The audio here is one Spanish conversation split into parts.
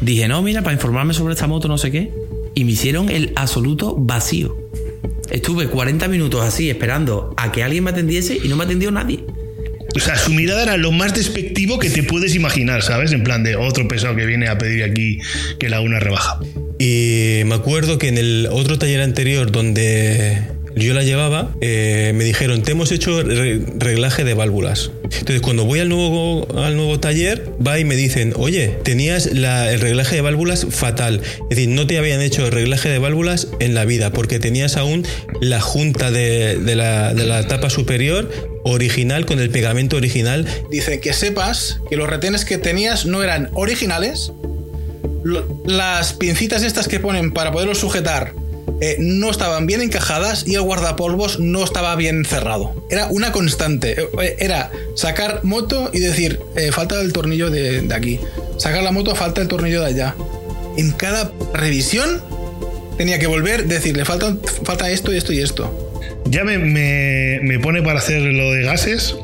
Dije, no, mira, para informarme sobre esta moto, no sé qué. Y me hicieron el absoluto vacío. Estuve 40 minutos así esperando a que alguien me atendiese y no me atendió nadie. O sea, su mirada era lo más despectivo que te puedes imaginar, ¿sabes? En plan de otro pesado que viene a pedir aquí que haga una rebaja. Y me acuerdo que en el otro taller anterior donde yo la llevaba, eh, me dijeron, te hemos hecho re- reglaje de válvulas. Entonces, cuando voy al nuevo, al nuevo taller, va y me dicen, oye, tenías el reglaje de válvulas fatal. Es decir, no te habían hecho el reglaje de válvulas en la vida, porque tenías aún la junta de, la, de la tapa superior original con el pegamento original. Dicen que sepas que los retenes que tenías no eran originales. Las pincitas estas que ponen para poderlos sujetar eh, no estaban bien encajadas y el guardapolvos no estaba bien cerrado. Era una constante. Eh, Era sacar moto y decir, eh, falta el tornillo de, de aquí. Sacar la moto, falta el tornillo de allá. En cada revisión tenía que volver, decirle, falta, falta esto y esto y esto. Ya me, me- me pone para hacer lo de gases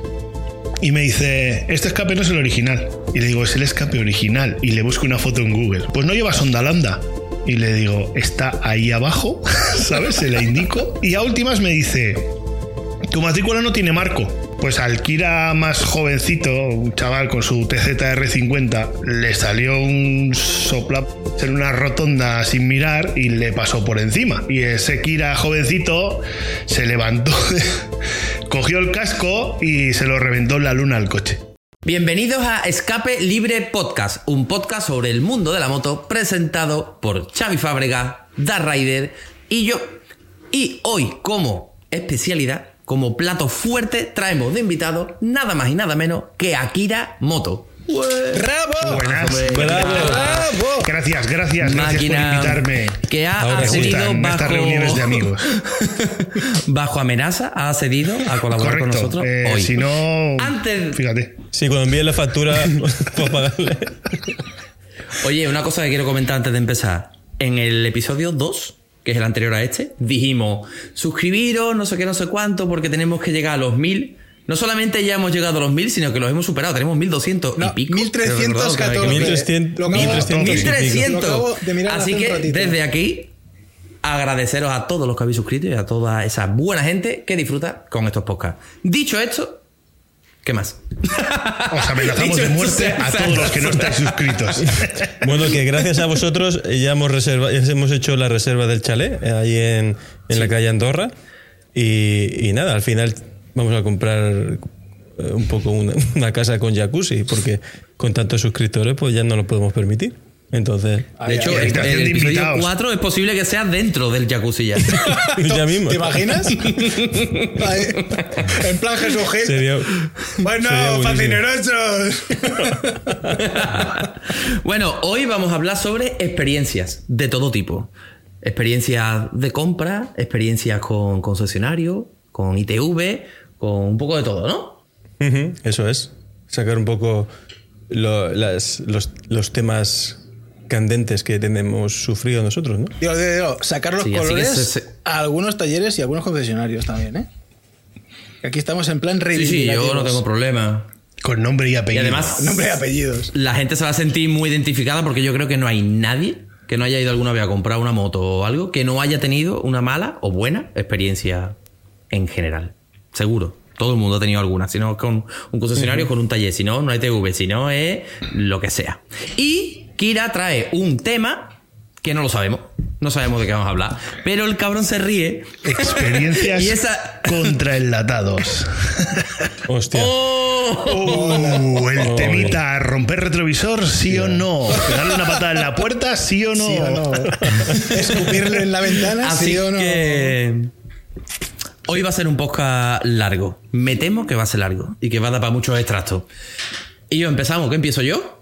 y me dice, este escape no es el original. Y le digo, es el escape original. Y le busco una foto en Google. Pues no lleva sonda lambda. Y le digo, está ahí abajo, ¿sabes? Se la indico. Y a últimas me dice, tu matrícula no tiene marco. Pues al Kira más jovencito, un chaval con su TZR50, le salió un sopla en una rotonda sin mirar y le pasó por encima. Y ese Kira jovencito se levantó, cogió el casco y se lo reventó en la luna al coche. Bienvenidos a Escape Libre Podcast, un podcast sobre el mundo de la moto presentado por Xavi Fábrega, Dark Rider y yo. Y hoy, como especialidad, como plato fuerte, traemos de invitado nada más y nada menos que Akira Moto. ¡Bravo! Buenas. Bravo. ¡Bravo! Gracias, gracias, gracias por Máquina invitarme. que ha Ahora accedido bajo, estas reuniones de amigos. bajo amenaza, ha accedido a colaborar con nosotros Eh, hoy. si no, Antes- fíjate. Sí, cuando envíen la factura, puedo pagarle. Oye, una cosa que quiero comentar antes de empezar. En el episodio 2, que es el anterior a este, dijimos, suscribiros, no sé qué, no sé cuánto, porque tenemos que llegar a los 1000. No solamente ya hemos llegado a los 1000, sino que los hemos superado. Tenemos 1200 No, y pico. 1314. Pero recordad que- 1300, Lo acabo- 1300 y pico. 1300. Lo acabo de mirar Así que desde aquí agradeceros a todos los que habéis suscrito y a toda esa buena gente que disfruta con estos podcasts. Dicho esto, ¿qué más? Os amenazamos de muerte a todos los que no estáis suscritos. Bueno, que gracias a vosotros ya hemos, reserva, ya hemos hecho la reserva del chalet eh, ahí en, en la calle Andorra. Y, y nada, al final vamos a comprar eh, un poco una, una casa con jacuzzi, porque con tantos suscriptores pues ya no lo podemos permitir. Entonces, De hecho, el, el de episodio invitados. 4 es posible que sea dentro del jacuzzi ya. ya mismo. ¿Te imaginas? En plan Jesús Gil. Sería, Bueno, fascinerosos. bueno, hoy vamos a hablar sobre experiencias de todo tipo. Experiencias de compra, experiencias con concesionarios, con ITV, con un poco de todo, ¿no? Eso es. Sacar un poco lo- las- los, los temas candentes que tenemos sufrido nosotros, ¿no? Digo, digo, digo, sacar los Sí, colores se- se- a algunos talleres y a algunos concesionarios también, ¿eh? Aquí estamos en plan Sí, sí, yo no tengo problema. Con nombre y Y apellido. además, Nombre y apellidos. la gente se va a sentir muy identificada porque yo creo que no hay nadie que no haya ido alguna vez a comprar una moto o algo que no haya tenido una mala o buena experiencia en general. Seguro. Todo el mundo ha tenido alguna. Si no, con un concesionario, con un taller. Si no, no hay TV. Si no, es lo que sea. Y Kira trae un tema que no lo sabemos. No sabemos de qué vamos a hablar. Pero el cabrón se ríe. Experiencias Y esa- contra enlatados. Hostia. ¡Oh! Uh, el temita, romper retrovisor, sí o no. Darle una patada en la puerta, sí o no. ¿Sí o no? Escupirle en la ventana, Así ¿sí o no? que hoy va a ser un podcast largo. Me temo que va a ser largo y que va a dar para muchos extractos. Y yo empezamos. ¿Qué empiezo yo?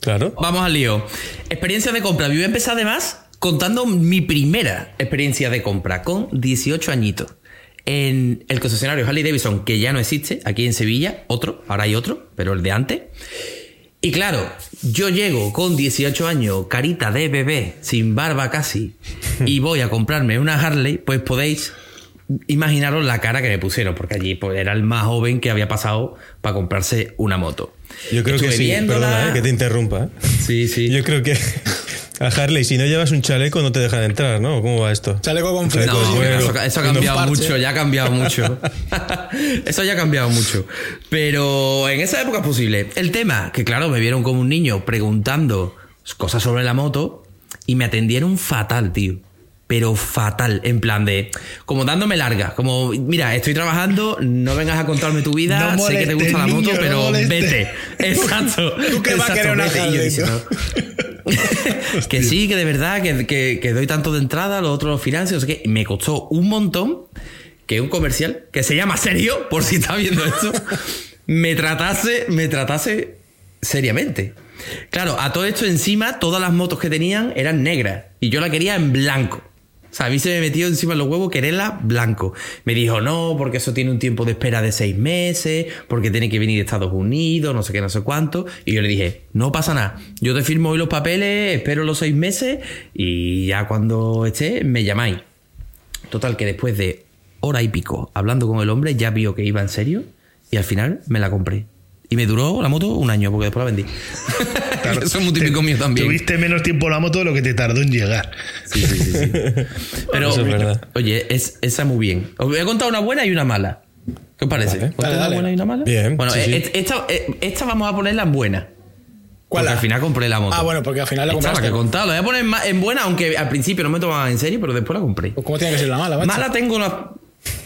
Claro. Vamos al lío. Experiencia de compra. Yo voy a empezar además contando mi primera experiencia de compra con 18 añitos. En el concesionario Harley Davidson, que ya no existe, aquí en Sevilla, otro, ahora hay otro, pero el de antes. Y claro, yo llego con 18 años, carita de bebé, sin barba casi, y voy a comprarme una Harley, pues podéis imaginaros la cara que me pusieron, porque allí pues, era el más joven que había pasado para comprarse una moto. Yo creo que sí. viéndola. Perdona, eh, que te interrumpa. Sí, sí. Yo creo que a Harley, si no llevas un chaleco, no te dejan entrar, ¿no? ¿Cómo va esto? Chaleco con flecos. No, eso, eso ha cambiado mucho, ya ha cambiado mucho. eso ya ha cambiado mucho. Pero en esa época es posible. El tema, que claro, me vieron como un niño preguntando cosas sobre la moto y me atendieron fatal, tío. Pero fatal, en plan de, como dándome larga, como, mira, estoy trabajando, no vengas a contarme tu vida, No sé que te gusta la moto, niño, pero vete. Exacto. ¿Tú qué vas a querer una que sí, que de verdad, que, que- que doy tanto de entrada, lo otro lo financio, no sé qué. Me costó un montón que un comercial que se llama Serio, por si está viendo esto, me tratase, me tratase seriamente. Claro, a todo esto encima, todas las motos que tenían eran negras y yo la quería en blanco. O sea, a mí se me metió encima en los huevos quererla blanco. Me dijo, no, porque eso tiene un tiempo de espera de seis meses, porque tiene que venir de Estados Unidos, no sé qué, no sé cuánto. Y yo le dije, no pasa nada. Yo te firmo hoy los papeles, espero los seis meses y ya cuando esté me llamáis. Total, que después de hora y pico hablando con el hombre, ya vio que iba en serio y al final me la compré. Y me duró la moto un año porque después la vendí. Claro, Eso es muy típico te- mío también. Tuviste menos tiempo la moto de lo que te tardó en llegar. Sí, sí, sí. sí. Pero, Eso es verdad. oye, es, esa muy bien. Os voy a contar una buena y una mala. ¿Qué os parece? Vale. ¿Cuento Dale, una dale. buena y una mala? Bien, Bueno, sí, eh, sí. eh, Esta, eh, esta vamos a ponerla en buena. ¿Cuál? Porque al final compré la moto. Ah, bueno, porque al final la compraste. que he contado. La voy a poner en buena, aunque al principio no me tomaba en serio, pero después la compré. Pues, ¿Cómo tiene que ser la mala, macho? Mala tengo una.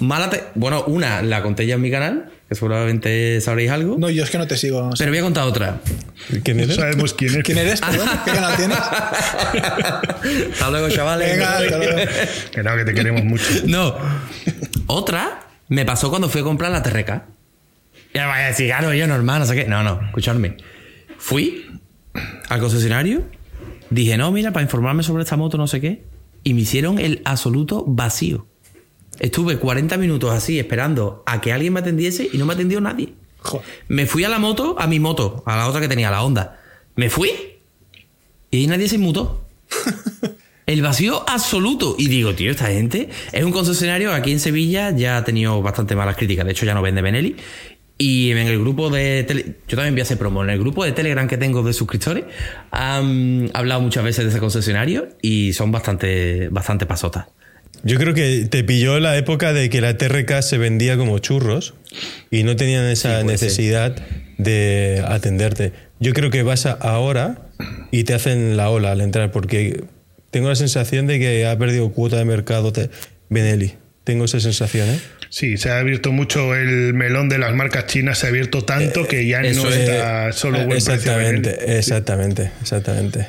Mala te- Bueno, una la conté ya en mi canal, que seguramente sabréis algo. No, yo es que no te sigo. Pero voy a contar otra. ¿Quién No eres? sabemos quién es. ¿Quién eres? perdón? ¿Qué canal tienes? Hasta luego, chavales. Venga, hasta luego. Que no, que te queremos mucho. No. Otra me pasó cuando fui a comprar la TRK. Ya vaya a decir, claro, yo normal, no sé qué. No, no, escuchadme. Fui al concesionario, dije, no, mira, para informarme sobre esta moto, no sé qué. Y me hicieron el absoluto vacío. Estuve 40 minutos así esperando a que alguien me atendiese y no me atendió nadie. Joder. Me fui a la moto, a mi moto, a la otra que tenía, la Honda. Me fui y ahí nadie se inmutó. El vacío absoluto. Y digo, tío, esta gente es un concesionario aquí en Sevilla ya ha tenido bastante malas críticas. De hecho, ya no vende Benelli. Y en el grupo de tele- yo también voy a hacer promo. En el grupo de Telegram que tengo de suscriptores, han hablado muchas veces de ese concesionario y son bastante, bastante pasotas. Yo creo que te pilló la época de que la TRK se vendía como churros y no tenían esa ser. necesidad de atenderte. Yo creo que vas a ahora y te hacen la ola al entrar porque tengo la sensación de que ha perdido cuota de mercado te- Benelli. Tengo esa sensación, ¿eh? Sí, se ha abierto mucho el melón de las marcas chinas, se ha abierto tanto que ya no es. está solo buen precio exactamente, Benelli. exactamente, exactamente.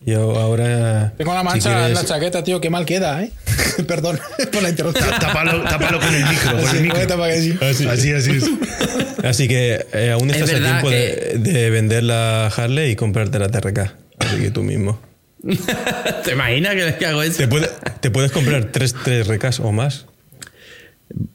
Yo ahora. Tengo la si mancha en la chaqueta, tío, qué mal queda, ¿eh? Perdón por la interrupción. Tá- Tápalo, tápalo con el micro, con el Sí, micro. tapa que sí. Así, así es. Así que eh, aún Es estás a tiempo de, de vender la Harley y comprarte la TRK. Así que tú mismo. ¿Te imaginas que, que hago eso? Te, puede- te puedes comprar tres TRKs o más.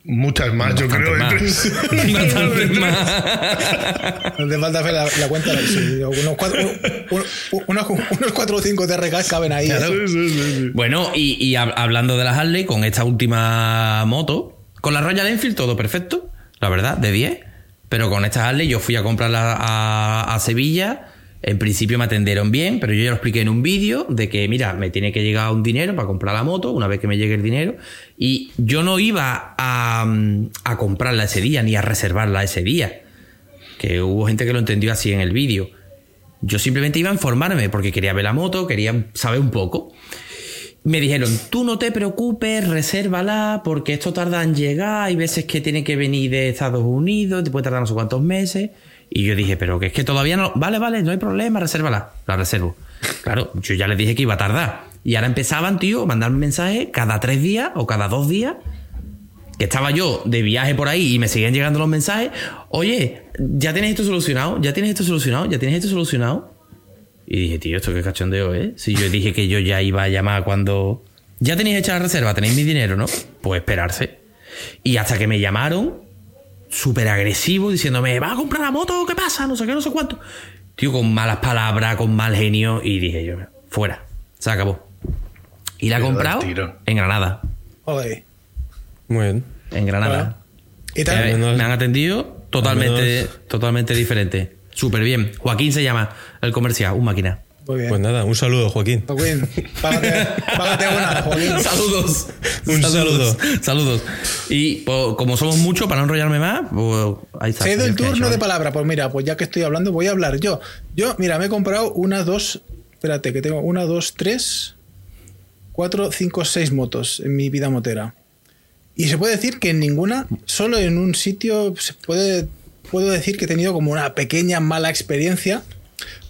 Muchas más, yo creo. más. Entre- Bastante más. No te falta hacer la, la cuenta. sí, unos, cuatro, un- un- unos, unos cuatro o cinco TRK caben ahí. ¿eh? Sí, sí, sí, sí. Bueno, y, y hab- hablando de la Harley, con esta última moto, con la Royal Enfield todo perfecto, la verdad, de 10. Pero con esta Harley yo fui a comprarla a, a Sevilla. En principio me atendieron bien, pero yo ya lo expliqué en un vídeo de que, mira, me tiene que llegar un dinero para comprar la moto, una vez que me llegue el dinero. Y yo no iba a, mm, a comprarla ese día, ni a reservarla ese día. Que hubo gente que lo entendió así en el vídeo. Yo simplemente iba a informarme porque quería ver la moto, quería saber un poco. Me dijeron, tú no te preocupes, resérvala, porque esto tarda en llegar, hay veces que tiene que venir de Estados Unidos, te puede tardar no sé cuántos meses. Y yo dije, pero que es que todavía no... Vale, vale, no hay problema, resérvala. La reservo. Claro, yo ya les dije que iba a tardar. Y ahora empezaban, tío, a mandarme mensajes cada tres días o cada dos días que estaba yo de viaje por ahí y me seguían llegando los mensajes, oye, ya tienes esto solucionado, ya tienes esto solucionado, ya tienes esto solucionado. Y dije, tío, esto qué cachondeo, ¿eh? Si yo dije que yo ya iba a llamar cuando... Ya tenéis hecha la reserva, tenéis mi dinero, ¿no? Pues esperarse. Y hasta que me llamaron, súper agresivo, diciéndome, ¿vas a comprar la moto? ¿Qué pasa? No sé qué, no sé cuánto. Tío, con malas palabras, con mal genio. Y dije yo, fuera, se acabó. Y la da comprado en Granada. Joder. Muy bien. En Granada. ¿Y tal? Eh, menos- me han atendido totalmente, totalmente diferente. Súper bien. Joaquín se llama el comercial, un máquina. Muy bien. Pues nada, un saludo, Joaquín. Joaquín, págate, págate una, Joaquín. Saludos. Un Saludos. Saludos. Y pues, como somos muchos, para no enrollarme más, pues ahí está. Cedo el turno de palabra. Pues mira, pues ya que estoy hablando, voy a hablar yo. Yo, mira, me he comprado una, dos. Espérate, que tengo una, dos, tres, cuatro, cinco, seis motos en mi vida motera. Y se puede decir que en ninguna, solo en un sitio, se puede, puedo decir que he tenido como una pequeña mala experiencia.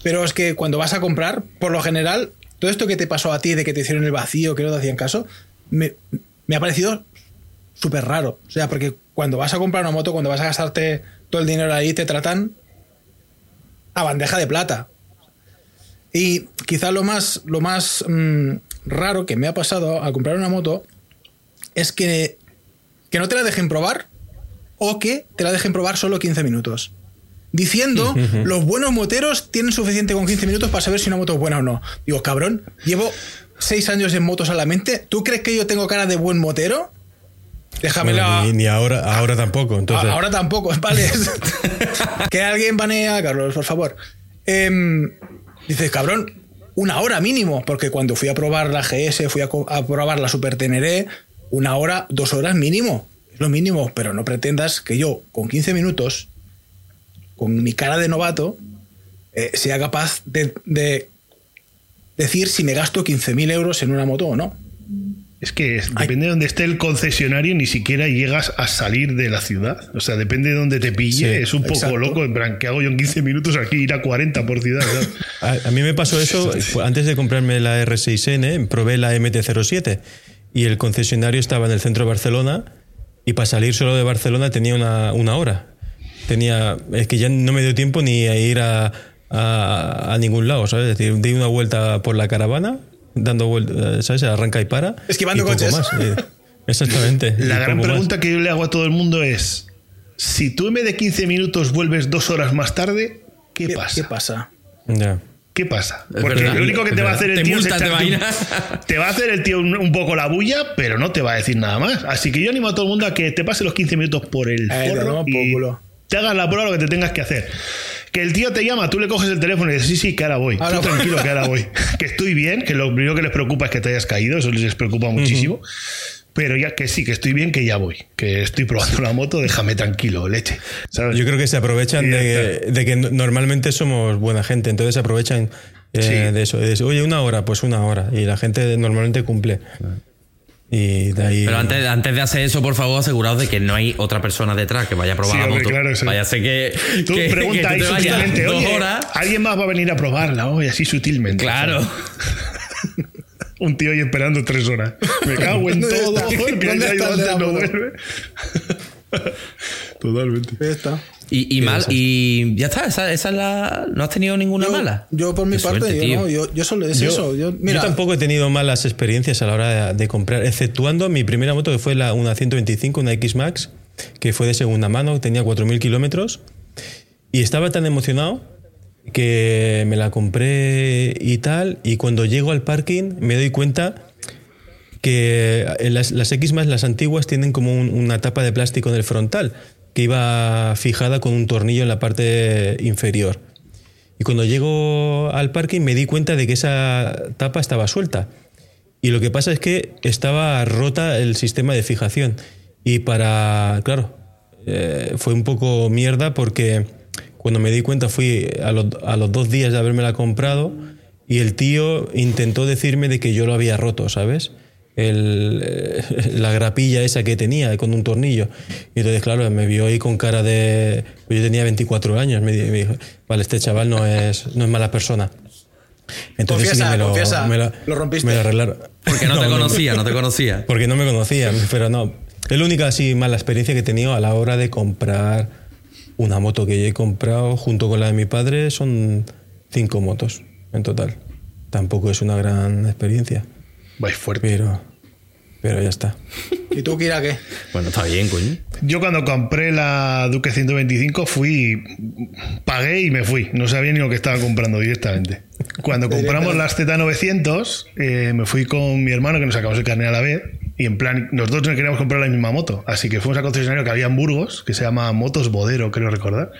Pero es que cuando vas a comprar, por lo general, todo esto que te pasó a ti de que te hicieron el vacío, que no te hacían caso, me, me ha parecido súper raro. O sea, porque cuando vas a comprar una moto, cuando vas a gastarte todo el dinero ahí, te tratan a bandeja de plata. Y quizá lo más, lo más mm, raro que me ha pasado al comprar una moto es que, que no te la dejen probar o que te la dejen probar solo 15 minutos. Diciendo, los buenos moteros tienen suficiente con 15 minutos para saber si una moto es buena o no. Digo, cabrón, llevo 6 años en moto solamente. ¿Tú crees que yo tengo cara de buen motero? Déjamela. Bueno, ni, ni ahora, ahora tampoco. Entonces, A- Ahora tampoco, vale. que alguien banea a Carlos, por favor. Em, dices, cabrón, una hora mínimo, porque cuando fui a probar la GS, fui a, a probar la Super Teneré, una hora, dos horas mínimo. Es lo mínimo, pero no pretendas que yo, con 15 minutos, con mi cara de novato, eh, sea capaz de, de decir si me gasto 15.000 euros en una moto o no. Es que es- depende de donde esté el concesionario, ni siquiera llegas a salir de la ciudad. O sea, depende de donde te pille. Sí, es un poco exacto. loco. En plan, ¿qué hago yo en 15 minutos aquí? Ir a 40 por ciudad. A, a mí me pasó eso antes de comprarme la R6N, probé la MT-07 y el concesionario estaba en el centro de Barcelona y para salir solo de Barcelona tenía una, una hora. Tenía, es que ya no me dio tiempo ni a ir a, a, a ningún lado, ¿sabes? Es decir, di una vuelta por la caravana, dando vueltas, ¿sabes? Arranca y para. Esquivando y coches. más. Eh, Exactamente. La gran más. pregunta que yo le hago a todo el mundo es: si tú en vez de 15 minutos vuelves dos horas más tarde, ¿qué, ¿Qué, pasa? qué pasa? Ya. ¿Qué pasa? Porque verdad, lo único que te va a hacer el Te tío es echarte un- vaina. te va a hacer el tío un, un poco la bulla, pero no te va a decir nada más. Así que yo animo a todo el mundo a que te pase los 15 minutos por el Eh, te forro y. te hagas la prueba lo que te tengas que hacer. Que el tío te llama, tú le coges el teléfono y dices, sí, sí, que ahora voy. Ahora tú voy. tranquilo, que ahora voy. que estoy bien, que lo primero que les preocupa es que te hayas caído, eso les preocupa muchísimo. Pero ya que sí, que estoy bien, que ya voy. Que estoy probando la moto, déjame tranquilo, leche. ¿Sabes? Yo creo que se aprovechan de, de que no- normalmente somos buena gente, entonces se aprovechan eh, Sí. de eso. de eso. Oye, una hora, pues una hora. Y la gente normalmente cumple. Y de ahí. Pero antes, antes de hacer eso, por favor, aseguraos de que no hay otra persona detrás que vaya a probar Sí, la moto. claro. Vaya a ser que. Tú que- pregunta que ahí tú vayas sutilmente, dos oye, horas. alguien más va a venir a probarla, oye, así sutilmente. Claro. Un tío ahí esperando tres horas. Me cago en ¿Dónde todo. Totalmente. Ahí está. Y, y mal, y ya está, esa, esa es la. ¿No has tenido ninguna Yo, mala? yo por mi Qué parte, suerte, yo, no, yo, yo solo es yo, eso. Yo, mira, yo tampoco he tenido malas experiencias a la hora de, de comprar, exceptuando mi primera moto que fue la, una 125, una X-Max, que fue de segunda mano, tenía 4.000 kilómetros. Y estaba tan emocionado que me la compré y tal. Y cuando llego al parking me doy cuenta que las, las X más las antiguas tienen como un- una tapa de plástico en el frontal que iba fijada con un tornillo en la parte inferior. Y cuando llego al parking me di cuenta de que esa tapa estaba suelta. Y lo que pasa es que estaba rota el sistema de fijación. Y para, claro, eh, fue un poco mierda porque cuando me di cuenta fui a los, a los dos días de habérmela comprado y el tío intentó decirme de que yo lo había roto, ¿sabes? El, eh, la grapilla esa que tenía con un tornillo. Y entonces, claro, me vio ahí con cara de... Yo tenía 24 años, me, di- me dijo, vale, este chaval no es, no es mala persona. Entonces sí Confiesa, me lo, confiesa, me lo, lo rompiste. me lo arreglaron. Porque no, te conocía, no te conocía. Porque no me conocía, pero no. Es la única así mala experiencia que he tenido a la hora de comprar una moto que yo he comprado junto con la de mi padre. Son cinco motos en total. Tampoco es una gran experiencia, Vais fuerte. pero, pero ya está. ¿y tú, Kira, qué? Bueno, está bien, coño. Yo cuando compré la Duque 125 fui, pagué y me fui. No sabía ni lo que estaba comprando directamente. Cuando compramos las Z900, eh, me fui con mi hermano que nos sacamos el carnet a la vez. Y en plan, nosotros no queríamos comprar la misma moto. Así que fuimos al concesionario que había en Burgos, que se llama Motos Bodero, creo recordar.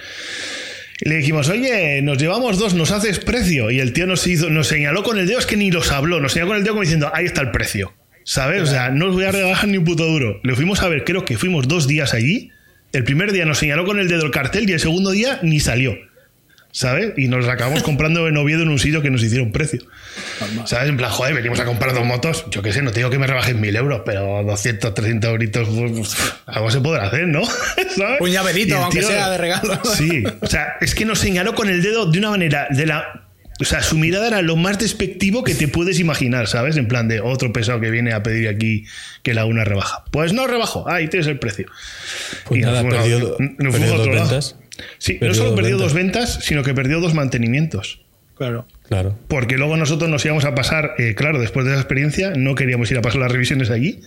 Le dijimos, oye, nos llevamos dos, ¿nos haces precio? Y el tío nos, hizo, nos señaló con el dedo, es que ni los habló, nos señaló con el dedo como diciendo, ahí está el precio. ¿Sabes? O sea, no os voy a rebajar ni un puto duro. Le fuimos a ver, creo que fuimos dos días allí. El primer día nos señaló con el dedo el cartel y el segundo día ni salió. ¿Sabes? Y nos la acabamos comprando en Oviedo en un sitio que nos hicieron precio. ¿Sabes? En plan, joder, venimos a comprar dos motos. Yo qué sé, no te digo que me rebajen mil euros, pero 200, 300 euritos, pues, algo se podrá hacer, ¿no? ¿Sabes? Un llaverito, aunque tío- sea de regalo. Sí, o sea, es que nos señaló con el dedo de una manera, de la. O sea, su mirada era lo más despectivo que te puedes imaginar, ¿sabes? En plan de otro pesado que viene a pedir aquí que la una rebaja. Pues no rebajo, ahí tienes el precio. Pues Y nos nada, fuimos a- perdió, nos perdió fuimos a dos otro lado. Sí, no solo dos perdió ventas. dos ventas, sino que perdió dos mantenimientos. Claro. Claro. Porque luego nosotros nos íbamos a pasar, eh, claro, después de esa experiencia, no queríamos ir a pasar las revisiones allí.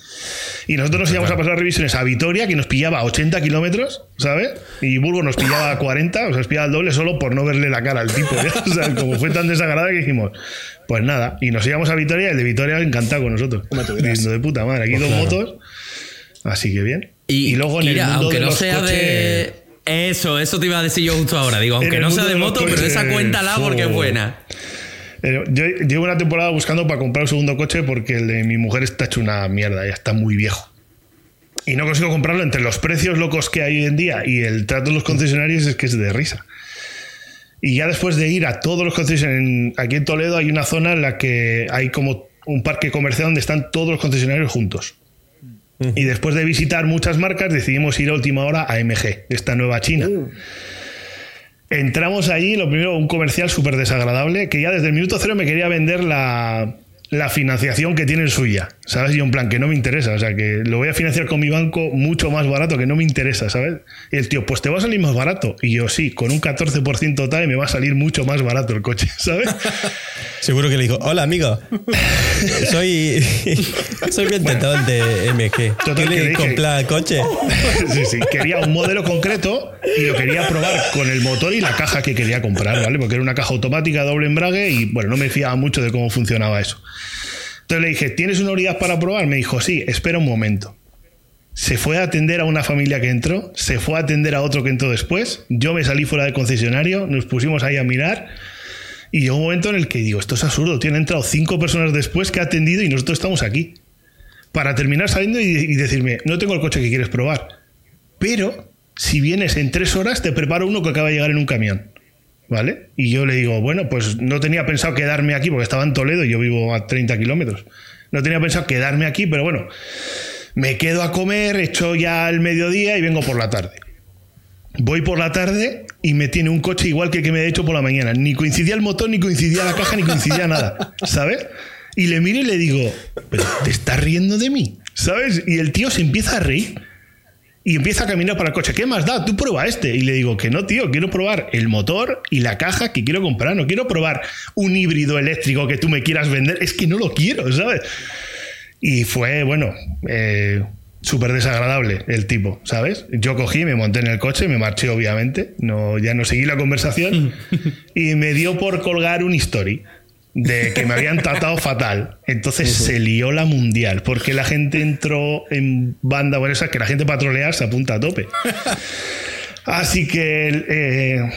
Y nosotros nos íbamos a pasar las revisiones a Vitoria, que nos pillaba a 80 kilómetros, ¿sabes? Y Burgos nos pillaba a 40, o sea, nos pillaba el doble solo por no verle la cara al tipo. ¿ya? O sea, como fue tan desagradable que dijimos, pues nada. Y nos íbamos a Vitoria y el de Vitoria encantado con nosotros. Diciendo de puta madre, aquí Pues dos claro. motos. Así que bien. Y, luego en el mundo aunque de no los sea coches- de. Eso, eso te iba a decir yo justo ahora. Digo, aunque no sea de moto, pero esa coches, cuéntala porque es buena. Eh, Yo llevo una temporada buscando para comprar un segundo coche porque el de mi mujer está hecho una mierda, ya está muy viejo. Y no consigo comprarlo entre los precios locos que hay hoy en día y el trato de los concesionarios es que es de risa. Y ya después de ir a todos los concesionarios, en- aquí en Toledo hay una zona en la que hay como un parque comercial donde están todos los concesionarios juntos. Y después de visitar muchas marcas decidimos ir a última hora a MG, esta nueva China. Entramos allí, lo primero, un comercial súper desagradable, que ya desde el minuto cero me quería vender la, la financiación que tiene el suya, ¿sabes? Y yo en plan, que no me interesa, o sea, que lo voy a financiar con mi banco mucho más barato, que no me interesa, ¿sabes? Y el tío, pues te va a salir más barato. Y yo, sí, con un 14% tal, me va a salir mucho más barato el coche, ¿sabes? Seguro que le dijo, hola amigo, soy, soy representante de MG. Total, que le ¿Quieres dije- comprar coche? sí, sí, quería un modelo concreto y lo quería probar con el motor y la caja que quería comprar, ¿vale? Porque era una caja automática doble embrague y bueno, no me fiaba mucho de cómo funcionaba eso. Entonces le dije, ¿tienes una unidad para probar? Me dijo, sí, espera un momento. Se fue a atender a una familia que entró, se fue a atender a otro que entró después, yo me salí fuera del concesionario, nos pusimos ahí a mirar y llegó un momento en el que digo, esto es absurdo, tienen entrado cinco personas después que ha atendido y nosotros estamos aquí. Para terminar saliendo y, y decirme, no tengo el coche que quieres probar, pero si vienes en tres horas te preparo uno que acaba de llegar en un camión. ¿Vale? Y yo le digo, bueno, pues no tenía pensado quedarme aquí porque estaba en Toledo y yo vivo a 30 kilómetros. No tenía pensado quedarme aquí, pero bueno, me quedo a comer, echo ya el mediodía y vengo por la tarde. Voy por la tarde y me tiene un coche igual que el que me he hecho por la mañana. Ni coincidía el motor, ni coincidía la caja, ni coincidía nada. ¿Sabes? Y le miro y le digo, ¿pero te estás riendo de mí? ¿Sabes? Y el tío se empieza a reír. Y empieza a caminar para el coche. ¿Qué más da? Tú prueba este. Y le digo que no, tío, quiero probar el motor y la caja que quiero comprar. No quiero probar un híbrido eléctrico que tú me quieras vender. Es que no lo quiero, ¿sabes? Y fue, bueno, eh, súper desagradable el tipo, ¿sabes? Yo cogí, me monté en el coche, me marché obviamente, no, ya no seguí la conversación y me dio por colgar un story de que me habían tratado fatal. Entonces se lió la mundial porque la gente entró en banda, bueno, esa que la gente patrolear se apunta a tope. Así que eh,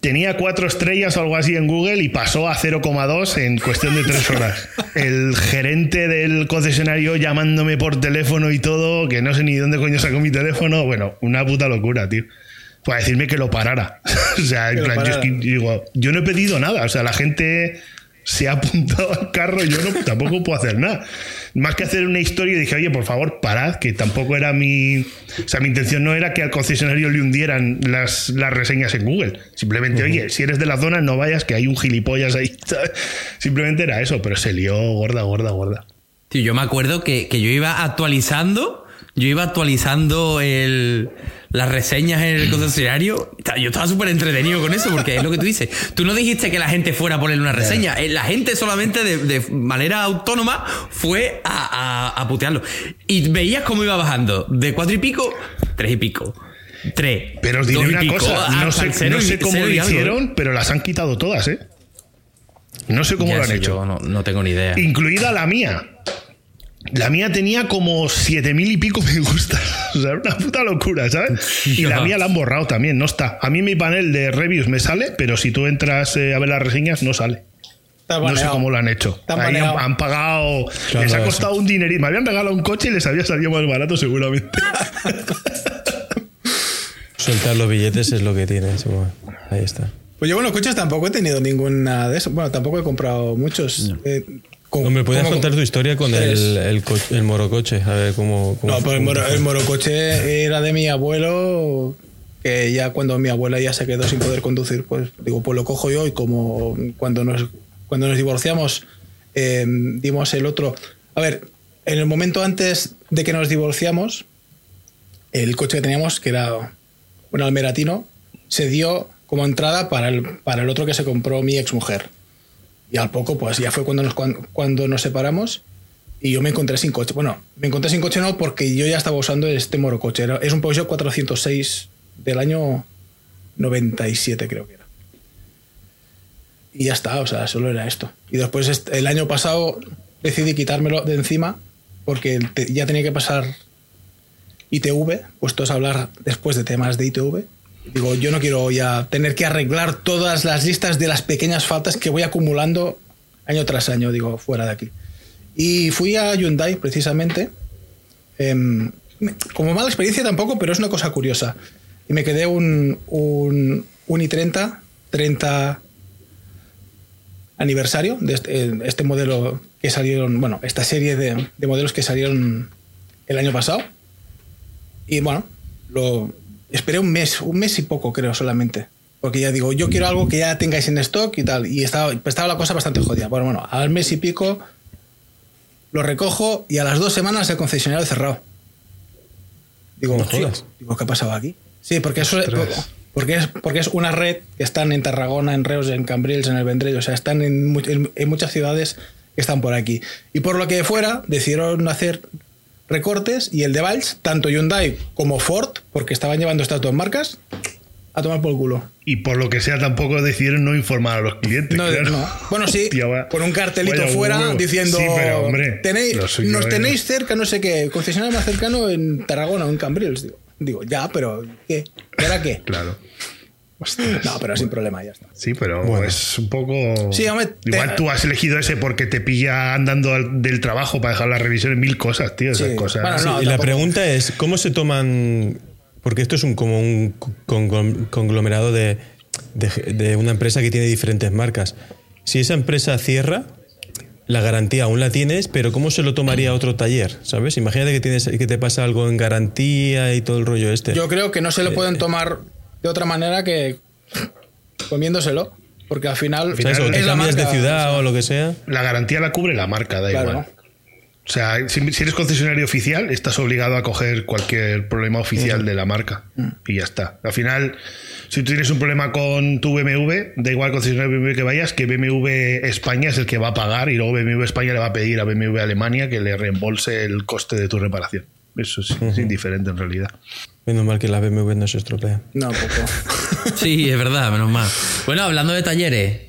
tenía cuatro estrellas o algo así en Google y pasó a 0,2 en cuestión de tres horas. El gerente del concesionario llamándome por teléfono y todo, que no sé ni dónde coño sacó mi teléfono. Bueno, una puta locura, tío. Para decirme que lo parara. o sea, en plan, yo, es que digo, yo no he pedido nada. O sea, la gente se ha apuntado al carro y yo no, tampoco puedo hacer nada. Más que hacer una historia, dije, oye, por favor, parad, que tampoco era mi. O sea, mi intención no era que al concesionario le hundieran las, las reseñas en Google. Simplemente, oye, si eres de la zona, no vayas, que hay un gilipollas ahí. ¿sabes? Simplemente era eso, pero se lió gorda, gorda, gorda. Tío, yo me acuerdo que, que yo iba actualizando. Yo iba actualizando el, las reseñas en el concesionario. Yo estaba súper entretenido con eso, porque es lo que tú dices. Tú no dijiste que la gente fuera a ponerle una reseña. Eh, La gente solamente de, de manera autónoma fue a, a- a putearlo. Y veías cómo iba bajando. De cuatro y pico, tres y pico. Tres. Pero os diré una pico, cosa, no sé, cero no sé cómo lo ¿eh? hicieron, pero las han quitado todas, ¿eh? No sé cómo Ya lo han hecho. yo no, no tengo ni idea. incluida la mía. La mía tenía como siete mil y pico me gusta. O sea, era una puta locura, ¿sabes? Y la mía la han borrado también, no está. A mí mi panel de reviews me sale, pero si tú entras eh, a ver las reseñas, no sale. No sé cómo lo han hecho. Ahí han, pagado. Claro, les ha eso. costado un dinerito. Me habían regalado un coche y les había salido más barato, seguramente. Soltar los billetes es lo que tiene. Ahí está. Pues yo, bueno, coches tampoco he tenido ninguna de eso. Bueno, tampoco he comprado muchos. Eh, ¿podrías ¿cómo- contar tu historia con el, el, el morocoche? A ver cómo. cómo No, pues el, moro- el morocoche era de mi abuelo, que ya cuando mi abuela ya se quedó sin poder conducir, pues digo, pues lo cojo yo y como cuando nos, cuando nos divorciamos eh, dimos el otro... A ver, en el momento antes de que nos divorciamos, el coche que teníamos, que era un almeratino, se dio como entrada para el, para el otro que se compró mi exmujer. Y al poco, pues ya fue cuando nos, cuan- cuando nos separamos y yo me encontré sin coche. Bueno, me encontré sin coche no porque yo ya estaba usando este morocoche. Es un Peugeot 406 del año 97 creo que era. Y ya está, o sea, solo era esto. Y después este- el año pasado decidí quitármelo de encima porque ya tenía que pasar ITV, puestos a hablar después de temas de ITV. Digo, yo no quiero ya tener que arreglar todas las listas de las pequeñas faltas que voy acumulando año tras año, digo, fuera de aquí. Y fui a Hyundai precisamente. em, como mala experiencia tampoco, pero es una cosa curiosa. Y me quedé un, un, un i30, 30 aniversario de este, eh, este modelo que salieron, bueno, esta serie de, de modelos que salieron el año pasado. Y bueno, lo esperé un mes, un mes y poco creo solamente. Porque ya digo, yo quiero algo que ya tengáis en stock y tal. Y estaba, estaba la cosa bastante jodida. Bueno, bueno, al mes y pico lo recojo y a las dos semanas el concesionario cerrado. Digo, No jodas. digo, ¿qué ha pasado aquí? Sí, porque eso Ostras. porque es, porque es una red que están en Tarragona, en Reus, en Cambrils, en el Vendrell, o sea, están en, en- en muchas ciudades que están por aquí. Y por lo que fuera, decidieron hacer recortes y el de Valls, tanto Hyundai como Ford, porque estaban llevando estas dos marcas, a tomar por el culo. Y por lo que sea, tampoco decidieron no informar a los clientes. No, claro. no. Bueno, sí, Hostia, con un cartelito vaya fuera huevo. diciendo Sí, pero hombre. "Tenéis- nos tenéis cerca, no sé qué, concesionario más cercano en Tarragona o en Cambrils. Digo, digo, ya, pero ¿qué? ¿Y ahora qué? Claro. Ostras. No, pero sin problema, ya está. Sí, pero Bueno. es un poco. Sí, hombre, te- Igual tú has elegido ese porque te pilla andando al- del trabajo para dejar la revisión en mil cosas, tío. Esas Sí. cosas. Bueno, Sí, no, y la pregunta es, ¿cómo se toman...? Porque esto es un, como un con- conglomerado de, de- de una empresa que tiene diferentes marcas. Si esa empresa cierra, la garantía aún la tienes, pero ¿cómo se lo tomaría otro taller? ¿Sabes? Imagínate que, tienes, que te pasa algo en garantía y todo el rollo este. Yo creo que no se lo pueden tomar de otra manera que comiéndoselo. Porque al final. Es de ciudad o lo que sea. La garantía la cubre la marca, da Claro. igual. O sea, si, si eres concesionario oficial, estás obligado a coger cualquier problema oficial de la marca. Y ya está. Al final, si tú tienes un problema con tu BMW, da igual concesionario BMW que vayas, que BMW España es el que va a pagar y luego BMW España le va a pedir a BMW Alemania que le reembolse el coste de tu reparación. Eso es, es indiferente en realidad. Menos mal que la BMW no se estropea. No, poco. Sí, es verdad, menos mal. Bueno, hablando de talleres,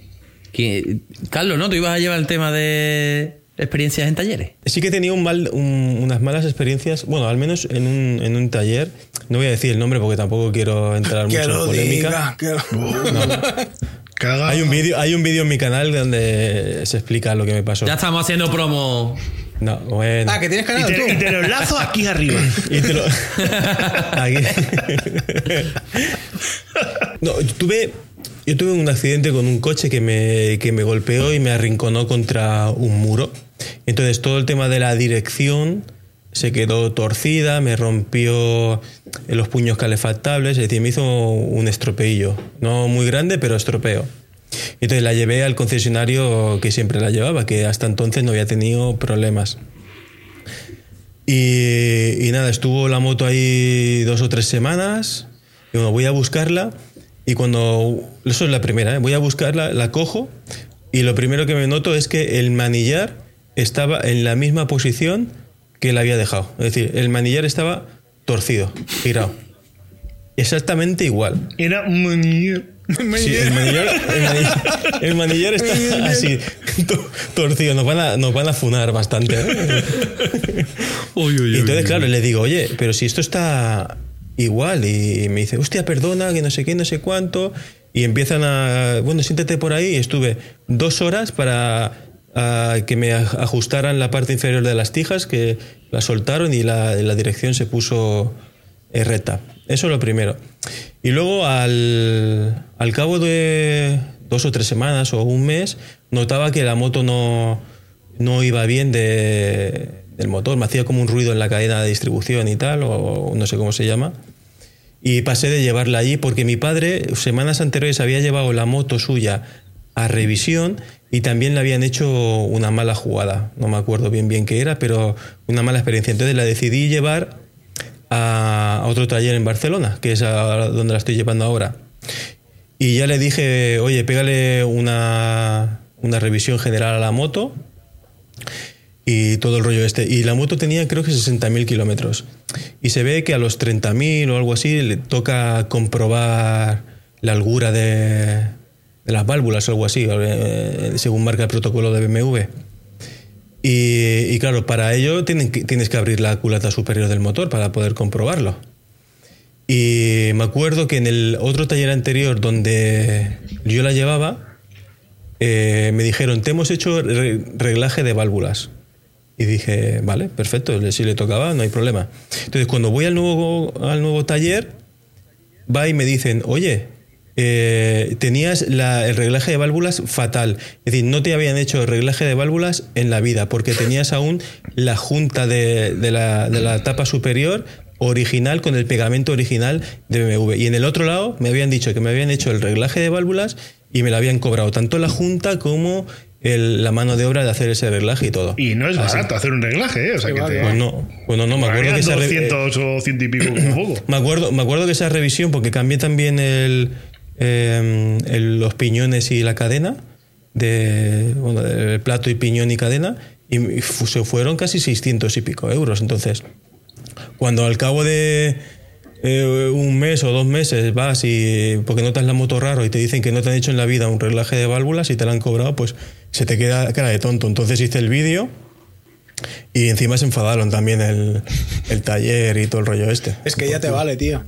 que, Carlos, ¿no? Tú ibas a llevar el tema de experiencias en talleres. Sí que he tenido un mal, un- unas malas experiencias, bueno, al menos en un, en un taller. No voy a decir el nombre porque tampoco quiero entrar mucho en polémica. diga. que lo- Caga. Hay un vídeo, hay un vídeo en mi canal donde se explica lo que me pasó. Ya estamos haciendo promo. No, bueno. Ah, que tienes y, canal te, tú. y te lo enlazo aquí arriba. Y te lo- Aquí. No, yo tuve, yo tuve un accidente con un coche que me, que me golpeó y me arrinconó contra un muro. Entonces todo el tema de la dirección se quedó torcida, me rompió los puños calefactables, es decir, me hizo un estropeillo. No muy grande, pero estropeo. Entonces la llevé al concesionario que siempre la llevaba, que hasta entonces no había tenido problemas. Y, nada, estuvo la moto ahí dos o tres semanas. Y bueno, voy a buscarla. Y cuando. Eso es la primera, ¿eh? voy a buscarla, la cojo. Y lo primero que me noto es que el manillar estaba en la misma posición que la había dejado. Es decir, el manillar estaba torcido, girado. Exactamente igual. Era. muy- Sí, el manillar, el manillar, el manillar está así. to- torcido. Nos van a, nos van a funar bastante. ¿eh? Uy, uy, Y entonces, uy. claro, le digo, oye, pero si esto está igual. Y me dice, hostia, perdona, que no sé qué, no sé cuánto. Y empiezan a, bueno, siéntate por ahí. Y estuve dos horas para ah, que me aj- ajustaran la parte inferior de las tijas, que la soltaron y la, la dirección se puso eh, recta. Eso es lo primero. Y luego, al, al cabo de dos o tres semanas o un mes, notaba que la moto no, no iba bien de, del motor. Me hacía como un ruido en la cadena de distribución y tal, o no sé cómo se llama. Y pasé de llevarla allí porque mi padre, semanas anteriores, había llevado la moto suya a revisión y también le habían hecho una mala jugada. No me acuerdo bien bien qué era, pero una mala experiencia. Entonces la decidí llevar a, otro taller en Barcelona, que es a donde la estoy llevando ahora. Y ya le dije, oye, pégale una, una revisión general a la moto y todo el rollo este. Y la moto tenía creo que 60.000 kilómetros. Y se ve que a los 30.000 o algo así le toca comprobar la holgura de, de las válvulas o algo así, eh, según marca el protocolo de BMW. Y, claro, para ello tienes que abrir la culata superior del motor para poder comprobarlo. Y me acuerdo que en el otro taller anterior donde yo la llevaba, eh, me dijeron, te hemos hecho re- reglaje de válvulas. Y dije, vale, perfecto, si le tocaba, no hay problema. Entonces, cuando voy al nuevo, al nuevo taller, va y me dicen, oye, eh, tenías la- el reglaje de válvulas fatal. Es decir, no te habían hecho el reglaje de válvulas en la vida, porque tenías aún la junta de, de la, de la tapa superior original con el pegamento original de BMW. Y en el otro lado me habían dicho que me habían hecho el reglaje de válvulas y me lo habían cobrado tanto la junta como el- la mano de obra de hacer ese reglaje y todo. Y no es Así. barato hacer un reglaje, ¿eh? O sea que te. Pues no, bueno, no, me acuerdo que esa re- 200 o 100 y pico como poco. me acuerdo, me acuerdo que esa revisión, porque cambié también el, eh, el- los piñones y la cadena, de, bueno, el plato y piñón y cadena, y se fueron casi 600 y pico euros. Entonces, cuando al cabo de eh, un mes o dos meses vas y porque notas la moto raro y te dicen que no te han hecho en la vida un reglaje de válvulas y te la han cobrado, pues se te queda cara de tonto. Entonces hice el vídeo y encima se enfadaron también el, el taller y todo el rollo este. Es que ya te vale, tío.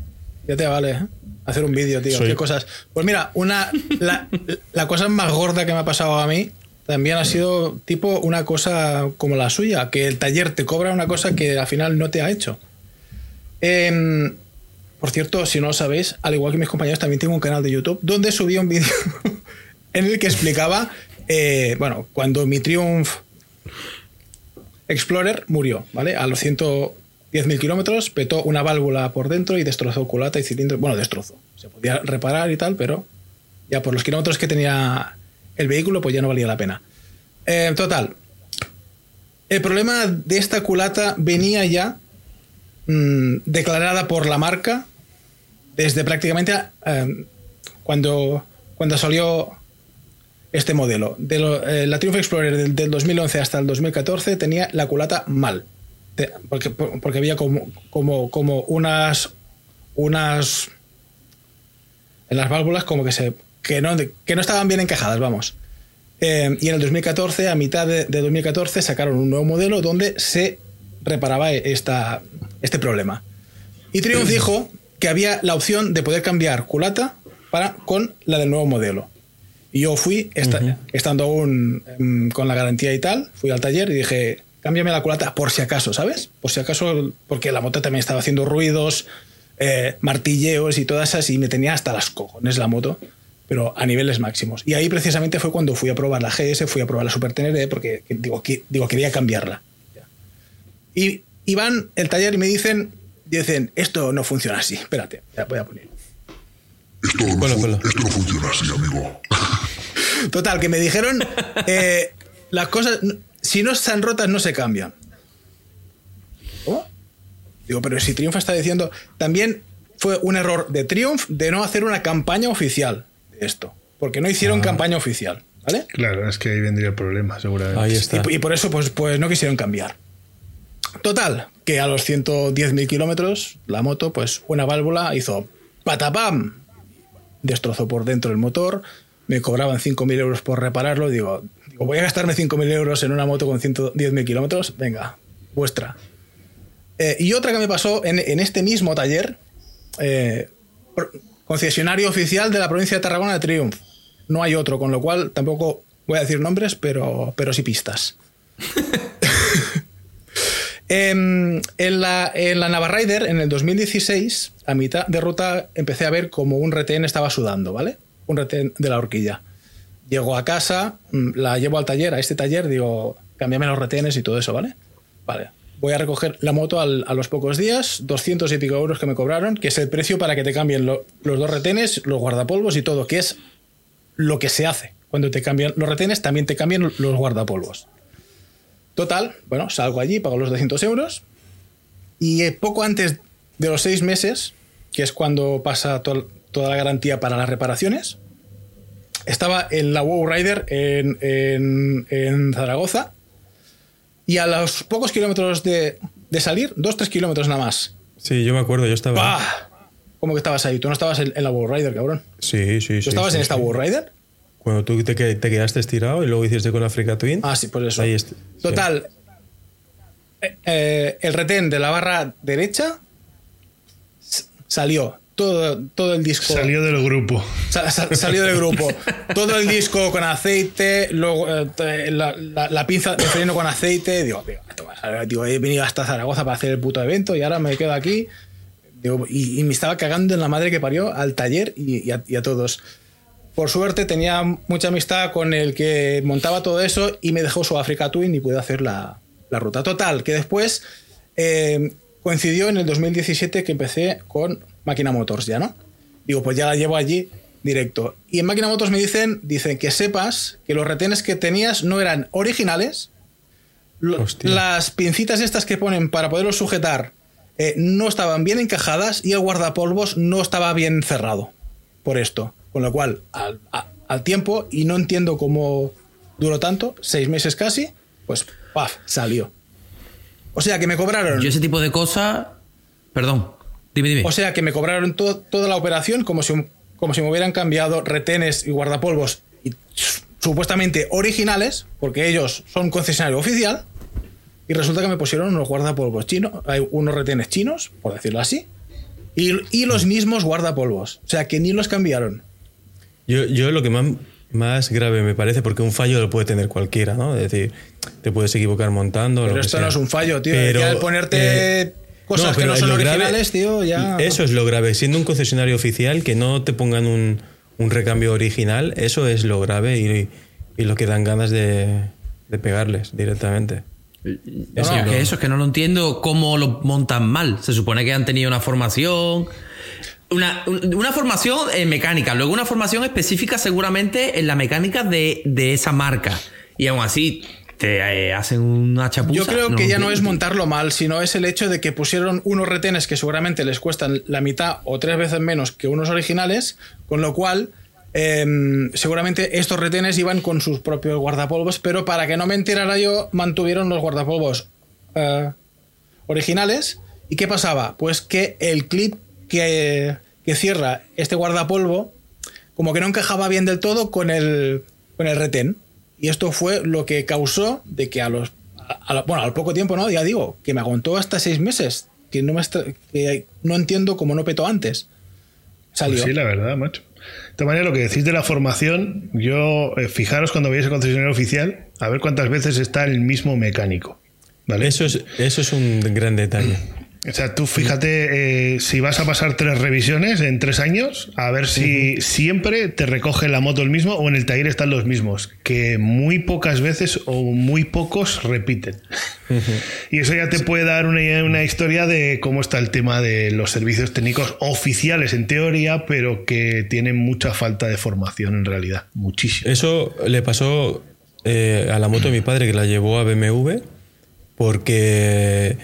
Ya te vale, ¿eh? Hacer un vídeo, tío. Soy- Qué cosas. Pues mira, una, la, la cosa más gorda que me ha pasado a mí también ha sido tipo una cosa como la suya, que el taller te cobra una cosa que al final no te ha hecho. Em, por cierto, si no lo sabéis, al igual que mis compañeros, también tengo un canal de YouTube donde subí un vídeo en el que explicaba, eh, bueno, cuando mi Triumph Explorer murió, ¿vale? A los 110.000 kilómetros petó una válvula por dentro y destrozó culata y cilindro. Bueno, destrozó. Se podía reparar y tal, pero ya por los kilómetros que tenía el vehículo, pues ya no valía la pena. Eh, total. El problema de esta culata venía ya mm, declarada por la marca desde prácticamente eh, cuando, cuando salió este modelo. De eh, la Triumph Explorer del, del 2011 hasta el 2014 tenía la culata mal. Te- porque, por- porque había como, como, como unas, unas. En las válvulas, como que se. que no, que no estaban bien encajadas, vamos. Eh, y en el 2014, a mitad de, de 2014, sacaron un nuevo modelo donde se reparaba esta, este problema. Y Triumph dijo que había la opción de poder cambiar culata para, con la del nuevo modelo. Y yo fui, esta- estando aún em, con la garantía y tal, fui al taller y dije, cámbiame la culata por si acaso, ¿sabes? Por si acaso, porque la moto también estaba haciendo ruidos, eh, martilleos y todas esas, y me tenía hasta las cojones la moto, pero a niveles máximos. Y ahí precisamente fue cuando fui a probar la GS, fui a probar la Super Tenere, porque digo, que- digo quería cambiarla. Y, y van el taller y me dicen, dicen, esto no funciona así, espérate, ya voy a poner. No, esto no funciona así, amigo. Total, que me dijeron, eh, las cosas, si no están rotas, no se cambian. ¿Cómo? Digo, pero si Triumph está diciendo, también fue un error de Triumph de no hacer una campaña oficial de esto, porque no hicieron campaña oficial, ¿vale? Claro, es que ahí vendría el problema, seguramente. Ahí está. Y, y por eso, pues, pues no quisieron cambiar. Total, que a los 110.000 kilómetros, la moto, pues una válvula hizo patapam, destrozó por dentro el motor, me cobraban 5.000 euros por repararlo. Digo, digo, voy a gastarme 5.000 euros en una moto con 110.000 kilómetros. Venga, vuestra. Eh, y otra que me pasó en, en este mismo taller, eh, concesionario oficial de la provincia de Tarragona de Triumph. No hay otro, con lo cual tampoco voy a decir nombres, pero, pero sí pistas. Em, en, la, en la Navarrider, en el 2016, a mitad de ruta, empecé a ver como un retén estaba sudando, ¿vale? Un retén de la horquilla. Llego a casa, mm, la llevo al taller, a este taller, digo, cámbiame los retenes y todo eso, ¿vale? Vale. Voy a recoger la moto al- a los pocos días, 200 y pico euros que me cobraron, que es el precio para que te cambien lo- los dos retenes, los guardapolvos y todo, que es lo que se hace. Cuando te cambian los retenes, también te cambian los guardapolvos. Total, bueno, salgo allí, pago los 200 euros y eh, poco antes de los seis meses, que es cuando pasa to- toda la garantía para las reparaciones, estaba en la WoW Rider en, en- en Zaragoza y a los pocos kilómetros de, de salir, dos, tres kilómetros nada más. Sí, yo me acuerdo, yo estaba. ¡Pah! ¿Cómo que estabas ahí? Tú no estabas en, en la WoW Rider, cabrón. Sí, sí, sí. ¿Tú estabas sí, en esta sí. WoW Rider? Cuando tú te, que- te quedaste estirado y luego hiciste con Africa Twin. Ah, sí, pues eso. Ahí sí. Total. eh, eh, el retén de la barra derecha salió. Todo, todo el disco. Salió del grupo. Sa- sa- salió del grupo. Todo el disco con aceite, luego eh, la, la- la pinza de freno con aceite. Digo, he venido hasta Zaragoza para hacer el puto evento y ahora me quedo aquí. Digo, y, y me estaba cagando en la madre que parió al taller y, y a, y a todos. Por suerte tenía mucha amistad con el que montaba todo eso y me dejó su Africa Twin y pude hacer la, la ruta. Total, que después eh, coincidió en el 2017 que empecé con Máquina Motors ya, ¿no? Digo, pues ya la llevo allí directo. Y en Máquina Motors me dicen, dicen que sepas que los retenes que tenías no eran originales. Hostia. Las pincitas estas que ponen para poderlos sujetar eh, no estaban bien encajadas y el guardapolvos no estaba bien cerrado por esto. Con lo cual, al, a- al tiempo, y no entiendo cómo duró tanto, seis meses casi, pues ¡paf! salió. O sea que me cobraron. Yo ese tipo de cosas. Perdón. Dime, dime. O sea que me cobraron to- toda la operación como si, como si me hubieran cambiado retenes y guardapolvos y, supuestamente originales, porque ellos son concesionario oficial, y resulta que me pusieron unos guardapolvos chinos, hay unos retenes chinos, por decirlo así, y, y los mismos guardapolvos. O sea que ni los cambiaron. Yo, yo lo que más, más grave me parece, porque un fallo lo puede tener cualquiera, ¿no? Es decir, te puedes equivocar montando. Pero esto sea. no es un fallo, tío. Pero, ya el ponerte eh, cosas pero no son lo grave- originales, tío, ya. Eso es lo grave. Siendo un concesionario oficial, que no te pongan un, un recambio original, eso es lo grave y, y lo que dan ganas de, de pegarles directamente. Eso, no, es no. que eso es que no lo entiendo cómo lo montan mal. Se supone que han tenido una formación. Una, un- una formación en mecánica, luego una formación específica seguramente en la mecánica de, de esa marca. Y aún así te eh, hacen una chapuza. Yo creo que ya no es montarlo mal, sino es el hecho de que pusieron unos retenes que seguramente les cuestan la mitad o tres veces menos que unos originales, con lo cual em, seguramente estos retenes iban con sus propios guardapolvos, pero para que no me enterara yo, mantuvieron los guardapolvos eh, originales. ¿Y qué pasaba? Pues que el clip que, que cierra este guardapolvo, como que no encajaba bien del todo con el, con el retén. Y esto fue lo que causó de que a los. a bueno, al poco tiempo, ¿no? Ya digo, que me aguantó hasta seis meses. Que no, me estra- que no entiendo cómo no petó antes. Salió. Pues sí, la verdad, macho. De todas maneras, lo que decís de la formación, yo, eh, fijaros cuando veáis el concesionario oficial, a ver cuántas veces está el mismo mecánico. ¿Vale? Eso es, eso es un gran detalle. O sea, tú fíjate eh, si vas a pasar tres revisiones en tres años, a ver si siempre te recoge la moto el mismo o en el taller están los mismos, que muy pocas veces o muy pocos repiten. Y eso ya te puede dar una, una historia de cómo está el tema de los servicios técnicos oficiales en teoría, pero que tienen mucha falta de formación en realidad, muchísimo. Eso le pasó eh, a la moto de mi padre que la llevó a BMW porque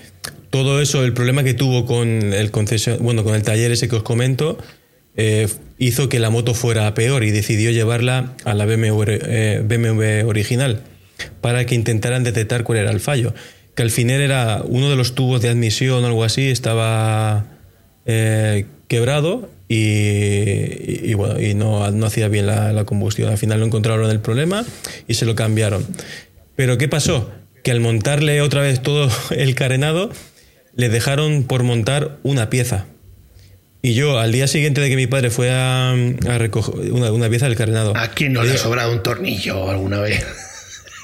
todo eso, el problema que tuvo con el concesio- bueno, con el taller ese que os comento, eh, hizo que la moto fuera peor y decidió llevarla a la BMW, eh, BMW original para que intentaran detectar cuál era el fallo. Que al final era uno de los tubos de admisión o algo así, estaba eh, quebrado y, y- bueno, y no, no hacía bien la, la combustión. Al final lo encontraron el problema y se lo cambiaron. Pero ¿qué pasó? Que al montarle otra vez todo el carenado, le dejaron por montar una pieza. Y yo, al día siguiente de que mi padre fue a, a recoger una, una pieza del carenado, ¿A quién no le ha sobrado un tornillo alguna vez?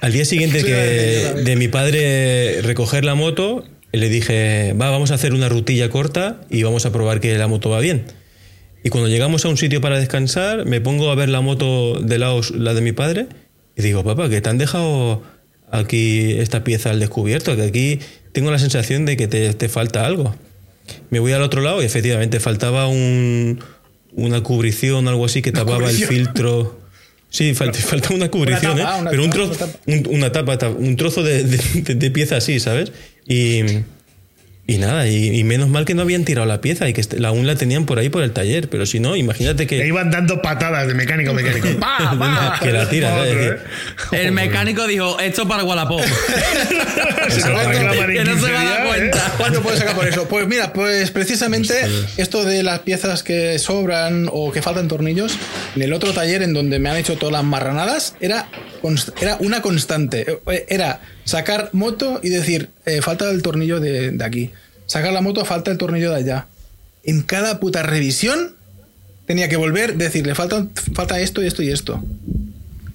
al día siguiente que de mi padre recoger la moto, le dije, va, vamos a hacer una rutilla corta y vamos a probar que la moto va bien. Y cuando llegamos a un sitio para descansar, me pongo a ver la moto de lado, la de mi padre, y digo, papá, que te han dejado aquí esta pieza al descubierto, que aquí tengo la sensación de que te, te falta algo. Me voy al otro lado y efectivamente faltaba un, una cubrición o algo así que tapaba el filtro. Sí, falta, falta una cubrición, tapa, ¿eh? una Pero un tapa, trozo, una tapa. un- una tapa, un trozo de, de- de pieza así, ¿sabes? Y, y nada, y, y menos mal que no habían tirado la pieza y que aún la tenían por ahí por el taller, pero si no, imagínate Le que, iban dando patadas de mecánico a mecánico. ¡Pa, pa! que la tiras, Pa, ¿eh? otro, ¿eh? El mecánico dijo, esto para Wallapop. Que no 15 se va a dar. Cuenta. ¿Cuánto puedes sacar por eso? Pues mira, pues precisamente esto de las piezas que sobran o que faltan tornillos, en el otro taller en donde me han hecho todas las marranadas, era, era una constante. Eh, Era sacar moto y decir, eh, falta el tornillo de, de aquí. Sacar la moto, falta el tornillo de allá. En cada puta revisión tenía que volver, decirle, falta, falta esto y esto y esto.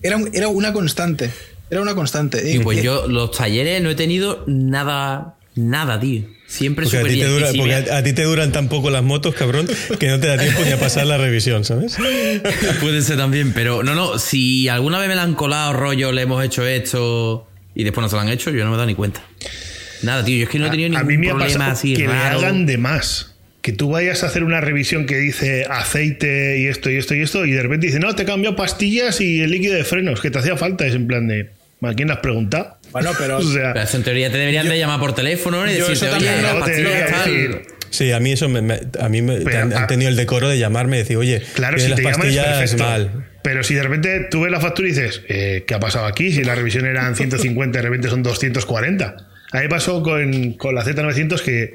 Era, un- era una constante. Era una constante. Y pues Eh, yo, los talleres no he tenido nada, nada, tío. Siempre porque, a ti te dura- porque me- a, a ti te duran tan poco las motos, cabrón, que no te da tiempo ni a pasar la revisión, ¿sabes? Puede ser también, pero no, no, si alguna vez me la han colado rollo, le hemos hecho esto y después no se lo han hecho, yo no me he dado ni cuenta. Nada, tío, yo es que no he tenido a ningún mí me ha problema pasado así que raro. le hagan de más. Que tú vayas a hacer una revisión que dice aceite y esto y esto y esto, y de repente dice, no, te he cambiado pastillas y el líquido de frenos, que te hacía falta. Es en plan de, ¿a quién le has preguntado? Bueno, pero- o sea, Pero eso en teoría te deberían de llamar por teléfono ¿no? y yo decirte, oye, no te tal". decir. Sí, a mí eso me, me- a mí me, Pero, han, han ah, tenido el decoro de llamarme y decir, oye, Claro, tienes si te las llaman es pastillas perfecto. mal. Pero si de repente tú ves la factura y dices, eh, ¿qué ha pasado aquí? Si la revisión eran 150, de repente son 240. A mí pasó con, con la Z900 que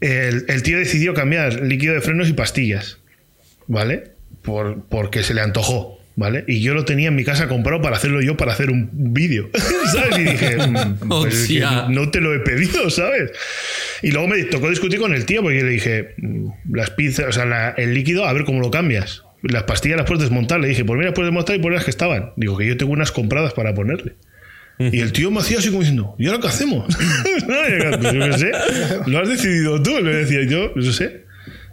el, el tío decidió cambiar líquido de frenos y pastillas, ¿vale? Por, porque se le antojó, ¿vale? Y yo lo tenía en mi casa comprado para hacerlo yo, para hacer un vídeo, ¿sabes? Y dije, mm, pues es que Hostia. no te lo he pedido, ¿sabes? Y luego me tocó discutir con el tío porque le dije, mm, las pizzas, o sea, la- el líquido, a ver cómo lo cambias. Las pastillas las puedes desmontar. Le dije, pues mira, puedes desmontar y poner las que estaban. Digo, que yo tengo unas compradas para ponerle. Y el tío me hacía así como diciendo, ¿y ahora qué hacemos? Pues yo qué sé. Lo has decidido tú, le decía yo, yo sé.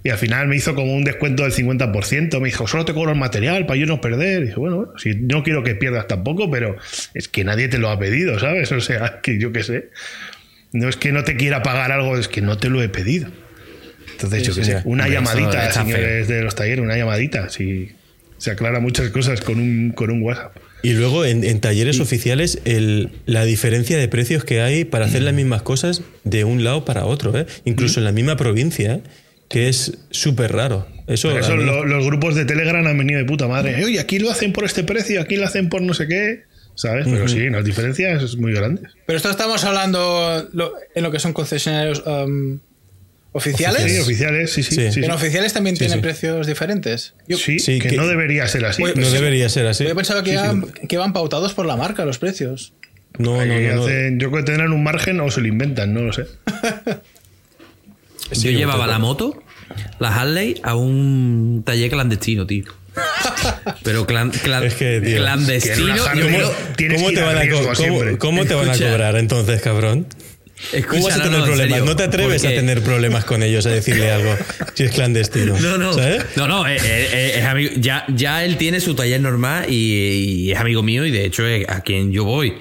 Y al final me hizo como un descuento del 50%. Me dijo, solo te cobro el material para yo no perder. Y dije, bueno, bueno, si no quiero que pierdas tampoco, pero es que nadie te lo ha pedido, ¿sabes? O sea, que yo qué sé. No es que no te quiera pagar algo, es que no te lo he pedido. Entonces, yo qué sí, sé, sí. una Hombre, llamadita, señores de los talleres, una llamadita. Si se aclara muchas cosas con un, con un WhatsApp. Y luego en, en talleres oficiales el- la diferencia de precios que hay para hacer las mismas cosas de un lado para otro, ¿eh? incluso en la misma provincia, ¿eh? Que es súper raro. Eso, Por eso lo- los grupos de Telegram han venido de puta madre. Oye, aquí lo hacen por este precio, aquí lo hacen por no sé qué. ¿Sabes? Pero sí, las diferencias son muy grandes. Pero esto estamos hablando lo- en lo que son concesionarios um, oficiales. Sí, oficiales, sí, sí. Sí. sí, sí. En oficiales también tienen sí. precios diferentes. Yo, Sí, Sí, que, que- no debería ser así. No sí. debería ser así. yo pensaba que, Sí, sí. iban, que iban pautados por la marca los precios. No, no, no, yo creo que tendrán un margen o se lo inventan, no lo sé. Sí, Yo llevaba la moto, la Harley, a un taller clandestino, tío. Pero clan- clan- Es que, tío, clandestino. que Harley- ¿Cómo te, van a co- riesgo cómo- siempre. cómo te van a Escucha. cobrar entonces, cabrón? escucha, ¿Cómo vas a no, tener no, problemas? serio, no te atreves a tener problemas con ellos, a decirle algo, si es clandestino. No, no. ¿Sabes? No, no, eh, eh, eh, es amigo- ya, ya él tiene su taller normal y, y es amigo mío y de hecho es a quien yo voy.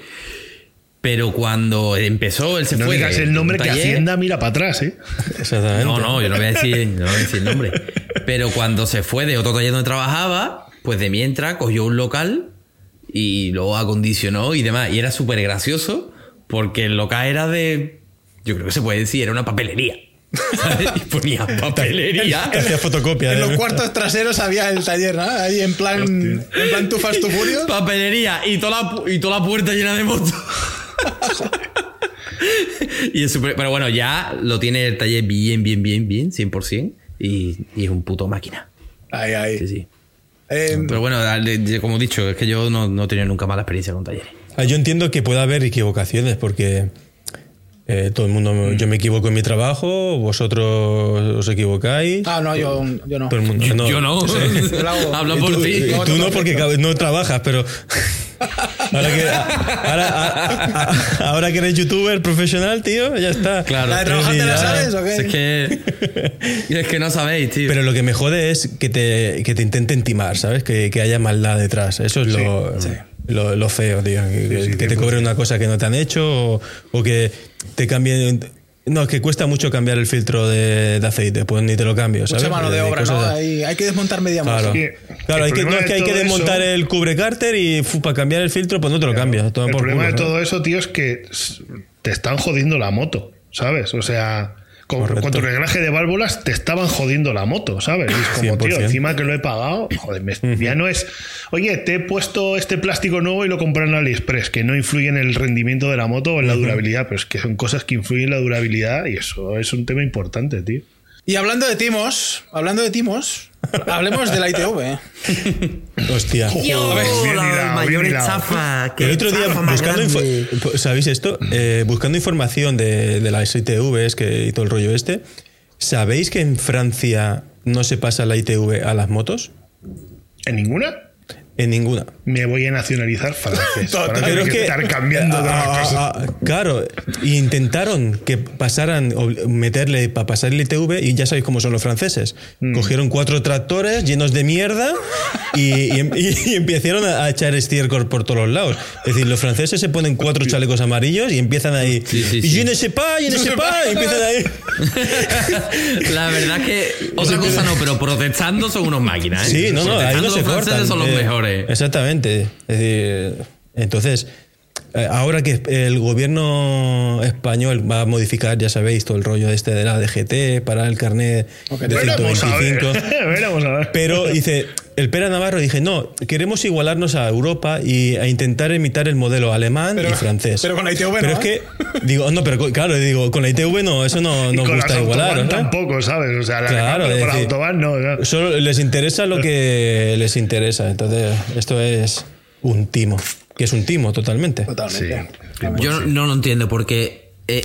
Pero cuando empezó, él se No fue. digas el nombre que taller- Hacienda mira para atrás, ¿eh? Exactamente. No, no, yo no voy a decir, no voy a decir el nombre. Pero cuando se fue de otro taller donde trabajaba, pues de mientras cogió un local y lo acondicionó y demás. Y era súper gracioso porque el local era de. Yo creo que se puede decir, era una papelería. ¿sabes? Y ponía papelería. Hacía fotocopia. En ¿eh? los cuartos traseros había el taller, ¿no? Ahí en plan, en plan tú fast, papelería y toda la, y toda la puerta llena de motos. y es súper- pero bueno, ya lo tiene el taller bien, bien, bien, bien, 100%. Y, y es un puto máquina. Ahí, ahí. Sí, sí. Eh, Pero bueno, como he dicho, es que yo no, no he tenido nunca mala experiencia con talleres. Ah, Yo entiendo que pueda haber equivocaciones porque eh, todo el mundo, Mm. yo me equivoco en mi trabajo, vosotros os equivocáis. ah, no, yo, yo no. Todo el mundo, Yo no. Yo lo hago. Habla por ti. tú no porque no trabajas, pero ahora que, ahora, a- a- ahora que eres youtuber profesional, tío, ya está. Claro. ¿La de trabajar te la ya. sabes o qué? Es que, es que no sabéis, tío. Pero lo que me jode es que te, que te intenten timar, ¿sabes? Que, que haya maldad detrás. Eso es lo, lo, lo feo, tío. Que, que- sí, que te 100%. cobren una cosa que no te han hecho o, o que te cambien. No, es que cuesta mucho cambiar el filtro de, de aceite, pues ni te lo cambio, ¿sabes? Mucha mano de Eh, obra, ¿no? hay que desmontar media Claro, masa. Claro hay que, no es que hay que desmontar eso- el cubre cárter y fu, para cambiar el filtro, pues no te lo cambias. toma El por problema culo, de ¿no? todo eso, tío, es que te están jodiendo la moto, ¿sabes? O sea, con, Correcto. con tu reglaje de válvulas te estaban jodiendo la moto, ¿sabes? Y es como, tío, 100%. encima que lo he pagado, joder, me- ya no es, oye, te he puesto este plástico nuevo y lo compré en AliExpress, que no influye en el rendimiento de la moto o en la durabilidad, pero es que son cosas que influyen en la durabilidad y eso es un tema importante, tío. Y hablando de timos, hablando de timos, hablemos de la ITV. Hostia. La mayor qué El otro día, buscando, info- ¿sabéis esto? Eh, buscando información de, de las ITVs que, y todo el rollo este, ¿sabéis que en Francia no se pasa la ITV a las motos? ¿En ninguna? En ninguna. Me voy a nacionalizar francés. para tener Pero es que que, estar cambiando de las ah, cosas. ah, ah, claro, y intentaron que pasaran, meterle para pasar el ITV, y ya sabéis cómo son los franceses. Mm. Cogieron cuatro tractores llenos de mierda y, y- y empezaron a, a echar estiércol por todos los lados. Es decir, los franceses se ponen cuatro chalecos amarillos y empiezan ahí. Sí, sí, y sí. je ne sais pas, je ne sais pas, y empiezan ahí. La verdad que otra cosa no, pero protestando son unos máquinas. ¿eh? Sí, no, no, ahí no se los franceses cortan. son los Eh, Exactamente. Es decir, entonces, eh, ahora que el gobierno español va a modificar, ya sabéis, todo el rollo este de la DGT para el carnet de Veremos a ver. 125. Veremos a ver. Pero dice, el Pera Navarro dije, no, queremos igualarnos a Europa y a intentar imitar el modelo alemán Pero- y francés. pero con la ITV Pero no, es ¿eh? que, digo, no, pero claro, digo, con la ITV no, eso no nos gusta igualar. ¿no? tampoco, ¿sabes? O sea, la Claro, alemán, pero es con la decir, autobahn no. ¿no? Solo les interesa lo que les interesa. Entonces, esto es un timo. Que es un timo totalmente. Totalmente. Yo no, no lo entiendo porque eh,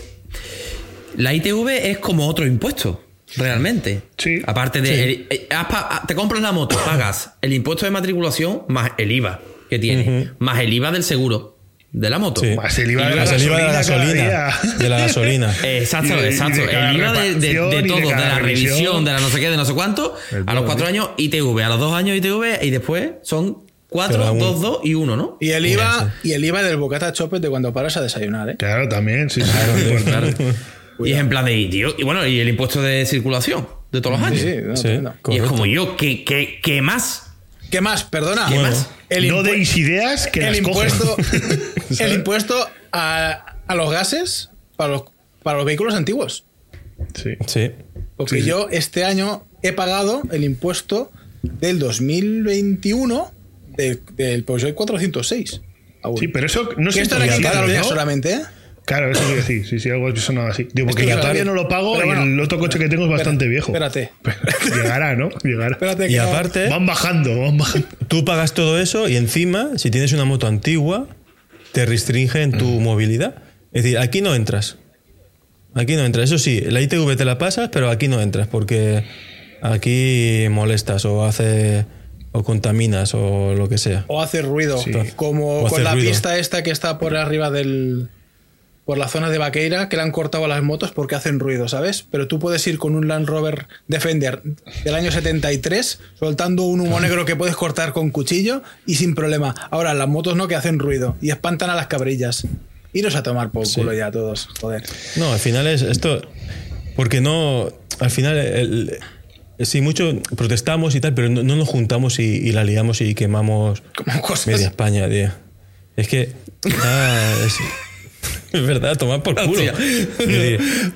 la ITV es como otro impuesto, realmente. Sí. Aparte de. el- eh, pa- te compras la moto, pagas el impuesto de matriculación más el IVA que tiene, más el IVA del seguro de la moto. Sí. Más el IVA de la IVA de la gasolina gasolina. De la gasolina. Exacto, de- exacto. de el IVA de, de- todo, de, la revisión, revisión. de la no sé qué, de no sé cuánto. A los cuatro años ITV, a los dos años ITV y después son cuatro, Cada uno. dos, dos y uno, ¿no? Y el IVA, y el IVA del bocata chopet de cuando paras a desayunar, ¿eh? Claro, también, sí, sí. muy Y es en plan de, y, tío, y bueno, y el impuesto de circulación de todos los años. Sí, no, Sí. Y es como yo, ¿qué, qué, qué más? ¿Qué más? Perdona. ¿Qué más? El, no deis ideas que el las impuesto, el impuesto a, a los gases para los, para los vehículos antiguos. Sí. Sí. Porque yo este año he pagado el impuesto del 2021 del, del Peugeot 406. aún. Sí, pero eso no aquí cada ¿no? días solamente, ¿eh? Claro, eso quiero decir. Sí, sí, algo sonaba así. Digo, porque yo todavía no lo pago Pero y bueno, el otro coche que tengo es bastante viejo. Espérate. Llegará, ¿no? Llegará. Espérate Y que aparte, Van bajando, van bajando. tú pagas todo eso y encima, si tienes una moto antigua, te restringe en tu movilidad. Es decir, aquí no entras. Aquí no entras. Eso sí, la ITV te la pasas, pero aquí no entras porque aquí molestas o hace o contaminas o lo que sea. O hace ruido. Como O con la ruido. pista esta que está por arriba del. Por la zona de Vaqueira, que le han cortado a las motos porque hacen ruido, ¿sabes? Pero tú puedes ir con un Land Rover Defender del año 73, soltando un humo negro que puedes cortar con cuchillo y sin problema. Ahora, las motos no que hacen ruido y espantan a las cabrillas. Iros a tomar por culo ya todos, joder. No, al final es esto. Porque no. Al final, el- sí, mucho protestamos y tal, pero no, no nos juntamos y, y la liamos y quemamos media España, tío. Es que. ah, es, es verdad, tomar por culo.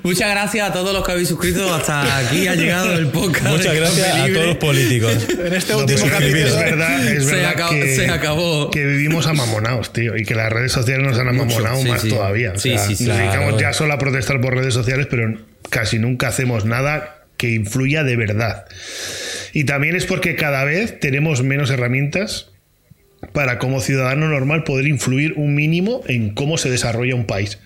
Muchas gracias a todos los que habéis suscrito. Hasta aquí ha llegado el podcast. muchas gracias a todos los políticos. En este No, último pero suscribiros. es capítulo. verdad, es Se verdad acabó- que, se acabó. que vivimos amamonados, tío, y que las redes sociales nos han amamonado sí, más sí. todavía. O Sí, sea, sí, sí. nos dedicamos Claro. ya solo a protestar por redes sociales, pero casi nunca hacemos nada que influya de verdad. Y también es porque cada vez tenemos menos herramientas para como ciudadano normal poder influir un mínimo en cómo se desarrolla un país.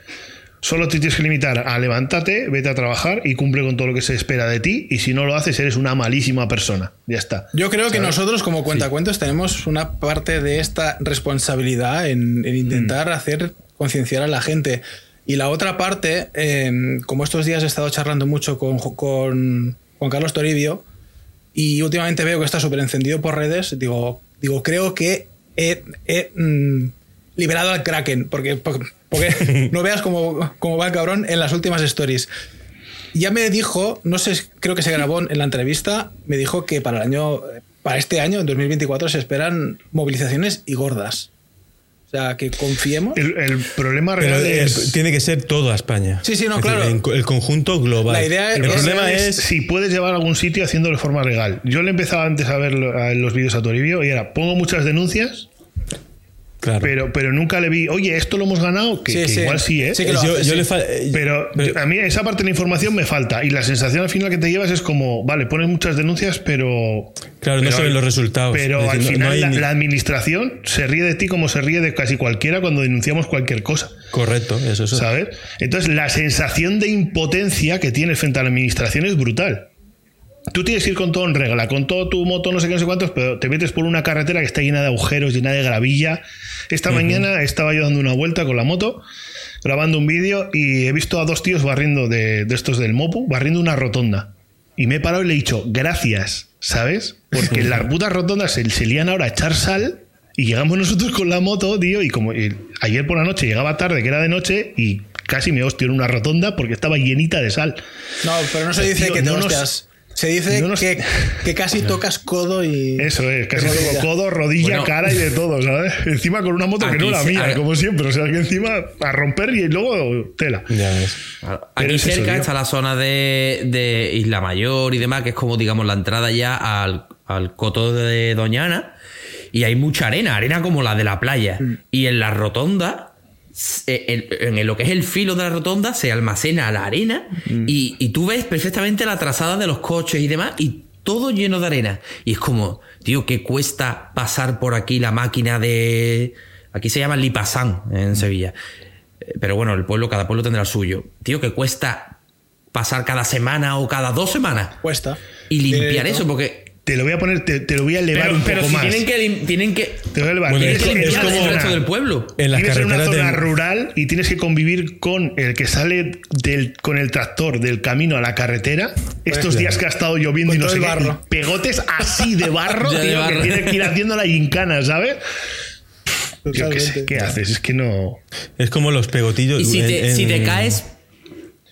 Solo te tienes que limitar a levántate, vete a trabajar y cumple con todo lo que se espera de ti. Y si no lo haces, eres una malísima persona. Ya está. Yo creo que nosotros como cuentacuentos tenemos una parte de esta responsabilidad en, en Mm. intentar hacer concienciar a la gente. Y la otra parte, eh, como estos días he estado charlando mucho con, con Juan Carlos Toribio y últimamente veo que está súper encendido por redes, digo, digo creo que he, he, mm, liberado al Kraken, porque, porque, porque no veas cómo, cómo va el cabrón en las últimas stories. Ya me dijo, no sé, creo que se grabó en la entrevista, me dijo que para el año, para este año, en 2024, se esperan movilizaciones y gordas. O sea, que confiemos. El, el problema real es. tiene que ser toda España. Sí, sí, no, Es claro. el conjunto global. La idea el es- problema es es. si puedes llevar a algún sitio haciéndolo de forma legal. Yo le empezaba antes a ver los vídeos a Toribio y era, pongo muchas denuncias, Claro. pero, pero nunca le vi, oye, esto lo hemos ganado, que, Sí, que sí. igual sí, ¿eh? Sí que lo yo, hace, yo sí. le eh, Pero, pero- a mí esa parte de la información me falta y la sensación al final que te llevas es como, vale, pones muchas denuncias, pero... Claro, no pero- ven los resultados. Pero Es al no- final no hay la, ni- la administración se ríe de ti como se ríe de casi cualquiera cuando denunciamos cualquier cosa. Correcto, eso, eso. ¿Sabes? Entonces, la sensación de impotencia que tienes frente a la administración es brutal. Tú tienes que ir con todo en regla, con todo tu moto, no sé qué, no sé cuántos, pero te metes por una carretera que está llena de agujeros, llena de gravilla. Esta mañana estaba yo dando una vuelta con la moto, grabando un vídeo, y he visto a dos tíos barriendo de, de estos del Mopu, barriendo una rotonda. Y me he parado y le he dicho, gracias, ¿sabes? Porque en las putas rotondas se, se lían ahora a echar sal y llegamos nosotros con la moto, tío, y como y ayer por la noche llegaba tarde, que era de noche, y casi me hostio en una rotonda porque estaba llenita de sal. No, pero no se dice Tío, que te no nos- hostias. Se dice no nos- que, que casi tocas codo y. Eso es, casi todo codo, rodilla, Bueno. cara y de todo, ¿sabes? Encima con una moto que no la se- mía, a- como siempre. O sea, que encima a romper y luego tela. Ya ves. Claro. Aquí es cerca está la zona de, de Isla Mayor y demás, que es como, digamos, la entrada ya al, al coto de Doñana. Y hay mucha arena, arena como la de la playa. Mm. Y en la rotonda, en, en lo que es el filo de la rotonda, se almacena la arena. Mm. Y, y tú ves perfectamente la trazada de los coches y demás. Y todo lleno de arena. Y es como, tío, ¿qué cuesta pasar por aquí la máquina de. Aquí se llama Lipasán en Sevilla. Eh, Pero bueno, el pueblo, cada pueblo tendrá el suyo. Tío, que cuesta pasar cada semana o cada dos semanas Cuesta. y limpiar Eh, eso, porque. Te lo voy a poner, te, te lo voy a elevar Pero, un pero poco si más. tienen que, tienen que. Te voy a elevar. Bueno, Tienes es que es como- el resto del pueblo. En las Vives en una zona de- rural y tienes que convivir con el que sale del, con el tractor del camino a la carretera. Estos días que ha estado lloviendo Con y no sé qué, pegotes así de barro, de tío, barro. que tienes que ir haciendo la gincana, ¿sabes? Yo qué Totalmente. sé, ¿qué haces? Es que no. Es como los pegotillos. Y si en- te, si te caes.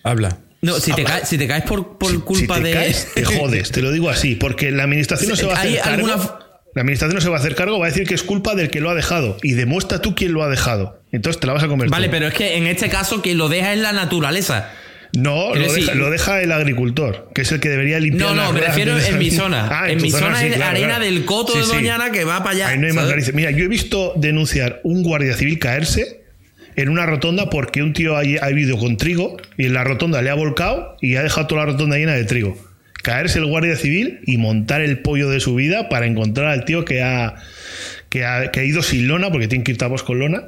Habla. No, si te, caes, si te caes por, por Si- culpa si te de. caes, te jodes, te lo digo así, porque la administración no se va a ¿Hay hacer cargo. alguna- La administración no se va a hacer cargo, va a decir que es culpa del que lo ha dejado y demuestra tú quién lo ha dejado. Entonces te la vas a comer. Vale, pero es que en este caso quien lo deja es la naturaleza. No, lo deja, decir- lo deja el agricultor, que es el que debería limpiar. No, no, me refiero en mi zona. Ah, en tu mi zona sí, es claro, arena claro. del coto Sí, de. Doñana que va para allá. Ahí no hay más. Mira, yo he visto denunciar un guardia civil caerse en una rotonda porque un tío ha, ha ido con trigo y en la rotonda le ha volcado y ha dejado toda la rotonda llena de trigo. Caerse el guardia civil y montar el pollo de su vida para encontrar al tío que ha, que ha, que ha ido sin lona, porque tienen que ir tapados con lona,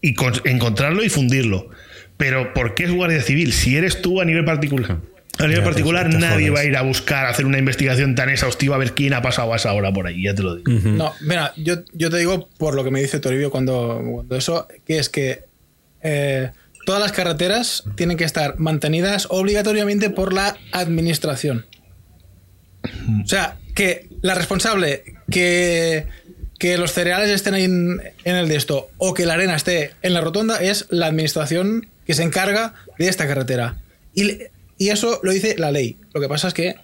y con- encontrarlo y fundirlo. Pero ¿por qué es guardia civil? Si eres tú a nivel particular. A nivel particular, te nadie jodes. va a ir a buscar, a hacer una investigación tan exhaustiva a ver quién ha pasado a esa hora por ahí, ya te lo digo. No, mira, yo, yo te digo por lo que me dice Toribio cuando, cuando eso, que es que eh, todas las carreteras tienen que estar mantenidas obligatoriamente por la administración. O sea, que la responsable que, que los cereales estén ahí en, el de esto o que la arena esté en la rotonda es la administración que se encarga de esta carretera. Y, y eso lo dice la ley. Lo que pasa es que,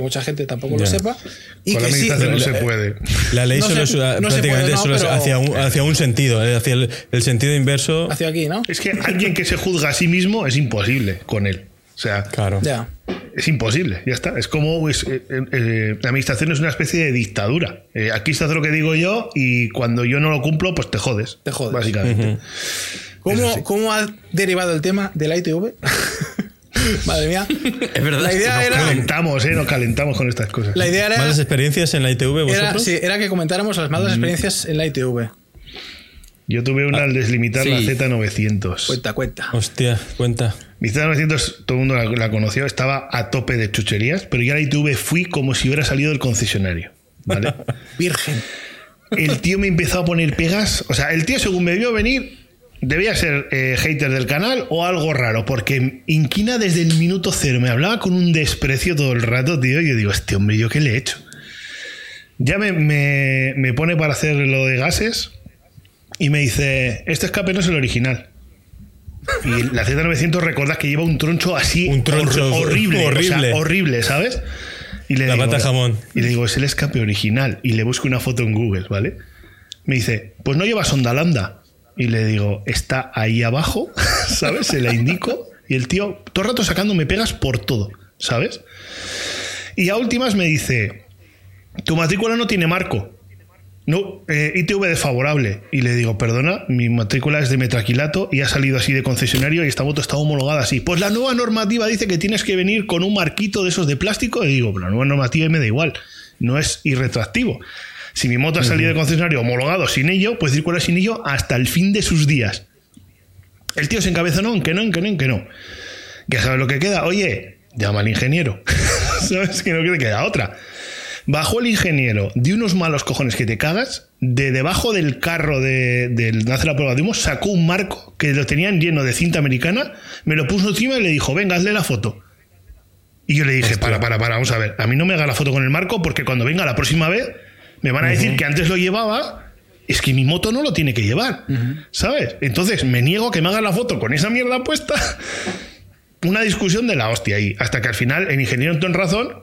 que mucha gente tampoco lo sepa. Y Con la que sí, administración no la- se puede. La ley No solo se- es no prácticamente puede, no, solo hacia, un, hacia un sentido, hacia el, el sentido inverso. hacia aquí, ¿no? Es que alguien que se juzga a sí mismo es imposible con él. O sea, Claro. Ya. es imposible, ya está. Es como pues, eh, eh, la administración es una especie de dictadura. Eh, aquí se hace lo que digo yo y cuando yo no lo cumplo, pues te jodes. Te jodes. Básicamente. ¿Cómo, ¿Cómo ha derivado el tema de la ITV? Madre mía. Es verdad. La idea Nos era. calentamos, ¿eh? Nos calentamos con estas cosas. La idea era. ¿Malas experiencias en la ITV Era, vosotros? sí, era que comentáramos las malas experiencias en la ITV. Yo tuve una al deslimitar la sí. Z900. Cuenta, cuenta. Hostia, cuenta. Mi Z900, todo el mundo la, la conoció, estaba a tope de chucherías, pero yo a la ITV fui como si hubiera salido del concesionario. ¿Vale? Virgen. el tío me empezó a poner pegas. O sea, el tío, según me vio venir, debía ser eh, hater del canal o algo raro, porque inquina desde el minuto cero. Me hablaba con un desprecio todo el rato, tío. Y yo digo, este hombre, ¿yo qué le he hecho? Ya me, me- me pone para hacer lo de gases y me dice: Este escape no es el original. Y la Z900, recordad que lleva un troncho así Un troncho hor- horrible, horrible. o sea, horrible, ¿sabes? Y le La digo, pata jamón. Y le digo, es el escape original. Y le busco una foto en Google, ¿vale? Me dice, pues no lleva sonda lambda. Y le digo, está ahí abajo, ¿sabes? Se la indico. Y el tío, todo el rato sacándome pegas por todo, ¿sabes? Y a últimas me dice, tu matrícula no tiene marco. No, eh, ITV desfavorable. Y le digo, perdona, mi matrícula es de metraquilato y ha salido así de concesionario y esta moto está homologada así. Pues la nueva normativa dice que tienes que venir con un marquito de esos de plástico. Y digo, la nueva normativa me da igual, no es irretractivo. Si mi moto ha salido de concesionario homologado sin ello, puede circular sin ello hasta el fin de sus días. El tío se encabezonó en que no, en que no, en que no. Ya sabes lo que queda. Oye, llama al ingeniero. ¿Sabes que no queda otra? Bajó el ingeniero de unos malos cojones que te cagas, de debajo del carro de, del de hacer la prueba de humo, sacó un marco que lo tenían lleno de cinta americana, me lo puso encima y le dijo, venga, hazle la foto. Y yo le dije, para, para, para, vamos a ver, a mí no me haga la foto con el marco porque cuando venga la próxima vez me van a decir que antes lo llevaba, es que mi moto no lo tiene que llevar, ¿sabes? Entonces me niego a que me haga la foto con esa mierda puesta. Una discusión de la hostia ahí, hasta que al final el ingeniero entró en razón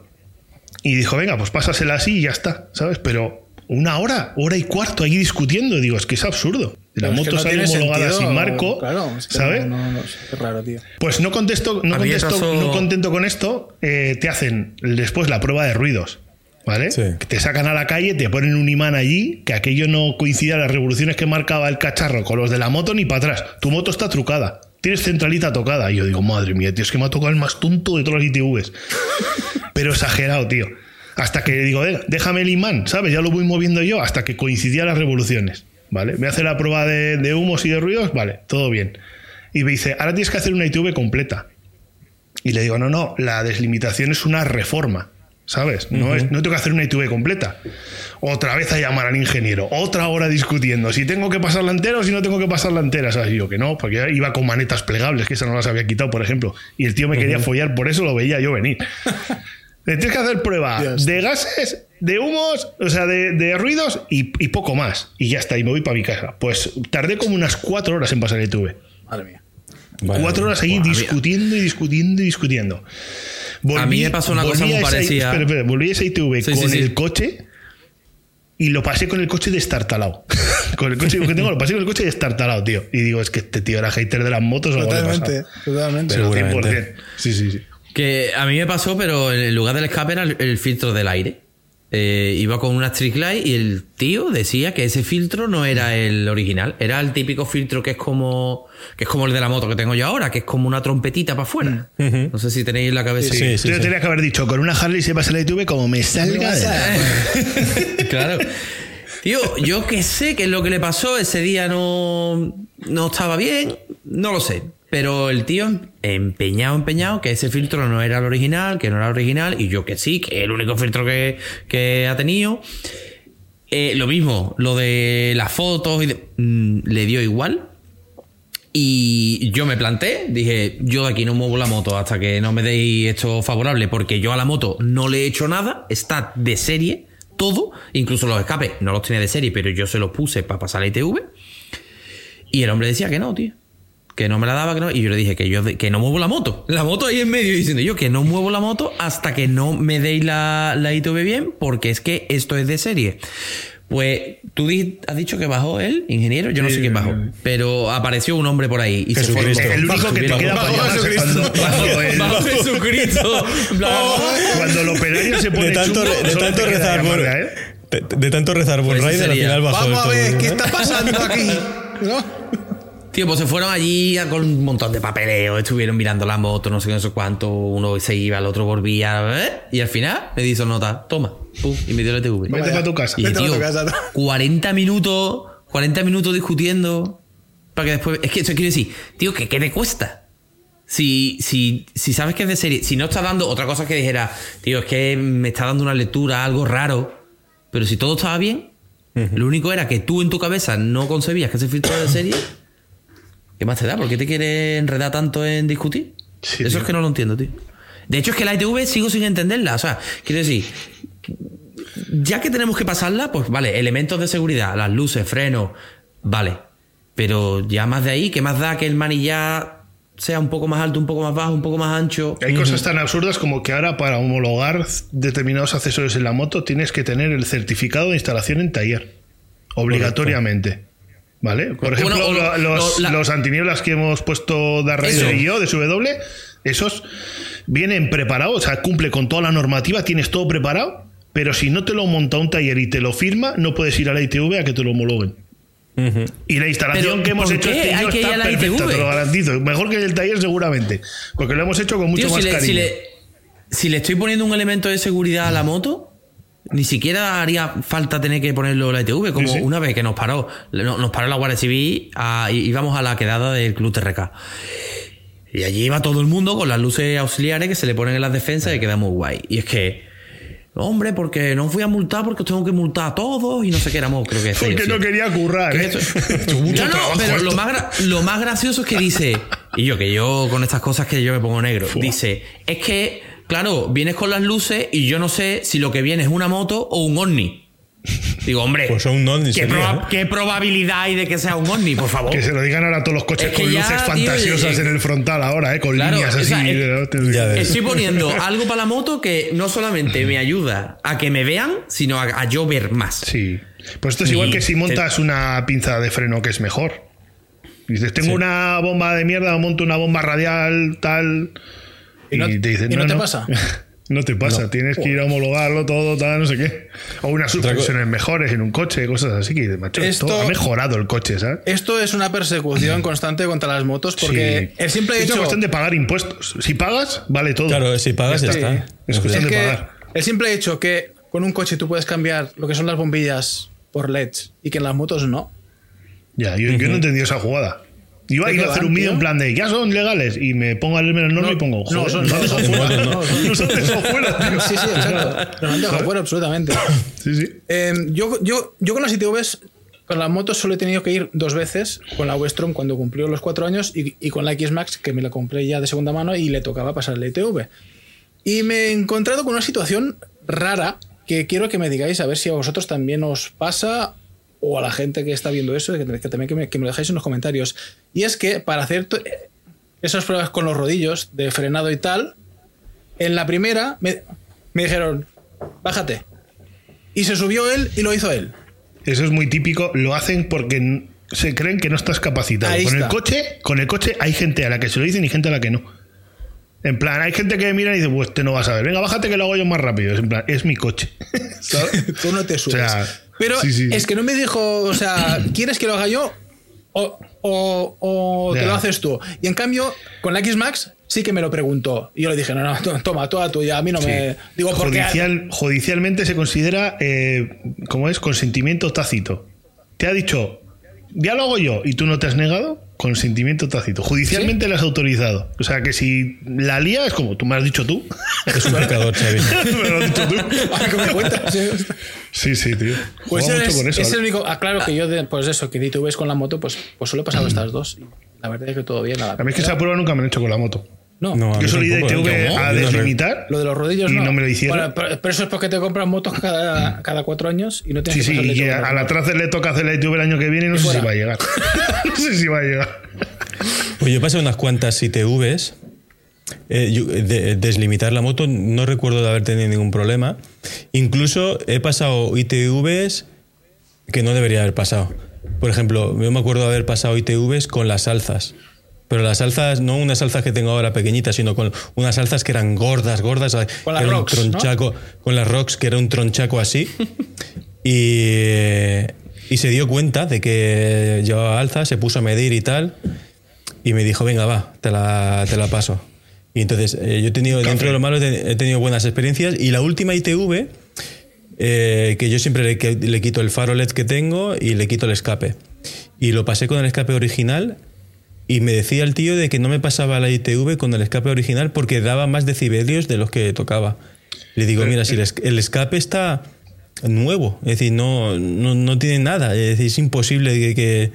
y dijo, venga, pues pásasela así y ya está, ¿sabes? Pero una hora, hora y cuarto ahí discutiendo, digo, es que es absurdo. La Pero es moto que no sale homologada sentido, sin marco, Claro, es que ¿sabes? No, es raro, tío. Pues no contesto, no contesto, no contento con esto, eh, te hacen después la prueba de ruidos. ¿Vale? Sí. Que Te sacan a la calle, te ponen un imán allí, que aquello no coincide a las revoluciones que marcaba el cacharro con los de la moto ni para atrás. Tu moto está trucada. Tienes centralita tocada. Y yo digo, madre mía, tío, es que me ha tocado el más tonto de todas las ITVs. Pero exagerado, tío. Hasta que digo, "Venga, déjame el imán, ¿sabes? Ya lo voy moviendo yo hasta que coincidían las revoluciones. ¿Vale? Me hace la prueba de, de humos y de ruidos, vale, todo bien. Y me dice, ahora tienes que hacer una ITV completa. Y le digo, no, no, la deslimitación es una reforma, ¿sabes? No, es, no tengo que hacer una ITV completa. Otra vez a llamar al ingeniero, otra hora discutiendo si tengo que pasarla entera o si no tengo que pasarla entera. ¿sabes? Y yo que no, porque iba con manetas plegables, que esas no las había quitado, por ejemplo. Y el tío me quería follar, por eso lo veía yo venir. Le tienes que hacer prueba de gases, de humos, o sea, de, de ruidos y, y poco más. Y ya está, y me voy para mi casa. Pues tardé como unas cuatro horas en pasar el ITV. Madre mía. Cuatro horas ahí discutiendo y discutiendo y discutiendo. A mí me pasó una cosa muy parecida. espera, espera, volví a esa ITV Sí, con sí, sí. el coche y lo pasé con el coche destartalado. con el coche que tengo, lo pasé con el coche destartalado, tío. Y digo, es que este tío era hater de las motos o algo Totalmente, totalmente. Pero Seguramente. 100%. Sí, sí, sí. Que a mí me pasó, pero en lugar del escape era el, el filtro del aire. Eh, iba con una Strict Light y el tío decía que ese filtro no era el original, era el típico filtro que es como que es como el de la moto que tengo yo ahora, que es como una trompetita para afuera. No sé si tenéis en la cabeza. Sí, sí, sí. tenías que haber dicho, con una Harley se pasa la ITV como me salga de la... claro. Tío, yo que sé qué es lo que le pasó, ese día no, no estaba bien, no lo sé. Pero el tío empeñado, empeñado, que ese filtro no era el original, que no era el original, y yo que sí, que es el único filtro que, que ha tenido. Eh, lo mismo, lo de las fotos, y de- mm, le dio igual. Y yo me planté, dije, yo de aquí no muevo la moto hasta que no me deis esto favorable, porque yo a la moto no le he hecho nada, está de serie, todo, incluso los escapes, no los tenía de serie, pero yo se los puse para pasar la ITV. Y el hombre decía que no, tío. Que no me la daba, que no. Y yo le dije que yo que no muevo la moto. La moto ahí en medio diciendo yo que no muevo la moto hasta que no me deis la, la ITV bien, porque es que esto es de serie. Pues tú di- has dicho que bajó él, ingeniero, yo no sé quién bajó, pero apareció un hombre por ahí y se fue. Jesucristo. El único que te Bajo- queda cuando el- Bajo Jesucristo. cuando el operario se pone De tanto, chungo, de tanto rezar por, ¿eh? de, de tanto rezar por Pues Raider, al final bajó Vamos a ver, ¿no? ¿qué está pasando aquí? ¿No? Tío, pues se fueron allí con un montón de papeleo, estuvieron mirando la moto, no sé qué, no sé cuánto, uno se iba, el otro volvía, ¿eh? y al final me hizo nota, toma, pum, y me dio la TV. Vete para tu casa. Y Vete tío, tu casa. 40 minutos, 40 minutos discutiendo para que después. Es que eso quiere decir, tío, que ¿qué te cuesta? Si, si, si sabes que es de serie, si no está dando otra cosa que dijera, tío, es que me está dando una lectura, algo raro, pero si todo estaba bien, lo único era que tú en tu cabeza no concebías que ese filtro era de serie, ¿qué más te da? ¿Por qué te quieres enredar tanto en discutir? Sí, Eso tío. es que no lo entiendo, tío. De hecho, es que la ITV sigo sin entenderla. O sea, quiero decir, ya que tenemos que pasarla, pues vale, elementos de seguridad, las luces, frenos, vale. Pero ya más de ahí, ¿qué más da que el manillar sea un poco más alto, un poco más bajo, un poco más ancho? Hay cosas tan absurdas como que ahora para homologar determinados accesorios en la moto tienes que tener el certificado de instalación en taller. Obligatoriamente. ¿Vale? Por ejemplo, lo- los, lo- la- los antinieblas que hemos puesto. Raider y yo de SW, esos vienen preparados, o sea, cumple con toda la normativa, tienes todo preparado, pero si no te lo monta un taller y te lo firma, no puedes ir a la ITV a que te lo homologuen. Y la instalación que hemos ¿por hecho este año está perfecta, te lo garantizo. Mejor que el taller seguramente, porque lo hemos hecho con mucho Tío, más si le, cariño. si, le, si le estoy poniendo un elemento de seguridad a la moto, ni siquiera haría falta tener que ponerlo en la ITV. Como Sí, sí. una vez que nos paró, no- nos paró la Guardia Civil, a- y- íbamos a la quedada del Club TRK. Y allí iba todo el mundo con las luces auxiliares que se le ponen en las defensas y queda muy guay. Y es que, hombre, porque no fui a multar porque os tengo que multar a todos y no sé qué éramos, creo que o Porque no quería currar, ¿Qué ¿eh? es? Mucho No, no, pero lo más, lo más gracioso es que dice, y yo que yo con estas cosas que yo me pongo negro, dice, es que, claro, vienes con las luces y yo no sé si lo que viene es una moto o un ovni. Digo, hombre, Pues un ovni ¿qué, sería, proba-. ¿qué probabilidad hay de que sea un ovni, por favor? Que se lo digan ahora a todos los coches Es que con ya, luces tío, fantasiosas en el frontal ahora, ¿eh? Con Claro, líneas o así. sea, Ya ves. Estoy poniendo algo para la moto que no solamente me ayuda a que me vean, sino a, a yo ver más. Sí. Pues esto es Y igual que si te- montas una pinza de freno que es mejor. Dices, tengo Sí. una bomba de mierda, monto una bomba radial, tal. ¿Y Y, no- te dicen, y no te pasa? no te pasa, No. tienes que ir a homologarlo todo, tal, no sé qué. O unas suspensiones mejores en un coche, cosas así que macho, esto, ha mejorado el coche, ¿sabes? Esto es una persecución constante contra las motos porque Sí. el simple es hecho. una cuestión de pagar impuestos. Si pagas, vale todo. Claro, si pagas ya está. Es cuestión es de que pagar. el simple hecho que con un coche tú puedes cambiar lo que son las bombillas por LEDs y que en las motos no. Ya, yo, yo no he entendido esa jugada. Iba a ¿De ir a hacer un vídeo en plan de ya son legales y me pongo a leerme el norma No, y pongo no, joder, son- nos han dejado son- fuera. no, han dejado fuera. Sí, sí, exacto. Nos han dejado fuera absolutamente. Sí, sí. Eh, yo, yo, yo con las ITVs, con las motos solo he tenido que ir dos veces, con la Westrom cuando cumplió los cuatro años y, y con la X-Max que me la compré ya de segunda mano y le tocaba pasar la ITV. Y me he encontrado con una situación rara que quiero que me digáis a ver si a vosotros también os pasa o a la gente que está viendo eso, que, que también que me, que me lo dejáis en los comentarios. Y es que para hacer esas pruebas con los rodillos de frenado y tal, en la primera me, me dijeron, bájate. Y se subió él y lo hizo él. Eso es muy típico. Lo hacen porque se creen que no estás capacitado. Ahí con el coche, con el coche hay gente a la que se lo dicen y gente a la que no. En plan, hay gente que mira y dice, pues te no vas a ver. Venga, bájate que lo hago yo más rápido. Es en plan, es mi coche. Tú no te subes. sea, Pero sí, sí. es que no me dijo, o sea, ¿quieres que lo haga yo? O, o- o te lo haces tú. Y en cambio, con la X-Max sí que me lo preguntó. Y yo le dije, no, no, to- toma, toda tuya. A mí no me. Digo, porque. Judicial, judicialmente se considera, eh, ¿cómo es? Consentimiento tácito. Te ha dicho, ya lo hago yo, y tú no te has negado, consentimiento tácito. Judicialmente lo has autorizado. O sea que si la lía es como tú me has dicho tú. Es un pecador, Xavi. me lo has dicho tú. Ahora que me cuentas. Sí, sí, tío. Pues Juega es, mucho con eso. es el único. Ah, claro que yo, de- pues eso, que tú ves con la moto, pues, pues solo he pasado estas dos. Y la verdad es que todo bien. la A mí es que esa prueba nunca me han hecho con la moto. No, No, a Yo tampoco, ITV ¿eh? a deslimitar. Lo de los rodillos Y no. no me lo hicieron. Bueno, pero, pero eso es porque te compras motos cada, cada cuatro años y no Sí, tienes sí, que pasarle y todo a la. Tracer le toca hacer la ITV el año que viene y no Y sé si va a llegar. no sé si va a llegar. Pues yo pasé unas cuantas ITVs. Eh, yo, de, deslimitar la moto, no recuerdo de haber tenido ningún problema. Incluso he pasado ITVs que no debería haber pasado. Por ejemplo, yo me acuerdo de haber pasado ITVs con las alzas. Pero las alzas, no unas alzas que tengo ahora pequeñitas, sino con unas alzas que eran gordas, gordas. Con las rocks, tronchaco, Con las rocks, que era un tronchaco así. y, y se dio cuenta de que llevaba alza, se puso a medir y tal, y me dijo, venga, va, te la, te la paso. Y entonces eh, yo he tenido, dentro de lo malo, he tenido buenas experiencias, y la última ITV, eh, que yo siempre le, le quito el faro LED que tengo y le quito el escape. Y lo pasé con el escape original y me decía el tío de que no me pasaba la ITV con el escape original porque daba más decibelios de los que tocaba. Le digo, mira, si el escape está nuevo, es decir, no, no, no tiene nada, es decir, es imposible de que,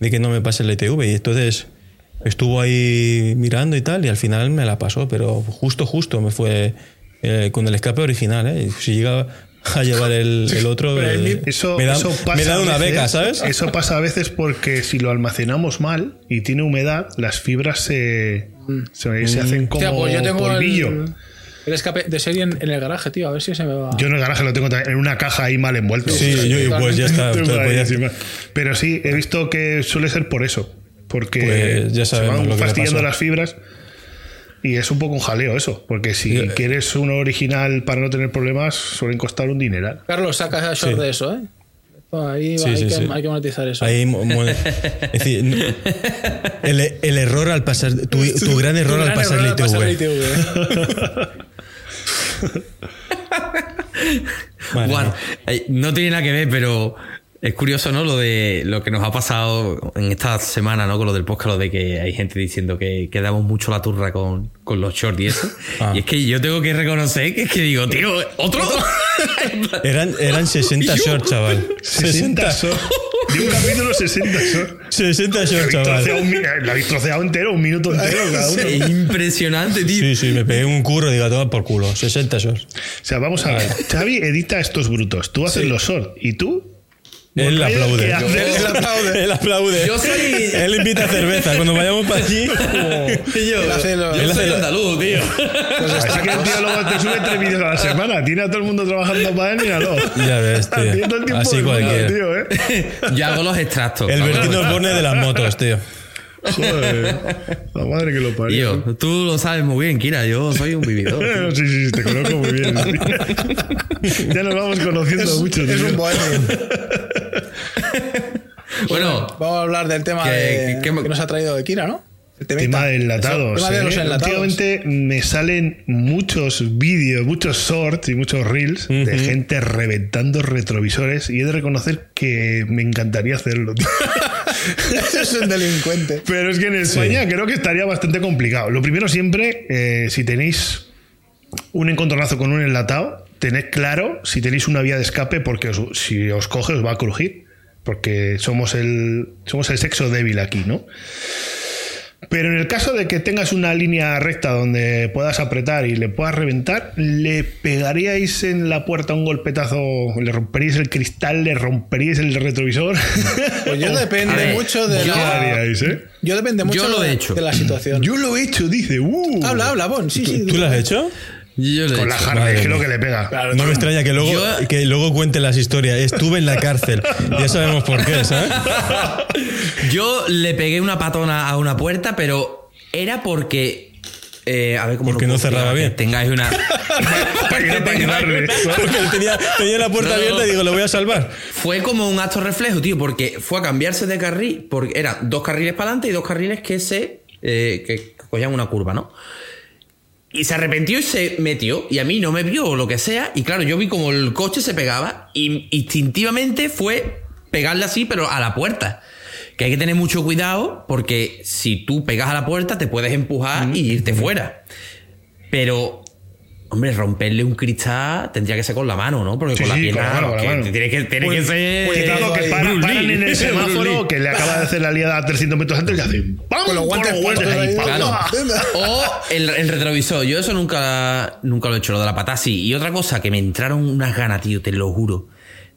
de que no me pase la ITV. Y entonces estuvo ahí mirando y tal y al final me la pasó, pero justo, justo me fue eh, con el escape original. ¿eh? Y Si llega a llevar el, el otro, eh, Eso, me da, eso pasa me da a una veces- beca, ¿sabes? Eso pasa a veces porque si lo almacenamos mal y tiene humedad, las fibras se, se, se hacen como Hostia, pues yo tengo polvillo. el, el escape de serie en, en el garaje, tío. A ver si se me va. Yo en el garaje lo tengo en una caja ahí mal envuelto. Sí, yo, pues ya está. Pero sí, he visto que suele ser por eso. Porque Pues ya se van lo que le fastidiando pasó. las fibras. Y es un poco un jaleo eso. Porque si quieres uno original para no tener problemas, suelen costar un dineral. Carlos, saca short Sí. de eso, ¿eh? Ahí Sí, hay, sí, que, sí. hay que monetizar eso. Ahí, es decir, no- el, el error al pasar, tu, tu gran error Tu al gran pasar al la ITV. Eh, no tiene nada que ver, pero es curioso, ¿no? Lo de lo que nos ha pasado en esta semana, ¿no? Con lo del podcast, lo de que hay gente diciendo que, que damos mucho la turra con, con los shorts y eso. Ah. Y es que yo tengo que reconocer que es que digo, tío, ¿otro? Eran, eran 60 Yo- shorts, chaval. 60, 60 son. De un capítulo 60 son. 60 shorts, Lo habéis troceado chaval. un lo habéis troceado entero, un minuto entero cada uno. es impresionante, tío. Sí, sí, me pegué un curro, digo, toma por culo. 60 shorts. O sea, vamos a ver. Xavi edita estos brutos. Tú haces los short. ¿Y tú? Él aplaude. Él aplaude. Él aplaude. Yo soy- Él invita a cerveza. Cuando vayamos para allí. Y yo, Él hace lo- yo él soy hace lo- andaluz, tío. Así que el tío luego te sube tres vídeos a la semana. Tiene a todo el mundo trabajando para él, míralo. Ya ves, tío. Tiene todo el tiempo Así cualquiera. tío, ¿eh? Yo hago los extractos. El extractos. pone de las motos, tío. Joder. La madre que lo parió. Tío, tú lo sabes muy bien, Kira. Yo soy un vividor. tío. Sí, sí, te conozco muy bien. tío. ya nos vamos conociendo mucho. Es tío. un bohemio. Bueno, Vamos a hablar del tema Que- de- que- que, nos ha traído de Kira, ¿no? El Tema de enlatados. El tema de ¿eh? los enlatados. Últimamente me salen muchos vídeos, muchos shorts y muchos reels de gente reventando retrovisores y he de reconocer que me encantaría hacerlo. es un delincuente. Pero es que en España creo que estaría bastante complicado. Lo primero siempre, eh, si tenéis un encontronazo con un enlatado, tened claro si tenéis una vía de escape porque os- si os coge os va a crujir. Porque somos el, somos el sexo débil aquí, ¿no? Pero en el caso de que tengas una línea recta donde puedas apretar y le puedas reventar, ¿le pegaríais en la puerta un golpetazo? ¿Le romperíais el cristal? ¿Le romperíais el retrovisor? Pues yo ¿O depende ver, mucho de yo- ¿Qué la. haríais, eh? Yo depende mucho Yo lo he de, hecho. de la situación. Yo lo he hecho, dice. Uh, Habla, habla, Bon. Sí, sí. ¿Tú lo has hecho? Yo le he Con la hecho. jarra, Madre es que lo mía. que le pega. No me extraña que luego, Yo- que luego cuente las historias. Estuve en la cárcel. Ya sabemos por qué, ¿sabes? Yo le pegué una patona a una puerta, pero era porque. eh, a ver cómo Porque no cerraba bien. que Tengáis una. Para que no para ayudarle. Porque él tenía, tenía la puerta no. abierta y digo, lo voy a salvar. Fue como un acto reflejo, tío, porque fue a cambiarse de carril, porque eran dos carriles para adelante y dos carriles que se. eh, que cogían una curva, ¿no? Y se arrepintió y se metió. Y a mí no me vio o lo que sea. Y claro, yo vi como el coche se pegaba. Y instintivamente fue pegarle así, pero a la puerta. Que hay que tener mucho cuidado porque si tú pegas a la puerta te puedes empujar y irte fuera. Pero, hombre, romperle un cristal tendría que ser con la mano, ¿no? Porque Sí, con la sí, pierna con la con la que te tiene que, tiene Pues- que ser. Pues claro, que para- paran Lee. en el semáforo que le acaba de hacer la liada a 300 metros antes y hacen ¡pam! Con los guantes puestos ahí, ahí. ¡pam! Claro. O el, el retrovisor. Yo eso nunca, nunca lo he hecho, lo de la pata sí. Y otra cosa, que me entraron unas ganas, tío, te lo juro.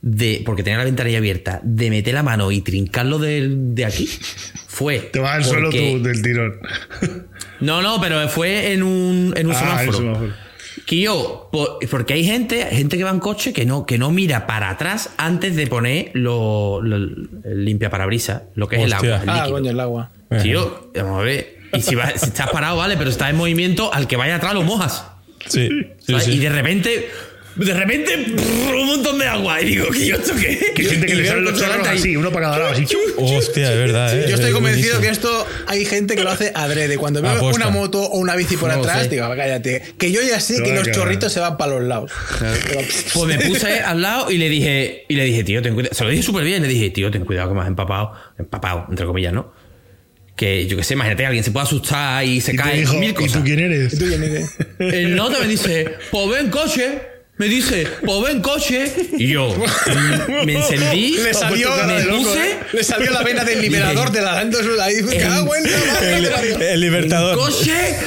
De, porque tenía la ventanilla abierta, de meter la mano y trincarlo de, de aquí. Fue. Te vas al suelo porque- tú del tirón. No, no, pero fue en un, en un Ah, semáforo. Que yo, por- porque hay gente, gente que va en coche que no, que no mira para atrás antes de poner lo, lo- el limpia parabrisas, lo que es el agua. el Ah, líquido. coño, el agua. Tío, vamos a ver. Y si, vas- si estás parado, vale, pero estás en movimiento, al que vaya atrás lo mojas. Sí, sí. Y de repente, De repente, brrr, un montón de agua. Y digo, ¿qué yo esto qué? Que gente que Y le salen los chorros así, uno para cada lado, así. chum. Hostia, es verdad, ¿eh? Yo estoy Es buenísimo. convencido que esto hay gente que lo hace adrede. Cuando veo Aposta. una moto o una bici por No atrás, sé. digo, cállate. Que yo ya sé Te que los cagar. chorritos se van para los lados. Pero, Pues me puse al lado y le dije, y le dije, tío, ten cuidado. Se lo dije súper bien. Le dije, tío, ten cuidado que me has empapado. Empapado, entre comillas, ¿no? Que yo qué sé, imagínate que alguien se puede asustar y se Y cae dijo, mil ¿y cosas. tú quién eres? ¿Tú quién eres? El nota me dice, pues ven coche. Me dice, pues ven coche. Y yo mm, me encendí. Le salió, me loco, puse ¿eh? le salió la vena del liberador de la ahí. ¡Me cago en la madre El, libertador. coche.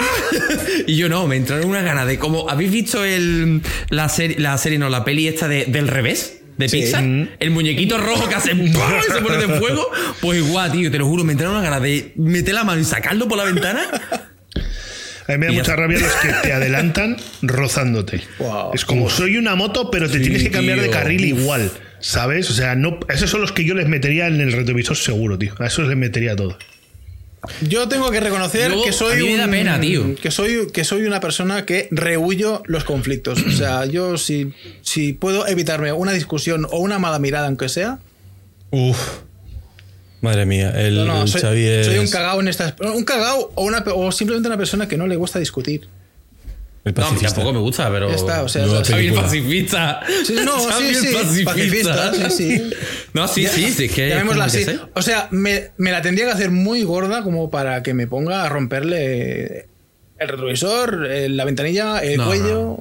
y yo no, me entraron unas ganas de como. ¿Habéis visto el, la, serie, la serie, no, la peli esta de, del revés? De Pixar, el muñequito rojo que hace ¡pum! y se pone de fuego. Pues igual, tío, te lo juro, me entraron unas ganas de meter la mano y sacarlo por la ventana. A mí me da mucha rabia los que te adelantan rozándote. Wow. Es como, soy una moto, pero te tienes que cambiar de carril igual. ¿Sabes? O sea, no, esos son los que yo les metería en el retrovisor seguro, tío. A esos les metería todo. Yo tengo que reconocer Luego, que soy a mí me da un- pena, tío. Que soy, que soy una persona que rehuyo los conflictos. O sea, yo si, si puedo evitarme una discusión o una mala mirada, aunque sea, Uf. Madre mía, el, no, no, el soy, Xavi es soy un cagao en estas. Un cagao o, una, o simplemente una persona que no le gusta discutir. el No, pacifista. tampoco me gusta, pero. Ya está, o sea, No, Xavi el película. pacifista. Sí, no, Xavi sí, sí, pacifista, sí, sí. No, sí, sí, sí, es que. Así. O sea, me, me la tendría que hacer muy gorda como para que me ponga a romperle el retrovisor, eh, la ventanilla, el No, cuello.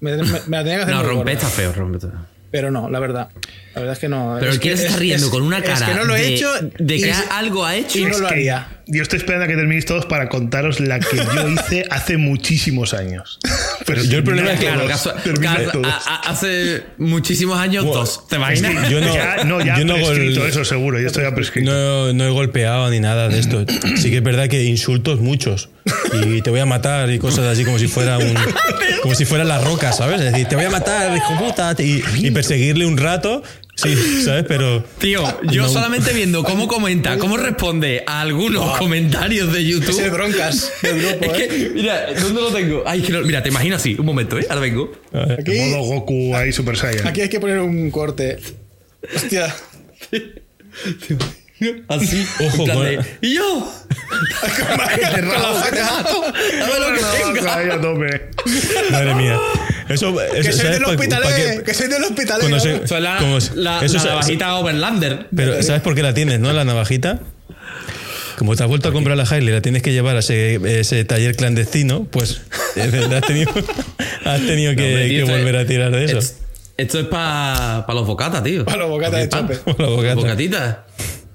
Me, me- me la tendría que hacer No, muy rompe está feo, rompe está. Pero no, la verdad. La verdad es que no. Pero es el que que está es- riendo es- con una cara. Es que no lo he de, hecho. De que algo ha hecho. y no lo haría. Yo estoy esperando a que terminéis todos para contaros la que yo hice hace muchísimos años. Pero Yo el problema es que- Claro, caso- caso- a- a- hace muchísimos años, Bueno, dos. ¿Te imaginas? Yo no, ya, no, ya yo no prescrito eso seguro, yo estoy ya prescrito. No, no he golpeado ni nada de esto. Sí que es verdad que insultos muchos. Y te voy a matar y cosas así como si fuera un. Como si fuera la roca, ¿sabes? Es decir, te voy a matar, hijo puta. Y, y perseguirle un rato. Sí, ¿sabes? Pero. Tío, yo No. solamente viendo cómo comenta, cómo responde a algunos comentarios de YouTube. Ese broncas del grupo, Es ¿eh? que, mira, ¿dónde lo tengo? Ay, que no- mira, te imagino así. Un momento, ¿eh? Ahora vengo. Aquí, Modo Goku ahí Super Saiyan. aquí hay que poner un corte. Hostia. Así. Ojo, en plan con- de, ¿Y yo? Con la. Madre mía. Eso, Que eso soy ¿sabes del pa- hospital, pa' qué? que soy del hospital. Cuando se- vamos. Eso es la, Como- la, eso la navajita Overlander. Pero ¿sabes por qué la tienes, no? La navajita. Como te has vuelto a comprar la Harley, la tienes que llevar a ese, ese taller clandestino, pues eh, has tenido, has tenido que, Hombre, tío, que volver a tirar de eso. es- Esto es para los bocatas, tío. Pa' los bocatas de Pa' chope. pan. Los bocatas. Bocatitas.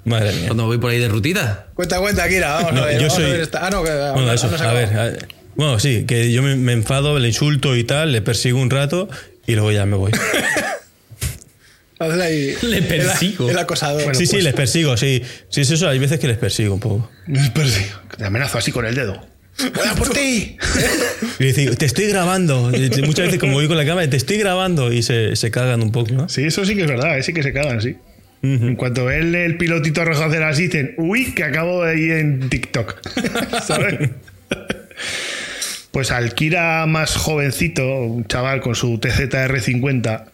Madre mía. Cuando voy por ahí de rutita. Cuenta, cuenta, Kira. Vamos No, a ver. yo vamos a soy- ver esta. Ah, no, que. Bueno, eso, no a ver, a ver. Bueno, sí, que yo me, me enfado, le insulto y tal, le persigo un rato y luego ya me voy. Ahí Le el- persigo. El, acosador. Bueno, sí, sí, pues- les persigo, sí. Sí, sí, eso, hay veces que les persigo un poco. Pero sí, Te amenazo así con el dedo. ¡Voy a por ti! Y te estoy grabando. Y Muchas veces, como voy con la cámara, te estoy grabando y se, se cagan un poco, ¿no? Sí, eso sí que es verdad, eh, sí que se cagan, sí. En cuanto ven el pilotito rojo hacer así, dicen, uy, que acabo de ir en TikTok. ¿Sabes? Pues al Kira más jovencito, un chaval con su TZR50,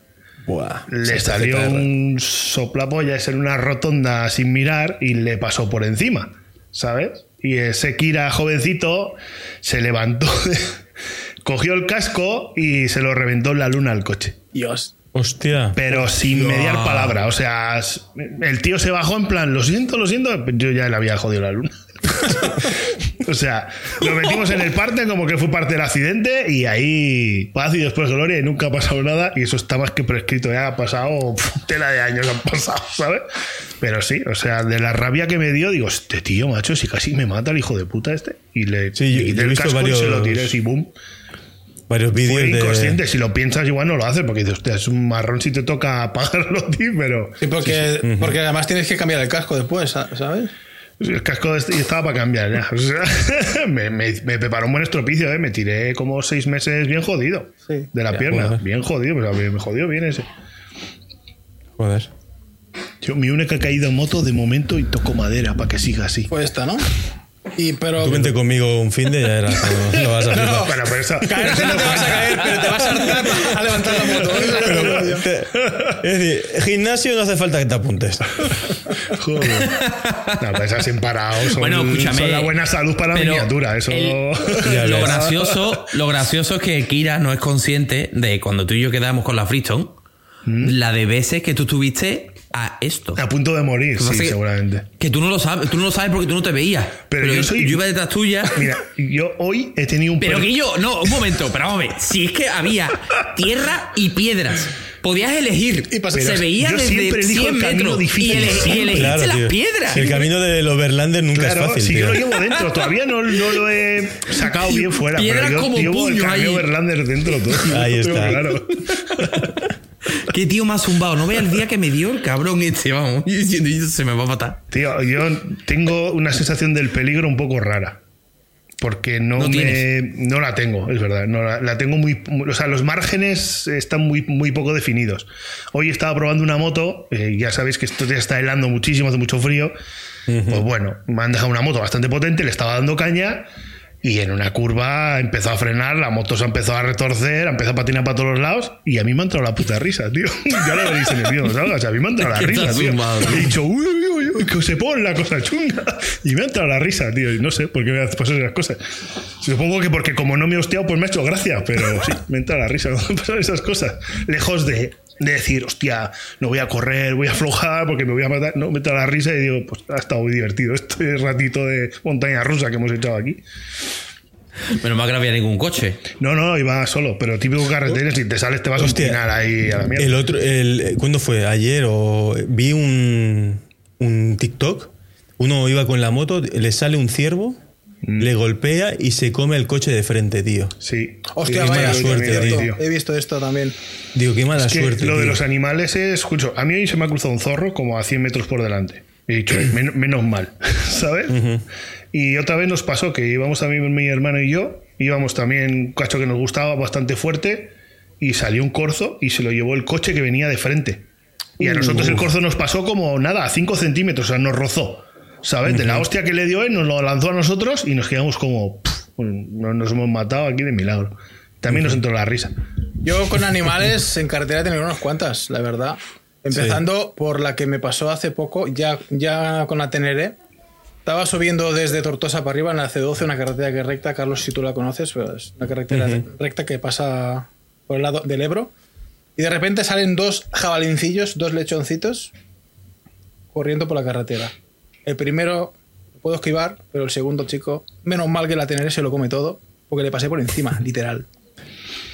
Buah, le salió ZR. un soplapollas en una rotonda sin mirar y le pasó por encima, ¿sabes? Y ese Kira jovencito se levantó, cogió el casco y se lo reventó en la luna al coche. Dios. Hostia. Pero sin Hostia. mediar palabra. O sea, el tío se bajó en plan, lo siento, lo siento. Yo ya le había jodido la luna. o sea, lo metimos en el parte como que fue parte del accidente y ahí paz y después gloria y nunca ha pasado nada. Y eso está más que prescrito. Ya ha pasado pf, tela de años, han pasado, ¿sabes? Pero sí, o sea, de la rabia que me dio, digo, este tío, macho, si casi me mata el hijo de puta este. Y le, Sí, yo- le quité yo el visto casco y se lo varios- tiré así, boom. Varios Fue vídeos de. inconsciente, si lo piensas igual no lo haces, porque dices, hostia, es un marrón si te toca apagarlo a ti, pero Sí, porque, porque además tienes que cambiar el casco después, ¿sabes? El casco est- estaba para cambiar ya. O sea, me, me, me preparó un buen estropicio, ¿eh? me tiré como seis meses bien jodido Sí. de la Ya, pierna, joder. bien jodido, pues me jodió bien ese. Joder. Yo, mi única caída en moto de momento y toco madera para que siga así. Fue esta, ¿no? Y, pero, Tú vente conmigo un fin de ya era. no, no vas a flipar. Bueno, pero eso. Caerte no te vas a caer, pero te vas a hartar a levantar la moto. Te- es decir, gimnasio no hace falta que te apuntes. Joder. No, esas sin parados son, Bueno, escúchame. son la buena salud para la pero miniatura. Eso. el- Ya lo, ves. gracioso, lo gracioso es que Kira no es consciente de cuando tú y yo quedamos con la Freestone, la de veces que tú estuviste a esto. A punto de morir, sí, que- seguramente. Que tú no lo sabes, tú no lo sabes porque tú no te veías. Pero yo soy- iba detrás tuya. Mira, yo hoy he tenido un. Pero per- que yo, no, un momento, pero vamos a ver. Si es que había tierra y piedras, podías elegir. Y se Pero veía yo desde siempre elijo 100 el metros. difícil, y, ele- y siempre. elegiste Claro, las tío. piedras. El camino del Overlander nunca Claro, es fácil. si yo tío. lo llevo dentro, todavía no, no lo he sacado bien fuera. Piedras pero yo como llevo el puño camino dentro todo. Ahí está. Claro. Qué tío más zumbado. No veas el día que me dio el cabrón este, vamos. Yo diciendo, "Yo se me va a matar. Tío, yo tengo una sensación del peligro un poco rara. Porque no, No me, no la tengo, es verdad. No la, la tengo muy. O sea, los márgenes están muy, muy poco definidos. Hoy estaba probando una moto, eh, ya sabéis que esto ya está helando muchísimo, hace mucho frío. Pues bueno, me han dejado una moto bastante potente, le estaba dando caña. Y en una curva empezó a frenar, la moto se empezó a retorcer, empezó a patinar para todos los lados y a mí me ha entrado la puta risa, tío. Ya lo veréis en el vídeo, ¿sabes? A mí me ha entrado la risa, tío. He dicho, uy, uy, uy, uy, que se pone la cosa chunga. Y me ha entrado la risa, tío. Y no sé por qué me pasan esas cosas. Supongo que porque como no me he hostiado, pues me ha hecho gracia, pero sí, me entra la risa cuando me pasan esas cosas. Lejos de, de decir, hostia, no voy a correr, voy a aflojar porque me voy a matar. No, me entra la risa y digo, pues ha estado muy divertido este ratito de montaña rusa que hemos echado aquí. Menos mal que no había ningún coche. No, no, iba solo, pero típico carretera, si te sales te vas a obstinar ahí a la mierda. El otro, el, ¿cuándo fue? Ayer o vi un, un TikTok. Uno iba con la moto, le sale un ciervo. Le golpea y se come el coche de frente, tío. Sí. Hostia, vaya, mala suerte, tío. tío. He visto esto también. Digo, qué mala Es que suerte. lo de los animales es, escucho, a mí hoy se me ha cruzado un zorro como a 100 metros por delante. He dicho, "Men- menos mal, ¿sabes? Y otra vez nos pasó que íbamos también mi hermano y yo, íbamos también un cacho que nos gustaba bastante fuerte y salió un corzo y se lo llevó el coche que venía de frente. Y a nosotros el corzo nos pasó como nada, a 5 centímetros, o sea, nos rozó. ¿Sabes? De la hostia que le dio él, nos lo lanzó a nosotros y nos quedamos como, "Pff, pues, no- nos hemos matado aquí de milagro. También nos entró la risa. Yo con animales en carretera he tenido unas cuantas, la verdad. Empezando por la que me pasó hace poco, ya, ya con la Teneré. Estaba subiendo desde Tortosa para arriba en la C12, una carretera que es recta. Carlos, si tú la conoces, pues es una carretera recta que pasa por el lado del Ebro. Y de repente salen dos jabalincillos, dos lechoncitos, corriendo por la carretera. El primero lo puedo esquivar, pero el segundo chico, menos mal que la Teneré se lo come todo, porque le pasé por encima, literal.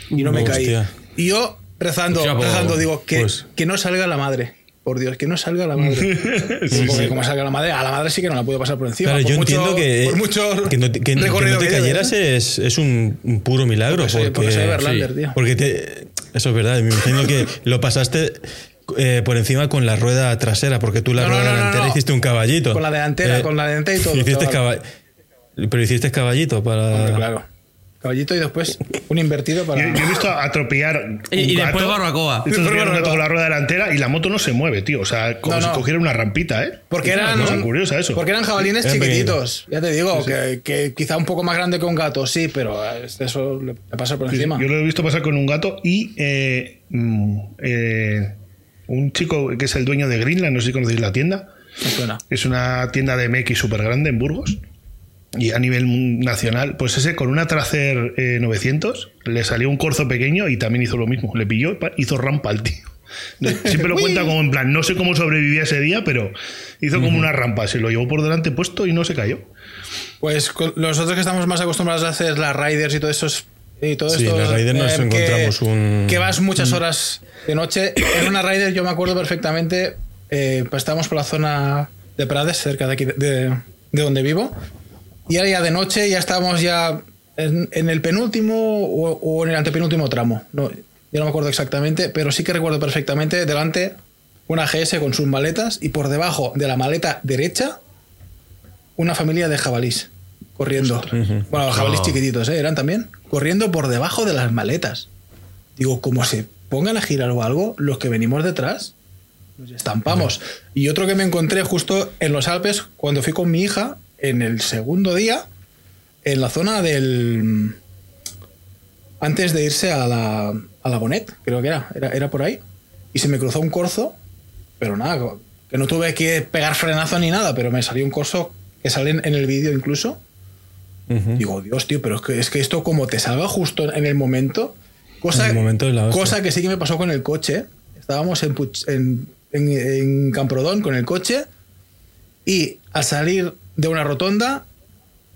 Y no me caí. Y yo rezando, Hostia, pues- rezando, digo, que, pues- que no salga la madre. Por Dios, que no salga la madre. Porque como salga la madre, a la madre sí que no la puedo pasar por encima. Claro, por yo mucho- entiendo que, por mucho que no te, que- no te cayeras ¿eh? es, es un, un puro milagro. Porque soy- porque soy porque, Verlander, sí. tío. porque te- eso es verdad. Me imagino que lo pasaste eh, por encima con la rueda trasera, porque tú la No, rueda no, no, delantera no. hiciste un caballito. Eh, Con la delantera, con la delantera y todo, Hiciste pero hiciste caballito para. Hombre, claro. Caballito y después un invertido para. Yo, yo he visto atropellar. un Y- y gato, después barbacoa. he visto Después barbacoa. con la rueda delantera y la moto no se mueve, tío. O sea, como No, si cogiera una rampita, ¿eh? Porque Es eran, una cosa curiosa eso. porque eran jabalines chiquititos. Ya te digo, Que, que quizá un poco más grande que un gato, sí, pero eh, eso le pasa por Sí, encima. Yo lo he visto pasar con un gato y eh, mm, eh, un chico que es el dueño de Greenland, no sé si conocéis la tienda. Suena. Es una tienda de MX súper grande en Burgos. Y a nivel nacional, pues ese con una Tracer eh, 900 le salió un corzo pequeño y también hizo lo mismo. Le pilló hizo rampa al tío. Siempre lo cuenta como en plan, no sé cómo sobrevivía ese día, pero hizo como una rampa. Se lo llevó por delante puesto y no se cayó. Pues nosotros que estamos más acostumbrados a hacer las riders y todo eso y todo Sí, esto las riders nos que- encontramos un- que vas muchas horas de noche en una rider yo me acuerdo perfectamente eh, pues estábamos por la zona de Prades cerca de aquí de, de- de donde vivo y era ya de noche ya estábamos ya en, en el penúltimo o, o en el antepenúltimo tramo no, yo no me acuerdo exactamente pero sí que recuerdo perfectamente delante una GS con sus maletas y por debajo de la maleta derecha una familia de jabalís corriendo. Bueno, los jabalís chiquititos, ¿eh? Eran también. Corriendo por debajo de las maletas. Digo, como se pongan a girar o algo, los que venimos detrás nos estampamos. Y otro que me encontré justo en los Alpes, cuando fui con mi hija, en el segundo día, en la zona del. Antes de irse a la, a la Bonet, creo que era, era, era por ahí. Y se me cruzó un corzo, pero nada, que no tuve que pegar frenazo ni nada, pero me salió un corzo que sale en, en el vídeo incluso. Digo, Dios, tío, pero es que, es que esto como te salga justo en el momento. Cosa, En el momento es la hostia. cosa que sí que me pasó con el coche. Estábamos en, en, en- en Camprodón con el coche y al salir de una rotonda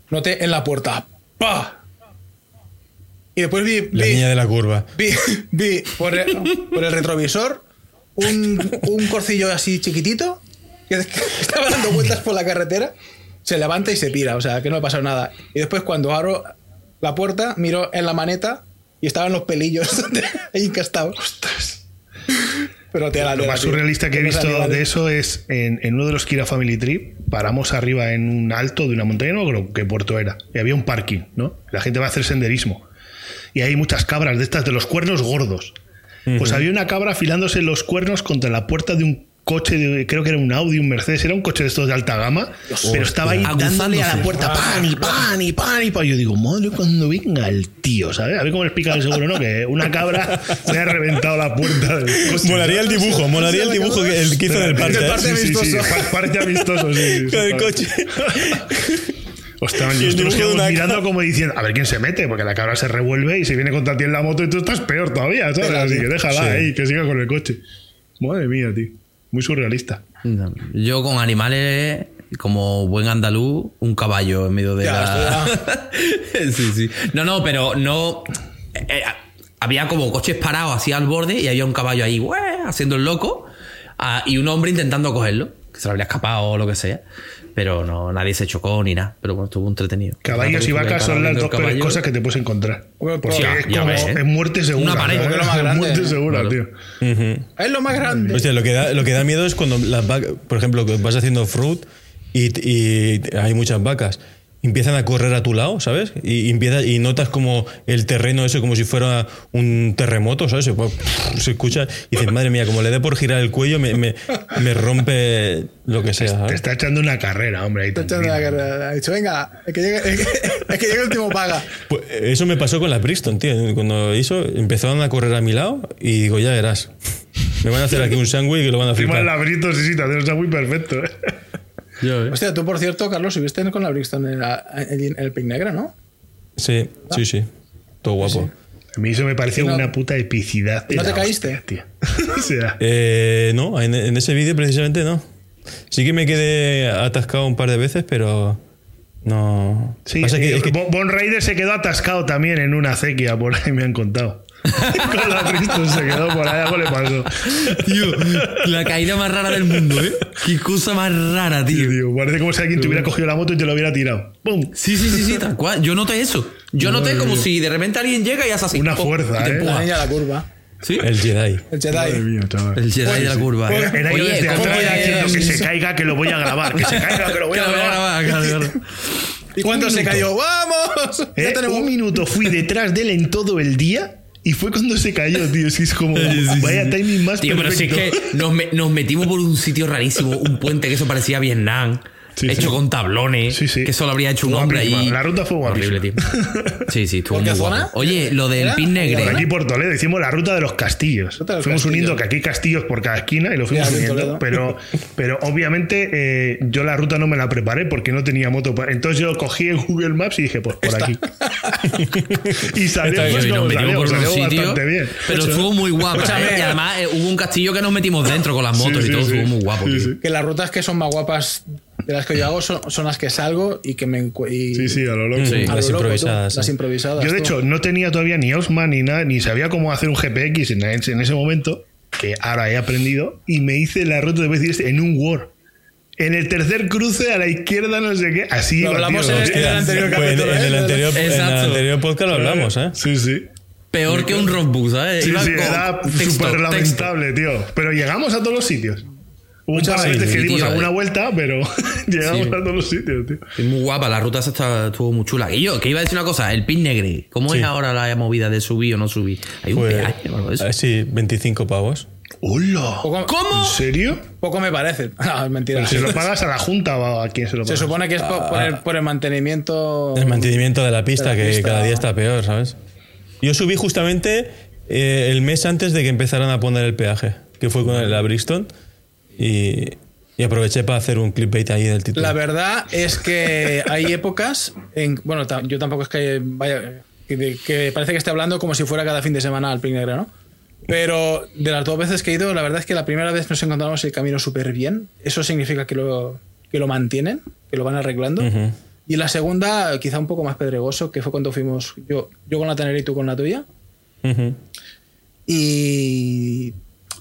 noté en la puerta ¡pa! Y después vi, La vi- niña de la curva. vi, vi por, el, por el retrovisor un, un corcillo así chiquitito que estaba dando vueltas por la carretera, se levanta y se pira, o sea, que no ha pasado nada. Y después cuando abro la puerta, miro en la maneta y estaban los pelillos ahí encastados. Pero te Lo más surrealista que he visto de eso es en, en uno de los Kira Family Trip, paramos arriba en un alto de una montaña, no creo qué puerto era, y había un parking, ¿no? La gente va a hacer senderismo. Y hay muchas cabras de estas de los cuernos gordos. Pues había una cabra afilándose los cuernos contra la puerta de un coche, de- creo que era un Audi, un Mercedes, era un coche de estos de alta gama, pero estaba ahí dándole a la puerta, pan y pan y pan y pan. Yo digo, madre, cuando venga el tío, ¿sabes? A ver cómo le explica el seguro, ¿no? Que una cabra se ha reventado la puerta del coche. Molaría el dibujo, molaría el dibujo que, el que hizo en el parque. Sí, ¿eh? sí, sí, sí, par- Parte amistoso, sí. Con el coche. Ostras, Y el nosotros nos dibujo de quedamos una mirando cabra. como diciendo, a ver quién se mete, porque la cabra se revuelve y se viene contra ti en la moto y tú estás peor todavía, ¿sabes? Así que déjala Sí. ahí, que siga con el coche. Madre mía, tío. Muy surrealista. Yo con animales, como buen andaluz, un caballo en medio de Ya, la. sí, sí. No, no, pero no. eh, eh, había como coches parados así al borde y había un caballo ahí, haciendo el loco. ah, y un hombre intentando cogerlo, que se lo habría escapado o lo que sea. Pero no, nadie se chocó ni nada. Pero bueno, estuvo entretenido. Caballos y vacas son las dos peores cosas que te puedes encontrar. Bueno, Porque ya, es ya como ves, ¿eh? es muerte segura. Una porque es lo más grande. Muerte segura, Claro. tío. Es lo más grande. Hostia, lo que da, lo que da miedo es cuando las vacas, por ejemplo, vas haciendo fruit y, y hay muchas vacas, empiezan a correr a tu lado, ¿sabes? Y, empieza, y notas como el terreno eso como si fuera un terremoto, ¿sabes? Se, se escucha y dices, madre mía, como le dé por girar el cuello, me, me, me rompe lo que sea. Te ¿sabes? está echando una carrera, hombre. Ahí Está echando la carrera. Ha dicho, venga, el que llegue, el que, el que llegue el último paga. Pues eso me pasó con la Brixton, tío. Cuando hizo, empezaron a correr a mi lado y digo, ya verás. Me van a hacer aquí un sándwich que lo van a flipar. el labrito, sí, sí, te hace un muy perfecto. ¿eh? Hostia, tú por cierto, Carlos, subiste con la Brixton en, la- en el Pic Negro, ¿no? Sí, sí, sí. Todo guapo. A mí eso me pareció ¿Y no- una puta epicidad. ¿No te caíste? hostia, tío. o sea, Eh, no, en, en ese vídeo precisamente no. Sí que me quedé atascado un par de veces, pero no. sí, Pasa que- eh, es que- Bon- Bon Raider se quedó atascado también en una acequia, por ahí me han contado. Con la Bristol se quedó por ahí, algo le pasó. Tío, la caída más rara del mundo, ¿eh? Qué cosa más rara, Sí, tío. tío, parece como si alguien te hubiera cogido la moto y te lo hubiera tirado. ¡Pum! Sí, sí, sí, sí, tal cual. Yo noté eso. Yo noté como si de repente alguien llega y hace así. Una pum, fuerza, y te ¿eh? La empuja. la curva. Sí. el Jedi. El Jedi. Madre mía, chaval. El Jedi de la curva. Era, era yo Oye, desde ¿cómo atrás diciendo que se caiga, que lo voy a grabar. Que se caiga, que lo voy Que a lo voy a grabar. claro. ¿Y cuánto se cayó? ¡Vamos! Eh, Ya tenemos Un minuto fui detrás de él en todo el día y fue cuando se cayó, tío. Sí, es como, vaya timing más Tío, pero si es perfecto. que nos, me- nos metimos por un sitio rarísimo, un puente que eso parecía Vietnam, Sí, hecho sí. con tablones, Sí, sí. que solo habría hecho un hombre Guapísima. ahí. La ruta fue Horrible, tío. Sí, sí, estuvo ¿Por qué muy zona? guapo. Oye, lo del pin negre. Por aquí por Toledo hicimos la ruta de los castillos. Fuimos castillos. uniendo que aquí hay castillos por cada esquina y lo fuimos uniendo. Pero, pero obviamente eh, yo la ruta no me la preparé porque no tenía moto. Entonces yo cogí en Google Maps y dije, pues por aquí. y salió Está pues nos metimos por un sitio. bien. Pero estuvo muy guapo. ¿eh? Y además eh, hubo un castillo que nos metimos dentro con las motos Sí, y todo. sí, Estuvo muy guapo, Sí, tío. sí. que las rutas que son más guapas de las que yo hago son, son las que salgo y que me y- Sí, sí, a lo loco. Sí. a lo Las loco, tú, improvisadas, las sí. improvisadas. Yo, de tú. hecho, no tenía todavía ni Osman ni nada, ni sabía cómo hacer un GPX en, en ese momento, que ahora he aprendido, y me hice la ruta de veces en un Word. En el tercer cruce a la izquierda, no sé qué, así Lo hablamos tío. en el- Hostia. anterior Pues en, capítulo, en el ¿eh? anterior, en el anterior podcast lo hablamos, ¿eh? Sí, sí. Peor que un rockbook, ¿sabes? Sí, Iba sí, era súper texto. lamentable, tío. Pero llegamos a todos los sitios. De veces, que dimos tío, alguna eh. vuelta, pero llegamos Sí. a todos los sitios, tío. Es muy guapa, la ruta está- estuvo muy chula. Y yo, que iba a decir una cosa, el pin negre, ¿cómo Sí. es ahora la movida de subir o no subir? Hay un Pues, peaje o algo de eso. sí, 25 pavos. ¡Hola! Poco- ¿Cómo? ¿En serio? Poco me parece. No, es mentira. ¿Pero se lo pagas a la Junta o a quién se lo Se pagas? supone que es por, por el, por el mantenimiento. El mantenimiento de la pista, de la que pista. cada día está peor, ¿sabes? Yo subí justamente eh, el mes antes de que empezaran a poner el peaje, que fue con el la Brixton, y, y aproveché para hacer un clickbait ahí del título. La verdad es que hay épocas. En, bueno, yo tampoco es que vaya. Que, que parece que esté hablando como si fuera cada fin de semana al Pin Negro, ¿no? Pero de las dos veces que he ido, la verdad es que la primera vez nos encontramos el camino súper bien. Eso significa que lo, que lo mantienen, que lo van arreglando. Ujú. Y la segunda, quizá un poco más pedregoso, que fue cuando fuimos yo, yo con la Tenerife y tú con la tuya. Ujú. Y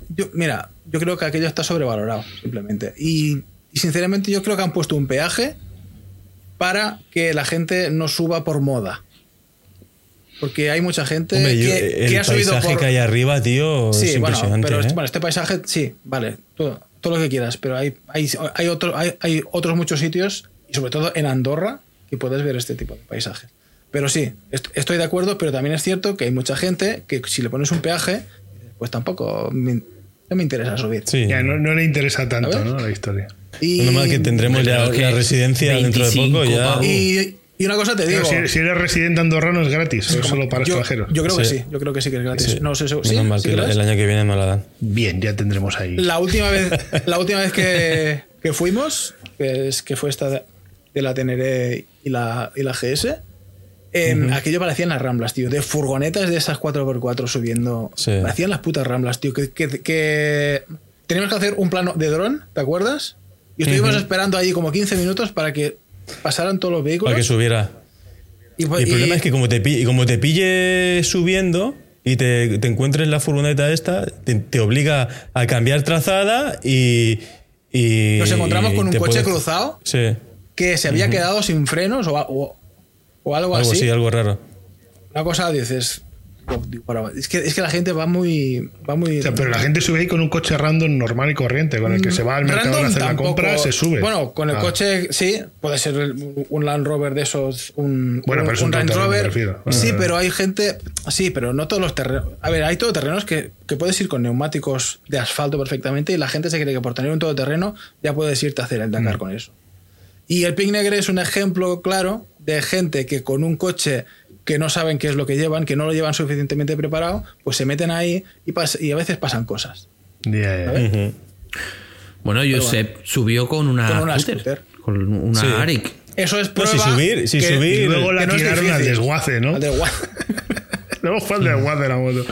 yo, mira, yo creo que aquello está sobrevalorado, simplemente. Y, y sinceramente yo creo que han puesto un peaje para que la gente no suba por moda. Porque hay mucha gente Hombre, yo- que, el que ha subido paisaje por... que hay arriba, tío, es Sí, bueno, pero ¿eh? este, bueno, este paisaje, sí, vale, todo, todo lo que quieras, pero hay, hay, hay, otro- hay, hay otros muchos sitios, y sobre todo en Andorra, que puedes ver este tipo de paisajes. Pero sí, est- estoy de acuerdo, pero también es cierto que hay mucha gente que si le pones un peaje, pues tampoco no me interesa subir. Sí. Ya, no, no le interesa tanto. ¿no? La historia. Y, Menos mal que tendremos ya que la residencia dentro de 25 poco. Ya, pavos. y, y una cosa te digo. Pero si, si eres residente andorrano es gratis, o solo para yo, extranjeros. yo creo que Sí. sí, yo creo que sí que es gratis. Sí. No sé, mal ¿Sí que el, es? el año que viene no la dan. Bien, ya tendremos ahí. La última vez, la última vez que, que fuimos, que, es, que fue esta de, de la Teneré y la, y la GS, em, aquello parecían las ramblas, tío. De furgonetas de esas 4x4 subiendo. Sí. Parecían las putas ramblas, tío. Que, que, que teníamos que hacer un plano de dron, ¿te acuerdas? Y estuvimos esperando allí como 15 minutos para que pasaran todos los vehículos. Para que subiera. y, Y el problema es que como te, pi- como te pille subiendo y te, te encuentres la furgoneta esta, te, te obliga a cambiar trazada y... y nos encontramos con un coche cruzado Sí, que se había quedado sin frenos o, o, o algo, algo así. algo raro. Una cosa dices. Es que, es que la gente va muy. Va muy O sea, pero la gente sube ahí con un coche random normal y corriente, con el que se va al mercado a hacer la compra, se sube. Bueno, con el Ah. coche sí, puede ser un Land Rover de esos, un, Bueno, un, pero es un todoterreno, Rover. Sí, pero hay gente, sí, pero no todos los terrenos. A ver, hay todoterrenos que, que puedes ir con neumáticos de asfalto perfectamente y la gente se cree que por tener un todoterreno ya puedes irte a hacer el Mm. Dakar con eso. Y el Pink Negre es un ejemplo claro de gente que con un coche que no saben qué es lo que llevan, que no lo llevan suficientemente preparado, pues se meten ahí y, pas- y a veces pasan cosas. Bueno, Josep subió con una, Con una scooter, scooter. Con una Sí. Arik. Eso es No, prueba si subir, si que- subir- Y luego la no tiraron al desguace, ¿no? Al desgua- Luego fue al desguace de la moto.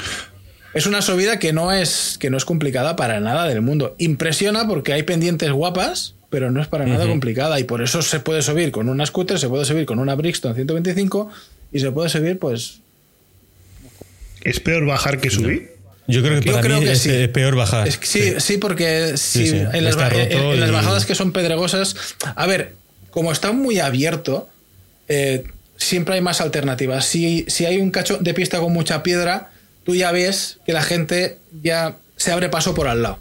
Es una subida que no es que no es complicada para nada del mundo. Impresiona porque hay pendientes guapas, pero no es para nada complicada y por eso se puede subir con una scooter, se puede subir con una Brixton 125 y se puede subir pues ¿Es peor bajar que subir? Yo creo que Yo para creo mí que es, sí. es peor bajar. Es que sí, sí, porque si Sí, sí, En, las, en- en bajadas que son pedregosas, a ver, como está muy abierto, eh, siempre hay más alternativas. Si, si hay un cacho de pista con mucha piedra, tú ya ves que la gente ya se abre paso por al lado.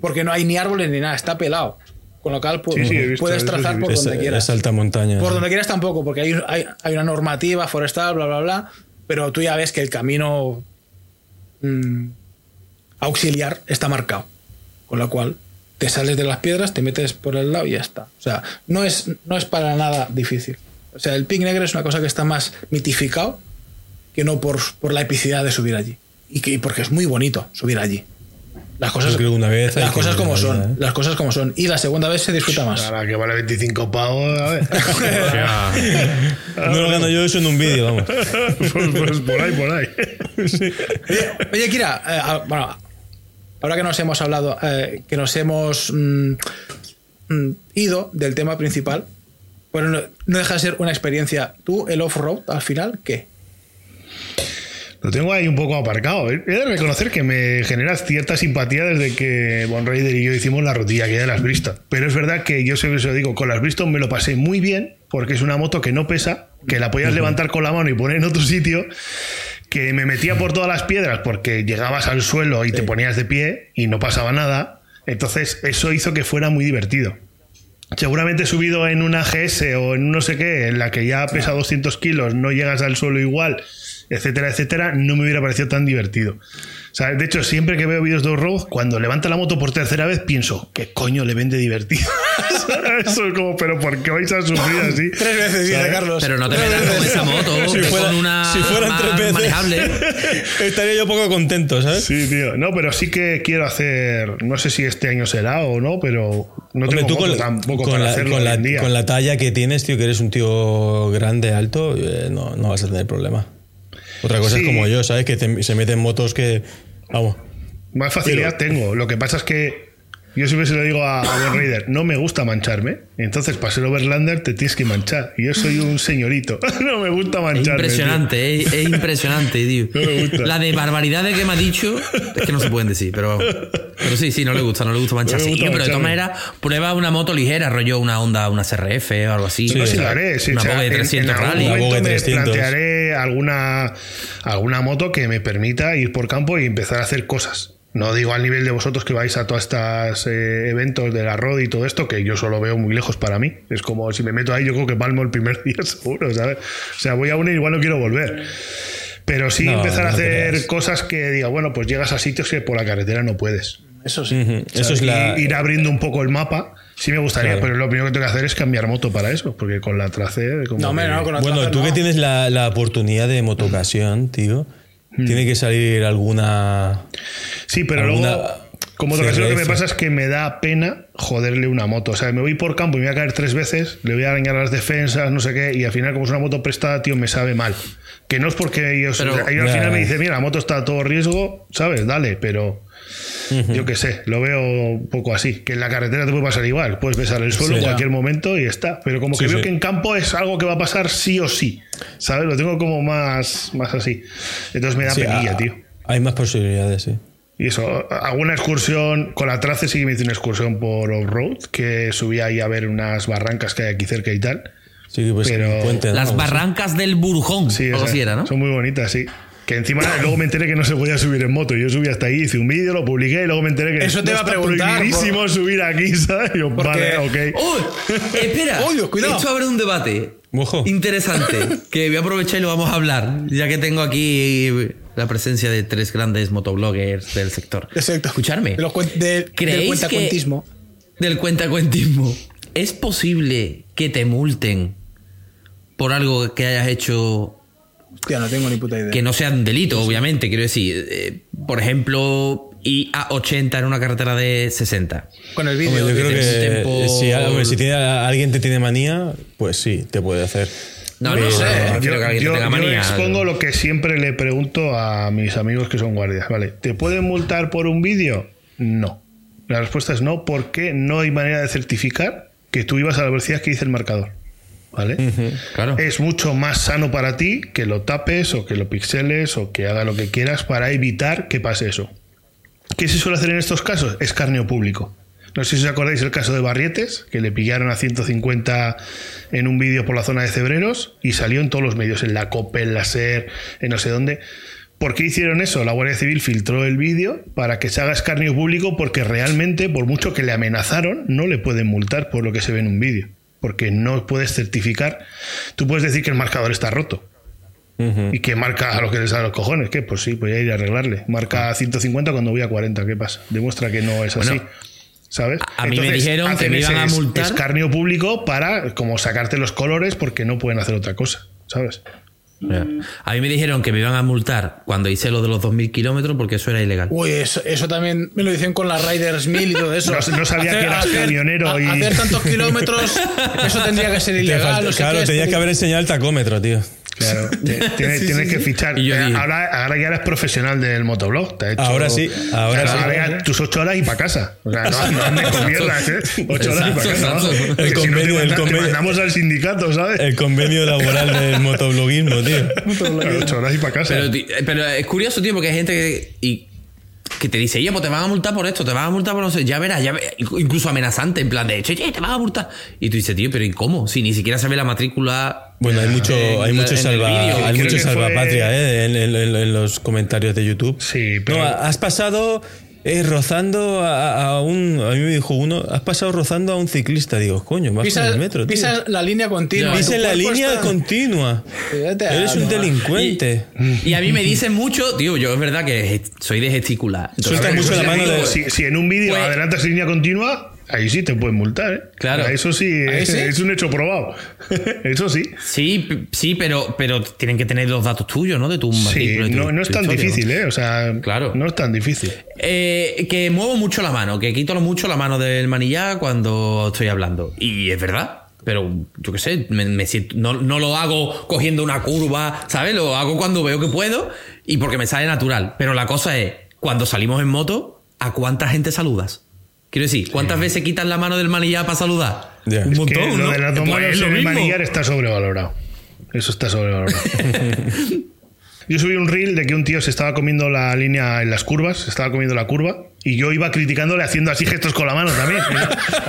Porque no hay ni árboles ni nada, está pelado. Con lo cual pu- Sí, sí, he visto, puedes trazar por es, donde quieras. es alta montaña. Por donde quieras tampoco, porque hay, hay, hay una normativa forestal, bla, bla, bla. Pero tú ya ves que el camino mm, auxiliar está marcado. Con lo cual, te sales de las piedras, te metes por el lado y ya está. O sea, no es, no es para nada difícil. O sea, el pic negro es una cosa que está más mitificado que no por, por la epicidad de subir allí. Y que, porque es muy bonito subir allí. Las cosas, que una vez las cosas como son. ¿eh? Las cosas como son. Y la segunda vez se disfruta más. Ahora que vale 25 pavos, a ver. No lo gano yo eso en un vídeo, vamos. pues, pues por ahí, por ahí. Oye, Kira, eh, ah, bueno, ahora que nos hemos hablado, eh, que nos hemos mm, mm, ido del tema principal, bueno, no, no deja de ser una experiencia. Tú, el off-road, al final, ¿qué? Lo tengo ahí un poco aparcado. He de reconocer que me genera cierta simpatía desde que Von Raider y yo hicimos la rutilla que de las Bristol. Pero es verdad que yo siempre se lo digo, con las Bristol me lo pasé muy bien porque es una moto que no pesa, que la podías levantar con la mano y poner en otro sitio, que me metía por todas las piedras porque llegabas al suelo y te ponías de pie y no pasaba nada. Entonces eso hizo que fuera muy divertido. Seguramente subido en una GS o en no sé qué, en la que ya pesa 200 kilos, no llegas al suelo igual etcétera, etcétera, no me hubiera parecido tan divertido. O sea, de hecho, siempre que veo vídeos de off-road, cuando levanta la moto por tercera vez, pienso, ¿qué coño le vende divertido? Eso es como, pero ¿por qué vais a sufrir así? Tres veces, dice. Carlos. Pero no te metas con esa moto, Si que fuera- con una si fueran tres veces. manejable. Estaría yo poco contento, ¿sabes? Sí, tío. No, pero sí que quiero hacer, no sé si este año será o no, pero no Hombre, tengo tú con, tampoco con para la, hacerlo con, la, hoy en día. con la talla que tienes, tío, que eres un tío grande, alto, eh, no, no vas a tener problema. Otra cosa Sí. es como yo, ¿sabes? Que te- se meten motos que. Vamos. Más facilidad tengo. Lo que pasa es que yo siempre se lo digo a, a Ben Raider, no me gusta mancharme. Entonces, para ser Overlander te tienes que manchar. Y yo soy un señorito. no me gusta Es mancharme. impresionante, es, es impresionante, tío. No me gusta. La de barbaridades que me ha dicho es que no se pueden decir, pero vamos. Pero sí, sí, no le gusta, no le gusta mancharse. No le gusta Tío, pero de todas maneras, prueba una moto ligera, rollo una Honda, una CRF o algo así. No, sí, ¿sabes? lo haré. sí, una o sea, Vogue en- 300 en, algún Rally. La momento Vogue me 300. plantearé alguna, alguna moto que me permita ir por campo y empezar a hacer cosas. No digo al nivel de vosotros que vais a todos estos eh, eventos de la ROD y todo esto, que yo solo veo muy lejos para mí. Es como si me meto ahí, yo creo que palmo el primer día seguro, ¿sabes? O sea, voy a una y igual no quiero volver. Pero sí No, empezar a no hacer creas. cosas que diga, bueno, pues llegas a sitios que por la carretera no puedes. Eso sí. Eso es la. ir abriendo un poco el mapa. Sí me gustaría, Claro. pero lo primero que tengo que hacer es cambiar moto para eso, porque con la trace... como No, hombre, que- no, con la Bueno, Tracer tú que no. tienes la, la oportunidad de motocasión, tío, Hmm. tiene que salir alguna. Sí, pero alguna luego, como otra ocasión, lo que me pasa es que me da pena joderle una moto. O sea, me voy por campo y me voy a caer tres veces, le voy a arañar las defensas, no sé qué, y al final, como es una moto prestada, tío, me sabe mal. Que no es porque ellos, Pero- ellos al Ya. final me dicen, mira, la moto está a todo riesgo, ¿sabes? Dale, pero yo qué sé, lo veo un poco así. Que en la carretera te puede pasar igual, puedes besar el suelo Sí. en cualquier momento y está. Pero como que Sí, veo sí. que en campo es algo que va a pasar sí o sí, ¿sabes? Lo tengo como más, más así. Entonces me da Sí, penilla, ah, tío. Hay más posibilidades, sí. Y eso, alguna excursión con la Trace sí que me hice una excursión por off-road, que subí ahí a ver unas barrancas que hay aquí cerca y tal. Sí, pues Pero- puente, ¿no? Las barrancas del Burjón. Sí, así era, ¿no? son muy bonitas, sí. Que encima luego me enteré que no se podía subir en moto. Yo subí hasta ahí, hice un vídeo, lo publiqué y luego me enteré que Eso te no iba a preguntar, prohibidísimo subir aquí, ¿sabes? Yo, Porque- vale, ok. ¡Oh! Espera. Uy, Dios, cuidado. Esto abre un debate Ojo. interesante que voy a aprovechar y lo vamos a hablar, ya que tengo aquí la presencia de tres grandes motobloggers del sector. Exacto. Escucharme. De los cuen- de- del ¿Creéis cuentacuentismo. que del cuentacuentismo es posible que te multen por algo que hayas hecho Hostia, no tengo ni puta idea. que no sea un delito, obviamente. Quiero decir, eh, por ejemplo, ir a 80 en una carretera de 60. Con el vídeo. yo creo que si, hombre, si tiene, alguien te tiene manía, pues sí, te puede hacer. No, No no, sé. Yo, yo- manía. expongo lo que siempre le pregunto a mis amigos que son guardias. Vale, ¿te pueden multar por un vídeo? No. La respuesta es no, porque no hay manera de certificar que tú ibas a la velocidad que dice el marcador. ¿Vale? Claro. Es mucho más sano para ti que lo tapes o que lo pixeles o que haga lo que quieras para evitar que pase eso. ¿Qué se suele hacer en estos casos? Escarnio público. No sé si os acordáis el caso de Barrietes, que le pillaron a 150 en un vídeo por la zona de Cebreros y salió en todos los medios, en la COPE, en la SER, en no sé dónde. ¿Por qué hicieron eso? La Guardia Civil filtró el vídeo para que se haga escarnio público porque realmente, por mucho que le amenazaron, no le pueden multar por lo que se ve en un vídeo. Porque no puedes certificar. Tú puedes decir que el marcador está roto, y que marca a lo que les da los cojones. ¿Qué? Pues sí, voy a ir a arreglarle. Marca 150 cuando voy a 40. ¿Qué pasa? Demuestra que no es así. ¿Sabes? a mí me dijeron que me iban a multar. Escarnio público para como sacarte los colores porque no pueden hacer otra cosa. ¿Sabes? A mí me dijeron que me iban a multar cuando hice lo de los 2.000 kilómetros porque eso era ilegal. Uy, eso, eso también me lo dicen con la Riders 1000 y todo eso. No- no sabía que eras camionero y- Hacer tantos kilómetros, eso tendría que ser Te ilegal. falta- no sé claro, tenías que haber enseñado el tacómetro, tío. Claro. Te- Tienes, tienes que fichar. Y yo Eh, dije- ahora, ahora ya eres profesional del motoblog. Te ha hecho- Ahora sí, ahora Claro, sí. ya tus ocho horas y para casa. O sea, no, no andes con mierdas, ¿eh? Ocho horas y para casa. El Que si no te convenio- el te convenio- mandamos al sindicato, ¿sabes? El convenio laboral del motobloguismo, tío. Ocho horas y para casa. Pero, ti- pero es curioso, tío, porque hay gente que, y- que te dice, oye, pues te van a multar por esto, te van a multar por no sé, ya verás, ya verás", incluso amenazante, en plan de, che, che, te van a multar. Y tú dices, tío, pero ¿y cómo? Si ni siquiera sabe la matrícula. Bueno, hay mucho, en hay mucho, salva, hay mucho fue- salvapatria ¿eh? en, en- en- en los comentarios de YouTube. Sí, pero- No, has pasado eh, rozando a, a un. A mí me dijo uno, has pasado rozando a un ciclista. Digo, coño, vas por Pisas, el metro. tío. pisas la línea continua. Pisa la línea está- continua. Fíjate, Eres un no. delincuente. Y a mí me dicen mucho, tío, yo es verdad que soy de gesticular. Entonces, Suelta mucho la mano de- Si, si en un vídeo Pues- adelantas línea continua, ahí sí te pueden multar, ¿eh? Claro. Eso sí, ¿Ahí es, sí? es un hecho probado. Eso sí. Sí, sí, pero, pero tienen que tener los datos tuyos, ¿no? De tu Sí, tu- no, no es tan difícil, ¿eh? O sea, Claro. no es tan difícil. Eh, que muevo mucho la mano, que quito mucho la mano del manillar cuando estoy hablando. Y es verdad. Pero yo qué sé, me, me siento, no, no lo hago cogiendo una curva, ¿sabes? Lo hago cuando veo que puedo y porque me sale natural. Pero la cosa es, cuando salimos en moto, ¿a cuánta gente saludas? Quiero decir, ¿cuántas veces quitas la mano del manillar para saludar? Un Es Que montón, lo ¿no? de las dos Pues manos es lo en el mismo. manillar está sobrevalorado. Eso está sobrevalorado. yo subí un reel de que un tío se estaba comiendo la línea en las curvas, se estaba comiendo la curva, y yo iba criticándole haciendo así gestos con la mano también.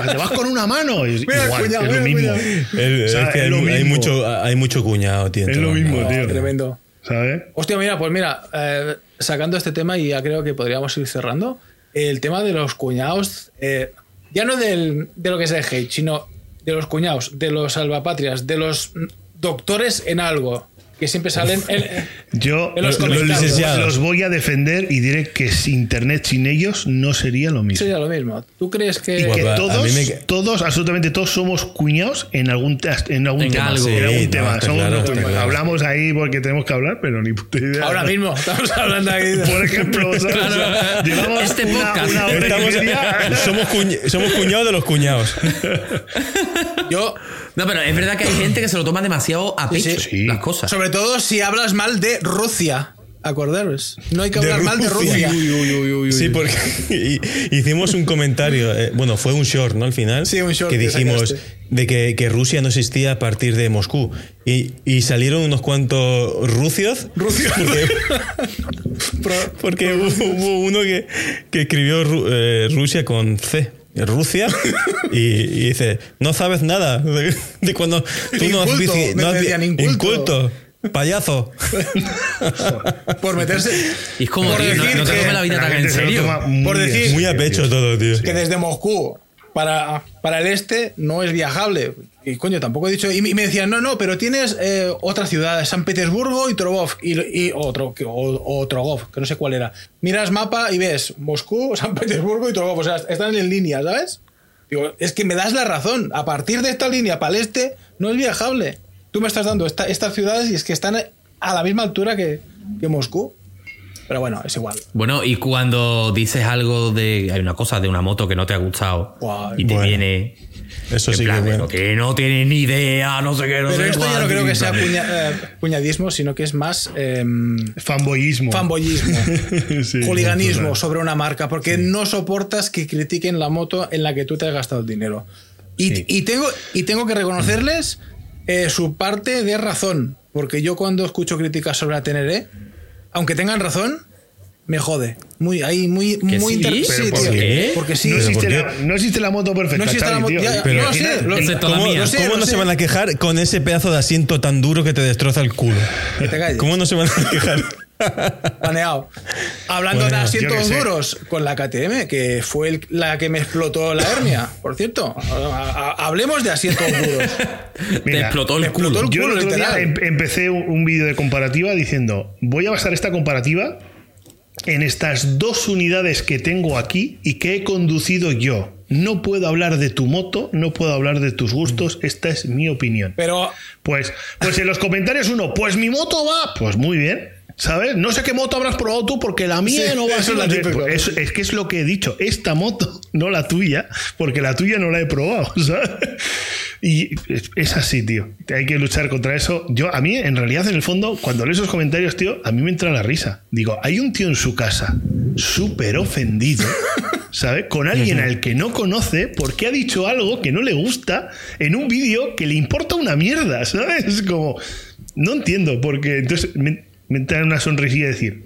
Te vas con una mano. Y- Mira, igual, cuñado, es lo mismo. cuñado. El- O sea, es que es hay, lo hay mismo. mucho, hay mucho cuñado, tío. Es lo mismo, tío. Tremendo. ¿Sabes? Hostia, mira, pues mira, eh, sacando este tema y ya creo que podríamos ir cerrando, el tema de los cuñados, eh, ya no del, de lo que es el hate, sino de los cuñados, de los salvapatrias, de los doctores en algo, que siempre salen en, Yo En los los, comentarios. licenciados. los voy a defender y diré que sin internet sin ellos no sería lo mismo. sería lo mismo. ¿Tú crees Y que... todos, mí me- todos, absolutamente todos somos cuñados en algún, en algún tema. algo. en Sí, algún no, tema. Somos claro, claro. Hablamos ahí porque tenemos que hablar, pero ni puta idea. Ahora mismo, estamos hablando aquí. de- Por ejemplo, ¿sabes? O sea, llevamos Este una, podcast. una hora Estamos- somos, cuñ- somos cuñados de los cuñados. Yo, No, pero es verdad que hay gente que se lo toma demasiado a pecho sí. las cosas. sobre todo si hablas mal de Rusia, acordaros. No hay que De hablar mal de Rusia. Rusia. Sí, porque hicimos un comentario, eh, bueno, fue un short, ¿no? Al final, Sí, un short que que dijimos sacaste. de que, que Rusia no existía a partir de Moscú. Y, y salieron unos cuantos rucios. Rusia. Porque, porque hubo, hubo uno que, que escribió eh, Rusia con C. Rusia y, y dice no sabes nada de, de cuando tú no has Inculto, visto me no has decían inculto. payaso por meterse. Y es como, por tío, no, decir no te que- la vida tan en serio. toma muy Por decir- muy a pecho todo tío que desde Moscú para, para el este no es viajable. Y coño, tampoco he dicho. Y me decían, no, no, pero tienes eh, otra ciudad, San Petersburgo y Trogov. Y, y otro, que- que no sé cuál era. Miras mapa y ves Moscú, San Petersburgo y Trogov. O sea, están en línea, ¿sabes? Digo, es que me das la razón. A partir de esta línea para el este no es viajable. Tú me estás dando esta- estas ciudades y es que están a la misma altura que, que Moscú. Pero bueno, es igual. Bueno, y cuando dices algo de. Hay una cosa de una moto que no te ha gustado Guau, y te bueno. viene. eso sí que bueno que no tienes ni idea, no sé qué, no Pero sé esto ya no creo que sea tal. puña- eh, puñadismo, sino que es más em, Fanboyismo. fanboyismo, Sí, sobre una marca, porque no soportas que critiquen la moto en la que tú te has gastado el dinero. Y, Sí. y tengo, y tengo que reconocerles eh, su parte de razón, porque yo cuando escucho críticas sobre la Teneré, aunque tengan razón, me jode. Muy, ahí, muy, ¿Que muy sí? ¿Pero sí, por tío, qué? Porque sí. No existe, ¿por la, no existe la moto perfecta. No existe la Xavi, moto- ya- Pero no sé, lo- excepto la ¿Cómo, mía. sé, cómo no sé. se van a quejar con ese pedazo de asiento tan duro que te destroza el culo? Que te calles. ¿Cómo no se van a quejar? Baneado. Hablando Bueno, de asientos duros, con la KTM, que fue el- la que me explotó la hernia, por cierto. Ha- ha- Hablemos de asientos duros. Te Mira, explotó el me explotó culo. el Yo el culo, otro día em- empecé un, un vídeo de comparativa diciendo, voy a basar esta comparativa en estas dos unidades que tengo aquí y que he conducido yo. No puedo hablar de tu moto, no puedo hablar de tus gustos, esta es mi opinión. Pero Pues, pues en los comentarios uno, pues mi moto va, pues muy bien. ¿Sabes? No sé qué moto habrás probado tú porque la mía Sí, no va a ser la tuya. Es, es que es lo que he dicho. Esta moto, no la tuya, porque la tuya no la he probado. ¿sabes? Y es, es así, tío. Hay que luchar contra eso. Yo, a mí, en realidad, en el fondo, cuando leo esos comentarios, tío, a mí me entra la risa. Digo, hay un tío en su casa súper ofendido, ¿sabes? Con alguien al que no conoce porque ha dicho algo que no le gusta en un vídeo que le importa una mierda, ¿sabes? Es como, no entiendo, porque entonces me, me entra una sonrisilla de decir,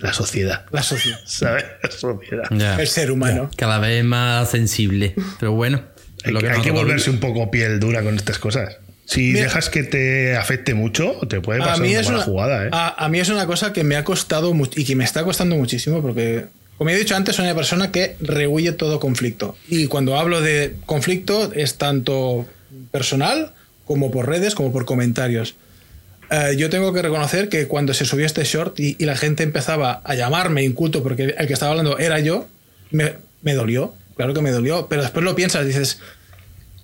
la sociedad, la sociedad, ¿sabes? La sociedad. Ya. el ser humano. Cada vez más sensible. Pero bueno. Hay, lo que, hay volverse un poco piel dura con estas cosas. Si Mira- dejas que te afecte mucho, te puede A pasar mí, una es mala una, jugada, ¿eh? a, a mí es una cosa que me ha costado y que me está costando muchísimo porque Como he dicho antes, soy una persona que rehuye todo conflicto. Y cuando hablo de conflicto es tanto personal como por redes, como por comentarios. Eh, yo tengo que reconocer que cuando se subió este short y, la gente empezaba a llamarme inculto porque el que estaba hablando era yo, me, me dolió, claro que me dolió, pero después lo piensas dices,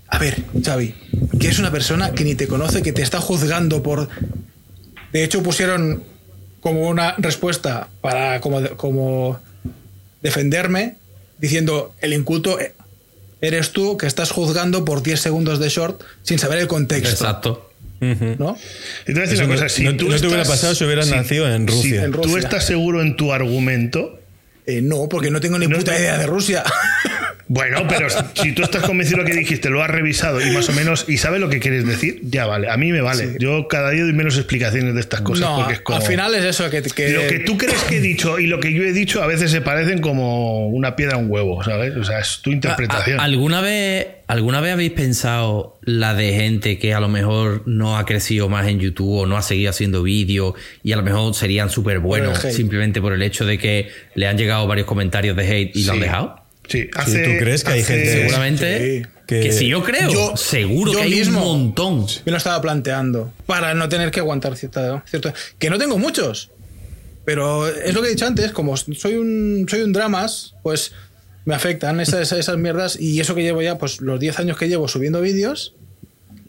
a ver, Xavi, que es una persona que ni te conoce, que te está juzgando por... De hecho, pusieron como una respuesta para como, como defenderme, diciendo, el inculto eres tú que estás juzgando por 10 segundos de short sin saber el contexto. Exacto. ¿No? Y te voy a decir Eso una no- cosa, si no- tú no te hubiera estás- pasado si hubieras si- nacido en si Rusia. En tú Rusia. estás seguro en tu argumento, Eh, no, porque no tengo ni No, puta idea de Rusia. Bueno, pero si tú estás convencido de lo que dijiste, lo has revisado y más o menos y sabes lo que quieres decir, ya vale. A mí me vale. Yo cada día doy menos explicaciones de estas cosas no, porque es como al final es eso, que, que- lo que tú crees que he dicho y lo que yo he dicho a veces se parecen como una piedra a un huevo, ¿sabes? O sea, es tu interpretación. ¿A- ¿Alguna vez, ¿Alguna vez habéis pensado la de gente que a lo mejor no ha crecido más en YouTube o no ha seguido haciendo vídeos y a lo mejor serían súper buenos simplemente por el hecho de que le han llegado varios comentarios de hate y lo han dejado? Sí, hace, ¿tú crees que hay gente- Seguramente sí. que, Que- si yo creo, Yo- seguro yo que hay mismo. un montón. me lo estaba planteando para no tener que aguantar cierta, cierto que no tengo muchos pero es lo que he dicho antes como soy un soy un dramas pues me afectan esas, esas mierdas y eso que llevo ya pues los 10 años que llevo subiendo vídeos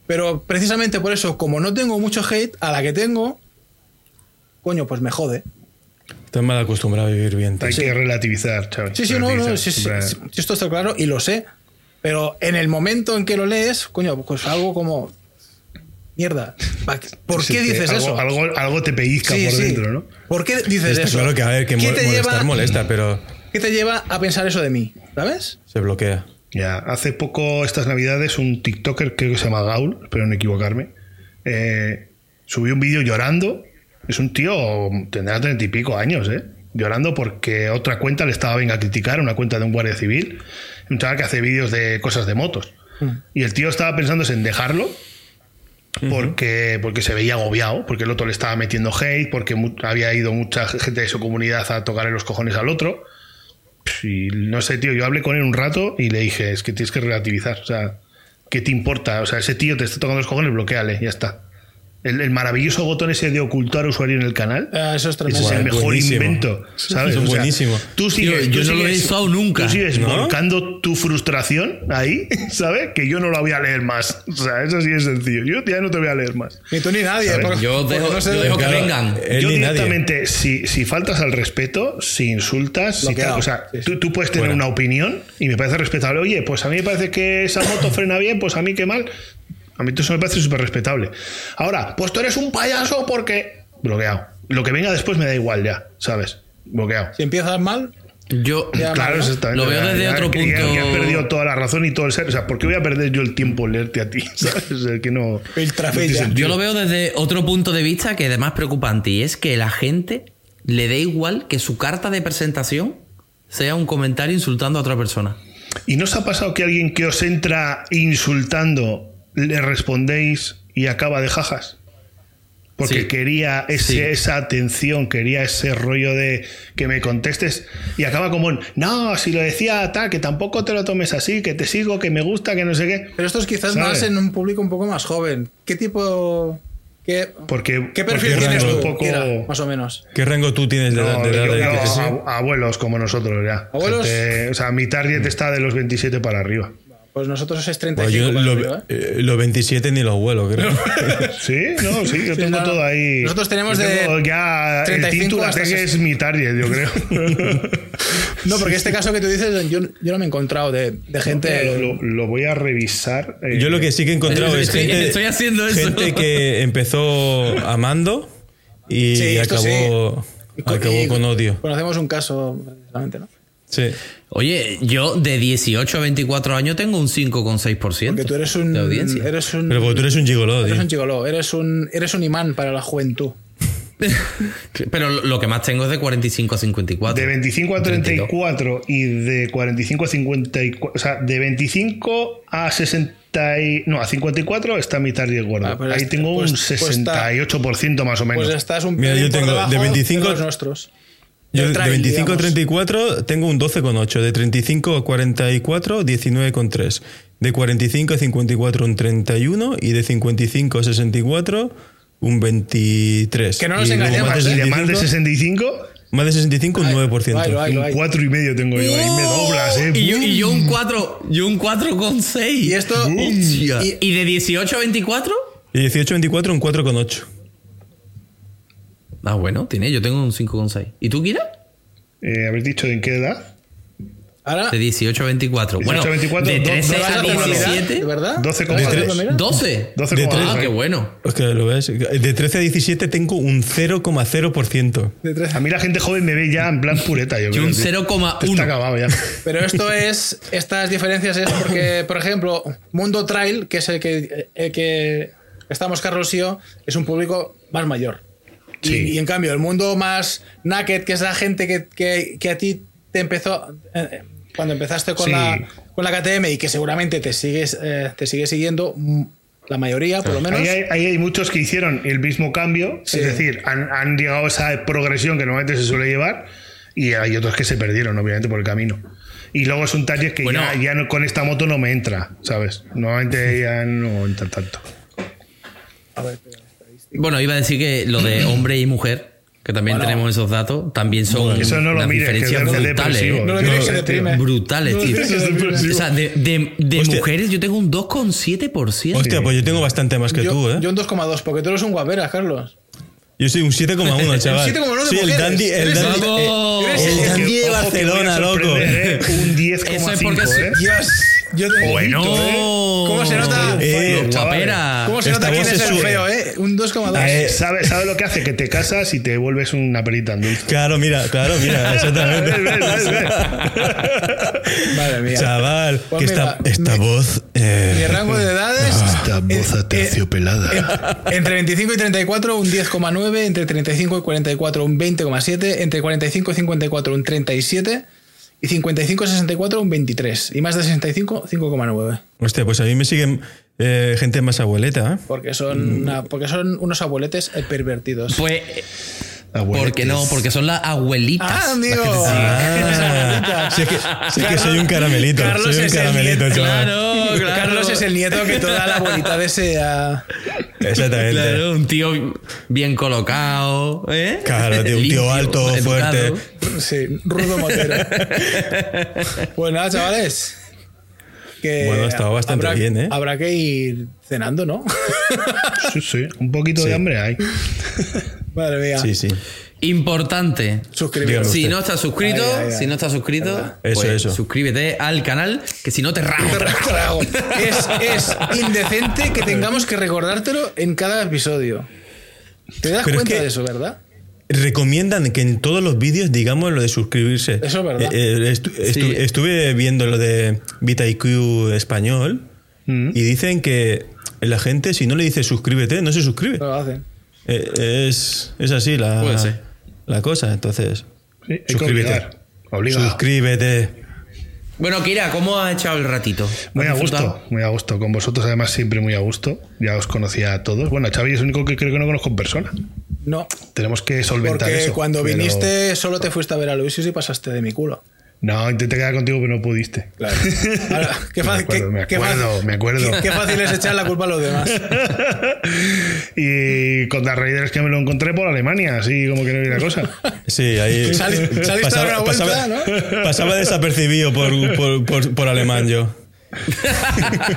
pero precisamente por eso como no tengo mucho hate a la que tengo coño pues me jode Estás mal acostumbrado a vivir bien. tío. Hay que relativizar, chaval. sí sí no no sí, sí, esto está claro y lo sé pero en el momento en que lo lees coño pues algo como mierda ¿por qué dices algo, eso? Algo, algo te pellizca Sí, por sí. dentro, ¿no? ¿Por qué dices Está eso? claro que a ver, que ¿Qué mo- te molestar lleva, molesta, pero ¿Qué te lleva a pensar eso de mí? ¿Sabes? se bloquea. Ya, hace poco, estas navidades, un TikToker, creo que se llama Gaul, espero no equivocarme, eh, subió un vídeo llorando. Es un tío, tendrá treinta y pico años, ¿eh? Llorando porque otra cuenta le estaba venga a criticar, una cuenta de un guardia civil, un chaval que hace vídeos de cosas de motos. Y el tío estaba pensándose en dejarlo porque, porque se veía agobiado, porque el otro le estaba metiendo hate, porque había ido mucha gente de su comunidad a tocarle los cojones al otro. Y no sé, tío, yo hablé con él un rato y le dije, es que tienes que relativizar. O sea, ¿qué te importa? O sea, ese tío te está tocando los cojones, bloqueale, ya está. El, el maravilloso botón ese de ocultar usuario en el canal. Ah, eso es Ese tremendo. es el mejor buenísimo. invento, ¿sabes? Eso es O sea, buenísimo. Tú sigues, Tío, yo tú no lo he usado nunca. Tú sigues ¿No? volcando tu frustración ahí, ¿sabes? Que yo no la voy a leer más. O sea, eso sí es sencillo. Yo ya no te voy a leer más. Ni tú ni nadie. Porque- Yo dejo- no sé- yo dejo que vengan. él yo ni nadie. directamente, si, si faltas al respeto, si insultas, si tal, o sea, Sí, sí. tú, tú puedes tener una opinión y me parece respetable. Oye, pues a mí me parece que esa moto frena bien, pues a mí qué mal. A mí eso me parece súper respetable. Ahora, pues tú eres un payaso porque... Bloqueado. Lo que venga después me da igual ya, ¿sabes? Bloqueado. Si empiezas mal, Yo, Claro, ¿no? exactamente. Lo veo desde Ya- otro que punto. Ya, has perdido toda la razón y todo el ser. O sea, ¿por qué voy a perder yo el tiempo en leerte a ti? ¿Sabes? O sea, que no. Filtra no. Yo lo veo desde otro punto de vista que es más preocupante y es que la gente le dé igual que su carta de presentación sea un comentario insultando a otra persona. ¿Y no os ha pasado que alguien que os entra insultando le respondéis y acaba de jajas? Porque Sí. quería ese- Sí. esa atención, quería ese rollo de que me contestes y acaba como un, no, si lo decía tal, que tampoco te lo tomes así, que te sigo, que me gusta, que no sé qué. pero esto es quizás ¿Sabes? más en un público un poco más joven. ¿Qué tipo. ¿Qué, Porque, qué porque perfil tienes rango tú? un poco... Más o menos. ¿Qué rango tú tienes de, No, edad- de edad? yo de a- abuelos como nosotros ya. ¿Abuelos? Gente- o sea, mi target está de los 27 para arriba. Pues nosotros es Bueno, 35. yo lo- ¿eh? los 27 ni los vuelo, creo. Sí, no, sí, yo Sí, tengo no. todo ahí. Nosotros tenemos de ya el 35 título hasta que es 60. mi target, yo creo. No, porque este caso que tú dices, yo, yo no me he encontrado de, de gente. lo, lo voy a revisar. eh, Yo lo que sí que he encontrado es gente, estoy haciendo eso. gente que empezó amando y Sí, acabó, y con odio. Conocemos un caso, precisamente, ¿no? Sí. Oye, yo de 18 a 24 años tengo un 5,6% Porque tú eres un. de audiencia. Eres un. Pero porque tú eres un gigoló, eres tío. un gigoló, eres un, eres un imán para la juventud. Pero lo que más tengo es de 45 a 54. De 25 a 32. 34 y de 45 a 54. O sea, de 25 a 60. y- no, a 54 está mi target gordo. Ah, pues Ahí está- tengo pues- un pues está- 68% más o menos. Pues estás un Mira, yo tengo de debajo 25 los nuestros. Yo de trail, 25 a digamos. 34 tengo un 12,8. De 35 a 44, 19,3. De 45 a 54, un 31. Y de 55 a 64, un 23. Que no nos engañemos, más de Y de más de 65, 65, más de 65, un 9%. Bailo, bailo, un bailo. 4 y medio tengo yo. Ahí me doblas, ¿eh? Y yo, y yo un 4, yo un 4 con 6. Y esto- ¿Y, y- de 18 a 24? Y 18 a 24, un 4,8. Ah, bueno, tiene, yo tengo un 5 con 6. ¿Y tú, Kira? Eh, ¿Habéis dicho en qué edad? Ahora, De 18 a 24. 18 a bueno, 24, de dos- 13 dos- ¿vas a a hacerlo mirar? 17. ¿De verdad? 12 ¿Vas a con hacerlo tres. mirar? 12. 12 De como tres. Ah, dos, qué bueno. Es que lo ves. De 13 a 17 tengo un 0,0%. De tres. A mí la gente joven me ve ya en plan pureta. Yo, Yo creo, un tío. 0,1. Está acabado ya. Pero esto es, estas diferencias es porque, por ejemplo, Mundo Trail, que es el que, el que estamos Carlos y yo, es un público más mayor. Y, Sí. y en cambio, el mundo más naked, que es la gente que, que- que a ti te empezó, eh, cuando empezaste con, Sí. la, con la KTM y que seguramente te sigues, eh, te sigue siguiendo, mm, la mayoría, por lo menos. Ahí hay, ahí hay muchos que hicieron el mismo cambio, Sí. es decir, han, han llegado a esa progresión que normalmente se suele llevar y hay otros que se perdieron, obviamente, por el camino. Y luego es un taller que Bueno. ya, ya no- con esta moto no me entra, ¿sabes? Normalmente ya no entra tanto. A ver, espera. Bueno, iba a decir que lo de hombre y mujer, que también Bueno. tenemos esos datos, también son Eso no lo mires, que diferencias de- brutales. ¿eh? No lo que. Brutales, tío. O sea, de, de- mujeres yo tengo un 2,7%. Hostia, pues yo tengo bastante más que Yo, tú, ¿eh? yo un 2,2, porque tú eres un guaperas, Carlos. Yo soy un 7,1, chaval. 7,1 de Sí, el mujeres. dandy, el dandy, el, el- dandy de que Barcelona, loco. ¿eh? Un 10,5, Eso es porque ¿eh? Dios, yo te- Bueno, ¿Cómo se nota? Eh. ¿Cómo se nota quién es el feo, eh? Un 2,2. Ah, eh, ¿Sabe, ¿Sabe lo que hace? Que te casas y te vuelves una perita en dulce. Claro, mira, claro, mira, exactamente. ¿Ves, ves, ves, ves? Madre mía. Chaval, Pues que mira, esta, esta mi- voz. eh, Mi rango de edades. Esta voz eh, aterciopelada. eh, entre 25 y 34, un 10,9. Entre 35 y 44, un 20,7. Entre 45 y 54, un 37. Y 55 y 64, un 23. Y más de 65, 5,9. Hostia, pues a mí me siguen eh, gente más abueleta, ¿eh? Porque son, una- porque son unos abueletes eh, pervertidos. Pues. Porque no, porque son las abuelitas. Ah, amigo. Ah, si es que, si es que soy un caramelito. Carlos soy un es el caramelito, nieto. chaval. Claro, claro. Carlos es el nieto que toda la abuelita desea. Exactamente. Claro, un tío bien colocado, ¿eh? Claro, tío, un tío alto, educado. fuerte. Sí, rudo motero. pues nada, chavales. Que Bueno, estaba bastante habrá- bien, ¿eh? Habrá que ir cenando, ¿no? Sí, sí. Un poquito Sí. de hambre hay. Madre mía. Sí, sí. Importante. Suscribiros. Si no estás suscrito, Ay, ay, ay. si no estás suscrito, Eso, pues eso. suscríbete al canal, que si no te. Es, es indecente que tengamos que recordártelo en cada episodio. ¿Te das Pero es cuenta que- de eso, verdad? Recomiendan que en todos los vídeos digamos lo de suscribirse. Eso es verdad. Eh, eh, estu- estu- Estuve viendo lo de VitaIQ español Mm. y dicen que la gente, si no le dice suscríbete, no se suscribe. No lo hacen. Eh, es, es así la, la cosa. Entonces, Sí, suscríbete. Obligado. Suscríbete. Bueno, Kira, ¿cómo has echado el ratito? Muy ¿Has a disfrutado? gusto, muy a gusto. Con vosotros, además, siempre muy a gusto. Ya os conocía a todos. Bueno, a Xavi es el único que creo que no conozco en persona. No, Tenemos que solventar porque eso. cuando pero- viniste solo te fuiste a ver a Luis y pasaste de mi culo. No, intenté quedar contigo, pero no pudiste. Claro. Ahora, qué Me fácil, acuerdo, qué- me acuerdo, me acuerdo. Qué, qué fácil es echar la culpa a los demás. y con Darth Raiders que me lo encontré por Alemania, así como que no había cosa. Sí, ahí. Sali- saliste a dar una vuelta, pasaba, ¿no? pasaba desapercibido por, por, por, por alemán yo.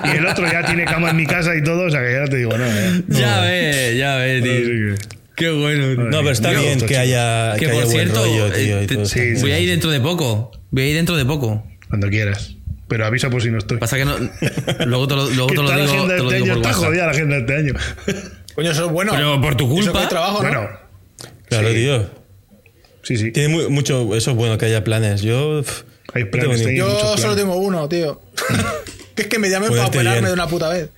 Y el otro ya tiene cama en mi casa y todo, o sea que ya te digo, no. eh. Ya ves, ya Así tío. Qué bueno. tío. No, pero está bien que haya, Que que haya por buen cierto, rollo, tío. eh, te- todo sí, voy a ir dentro de poco. Voy a ir dentro de poco. Cuando quieras. Pero avisa por si no estoy. Pasa que no. Luego te lo, luego Que te lo la digo, agenda te de lo este digo año, por está jodida la agenda de este año. Coño, eso es bueno. Pero por tu Eso que culpa. hay trabajo, ¿no? Bueno, Claro, Sí. tío. sí, sí. Tiene mu- mucho. Eso es bueno que haya planes. Yo. pff, Hay planes, tengo Yo solo planes. tengo uno, tío. que es que me llamen para operarme bien. de una puta vez.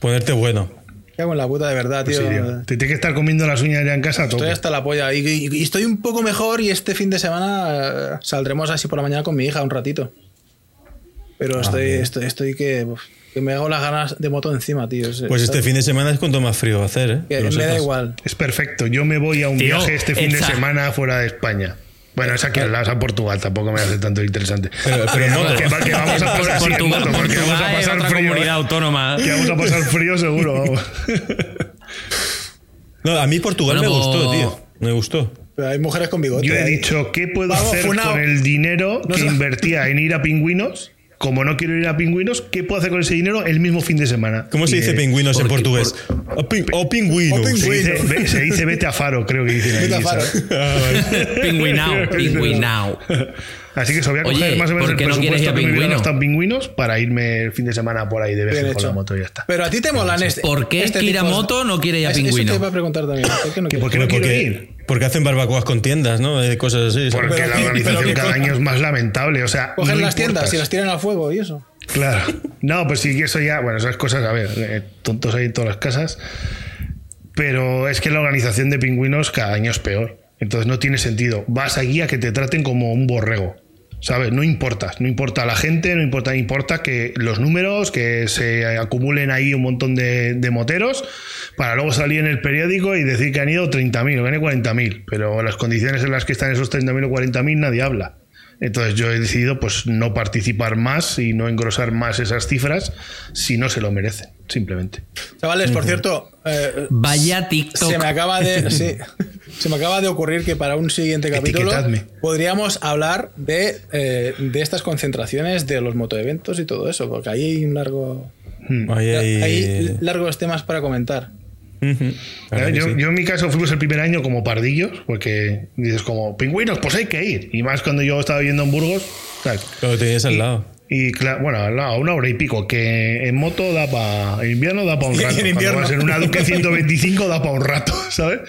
Ponerte bueno. ¿Qué hago en la puta de verdad, tío? Sí, tío. Te tienes que estar comiendo las uñas ya en casa. Estoy hasta la polla. Y, y- y estoy un poco mejor y este fin de semana eh, saldremos así por la mañana con mi hija un ratito. Pero estoy, estoy, estoy que, uf, que me hago las ganas de moto encima, tío. Es- Pues este fin de semana es cuanto más frío va a hacer, ¿eh? que me da igual. Es perfecto. Yo me voy a un Tío, viaje este fin de semana fuera de España. Bueno, esa que la a Portugal tampoco me hace tanto interesante. Pero- pero en moto. Que, va- que vamos a pasar sí, en Portugal, moto, porque vamos a pasar otra frío. comunidad ¿eh? autónoma. Que vamos a pasar frío seguro, vamos. No, a mí Portugal Bueno, me pues- gustó, tío. Me gustó. Pero hay mujeres con bigote. Yo he ahí. dicho, ¿qué puedo Vamos, hacer funao. con el dinero No que invertía en ir a pingüinos? Como no quiero ir a pingüinos, ¿qué puedo hacer con ese dinero el mismo fin de semana? ¿Cómo se dice pingüinos en portugués? O, pin- o pingüinos. O Se dice, Pingüino. se dice vete a Faro, creo que dicen. Vete a Faro. Ah. Pingüinao, pingüinao. Así que eso voy a Oye, coger más o menos ¿por el ir presupuesto a que me hubiera Pingüino? gastado pingüinos para irme el fin de semana por ahí de viaje con la moto y ya está. Pero a ti te molan este. ¿Por qué este tipo de- Moto no quiere ir a Es- Pingüino? Eso te iba a preguntar también. ¿Por qué no ¿Que quieres? ¿Por qué no quiero porque, ir? Porque hacen barbacoas con tiendas, ¿no? Eh, Cosas así. ¿sabes? Porque Pero- la organización cada año es más lamentable. O sea, Cogen no las tiendas y las tiran al fuego y eso. Claro. No, pues sí, que eso ya, bueno, esas cosas, a ver, eh, tontos hay en todas las casas. Pero es que la organización de pingüinos cada año es peor. Entonces no tiene sentido. Vas allí a que te traten como un borrego. ¿Sabes? No importa. No importa la gente, no importa, importa que los números, que se acumulen ahí un montón de, de moteros para luego salir en el periódico y decir que han ido 30.000 o que han ido 40.000. Pero las condiciones en las que están esos 30.000 o 40.000 nadie habla. Entonces yo he decidido pues no participar más y no engrosar más esas cifras si no se lo merecen, simplemente. Chavales, por cierto, eh, Vaya TikTok. se me acaba de sí, se me acaba de ocurrir que para un siguiente capítulo podríamos hablar de, eh, de estas concentraciones de los motoeventos y todo eso, porque ahí hay un largo Ahí hay- hay largos temas para comentar. Claro que yo, sí. yo en mi caso fuimos el primer año como pardillos, porque dices como pingüinos, pues hay que ir. Y más cuando yo estaba viviendo en Burgos, tal. Lo tenías al lado. Y claro, bueno, al lado, una hora y pico, que en moto da para. En invierno da para un En rato. invierno. Cuando vas en una Duque 125 da para un rato, ¿sabes?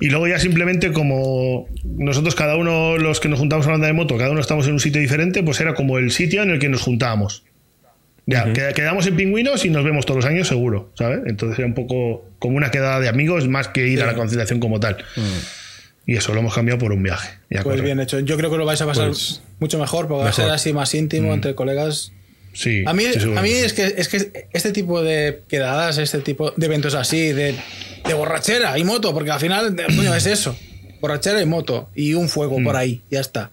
Y luego ya simplemente como nosotros cada uno, los que nos juntamos a la banda de moto, cada uno estamos en un sitio diferente, pues era como el sitio en el que nos juntábamos. Ya, queda- quedamos en pingüinos y nos vemos todos los años seguro, ¿sabes? Entonces era un poco como una quedada de amigos más que ir a la concentración como tal. Y eso lo hemos cambiado por un viaje. Ya Pues corre. bien hecho. Yo creo que lo vais a pasar Pues, mucho mejor, porque va a ser mejor. así más íntimo entre colegas. Sí, A mí, sí, a mí sí. es que es que este tipo de quedadas, este tipo de eventos así, de, de borrachera y moto, porque al final, coño, es eso. Borrachera y moto. Y un fuego Mm. por ahí, ya está.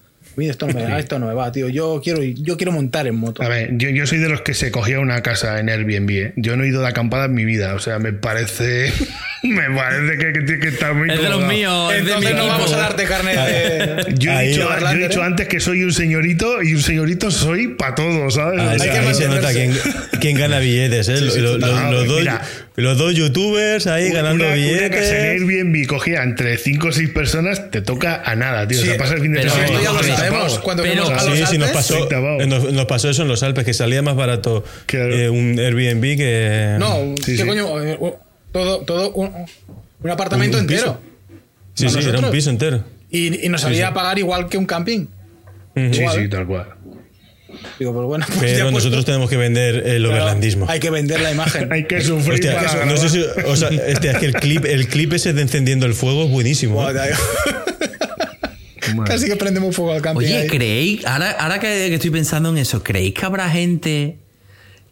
Esto no me, esto no me va, tío. Yo quiero, yo quiero montar en moto. A ver, yo, yo soy de los que se cogía una casa en Airbnb. ¿eh? Yo no he ido de acampada en mi vida. O sea, me parece. me parece que, que tiene que estar muy Es de los míos, es de Entonces no equipo. vamos a darte carne de. Yo he, dicho, yo he dicho ¿eh? antes que soy un señorito y un señorito soy para todos, ¿sabes? Ah, O sea, ahí se nota quién, quién gana billetes, ¿eh? Lo- lo- lo- total. los, dos, Mira. los dos youtubers ahí ganando una, una casa en billetes. Airbnb cogía entre 5 o 6 personas, te toca a nada, tío. Sí, o sea, pasa el fin de semana. esto ya lo 30 sabemos. Cuando Pero- a los Sí, sí, nos Alpes, pasó, 30 pavos. nos, nos pasó eso en los Alpes, que salía más barato Claro. eh, un Airbnb que. No, Sí, ¿qué sí. coño? Eh, Todo, todo un, un apartamento Un- un piso. entero. Sí, ¿Para sí, era un piso entero. Y, y nos salía a pagar igual que un camping. Sí, Igual. sí, tal cual. Digo, pero bueno, pues Pero puesto- nosotros tenemos que vender el Claro, overlandismo. Hay que vender la imagen. Hay que sufrir Hostia, para no sé si, o sea, este, es que el clip, el clip ese de encendiendo el fuego es buenísimo. ¿eh? Casi que prendemos fuego al camping. Oye, ahí. ¿creéis? Ahora, ahora que, estoy pensando en eso, ¿creéis que habrá gente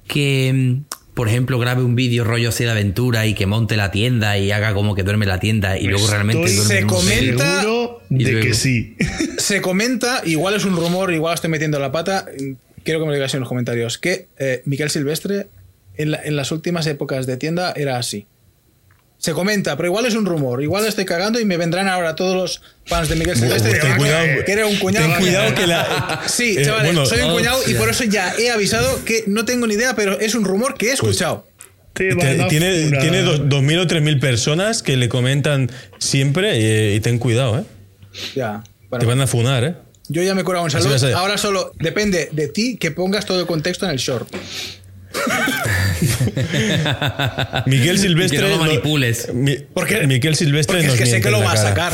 que, por ejemplo, grabe un vídeo rollo así de aventura y que monte la tienda y haga como que duerme en la tienda y luego realmente duerme se en comenta- Seguro Y de luego- que sí. Se comenta, igual es un rumor, igual estoy metiendo la pata. Quiero que me lo digáis en los comentarios. Que eh, Miquel Silvestre en, la- en las últimas épocas de tienda era así. Se comenta, pero igual es un rumor. Igual estoy cagando y me vendrán ahora todos los fans de Miguel Silvestre. ten cuidado. que eres un cuñado. Ten cuidado que la- Sí, eh, chavales, bueno, soy un cuñado y por eso ya he avisado que no tengo ni idea, pero es un rumor que he escuchado. Van a tiene tiene dos- 2.000 o 3.000 personas que le comentan siempre y, y ten cuidado, ¿eh? Ya. bueno. Te van a funar, ¿eh? Yo ya me he curado un Así salud. Ahora solo depende de ti que pongas todo el contexto en el short. Miguel Silvestre. Que no lo manipules. Mi- Porque, Miquel Silvestre porque es que sé que lo va a sacar.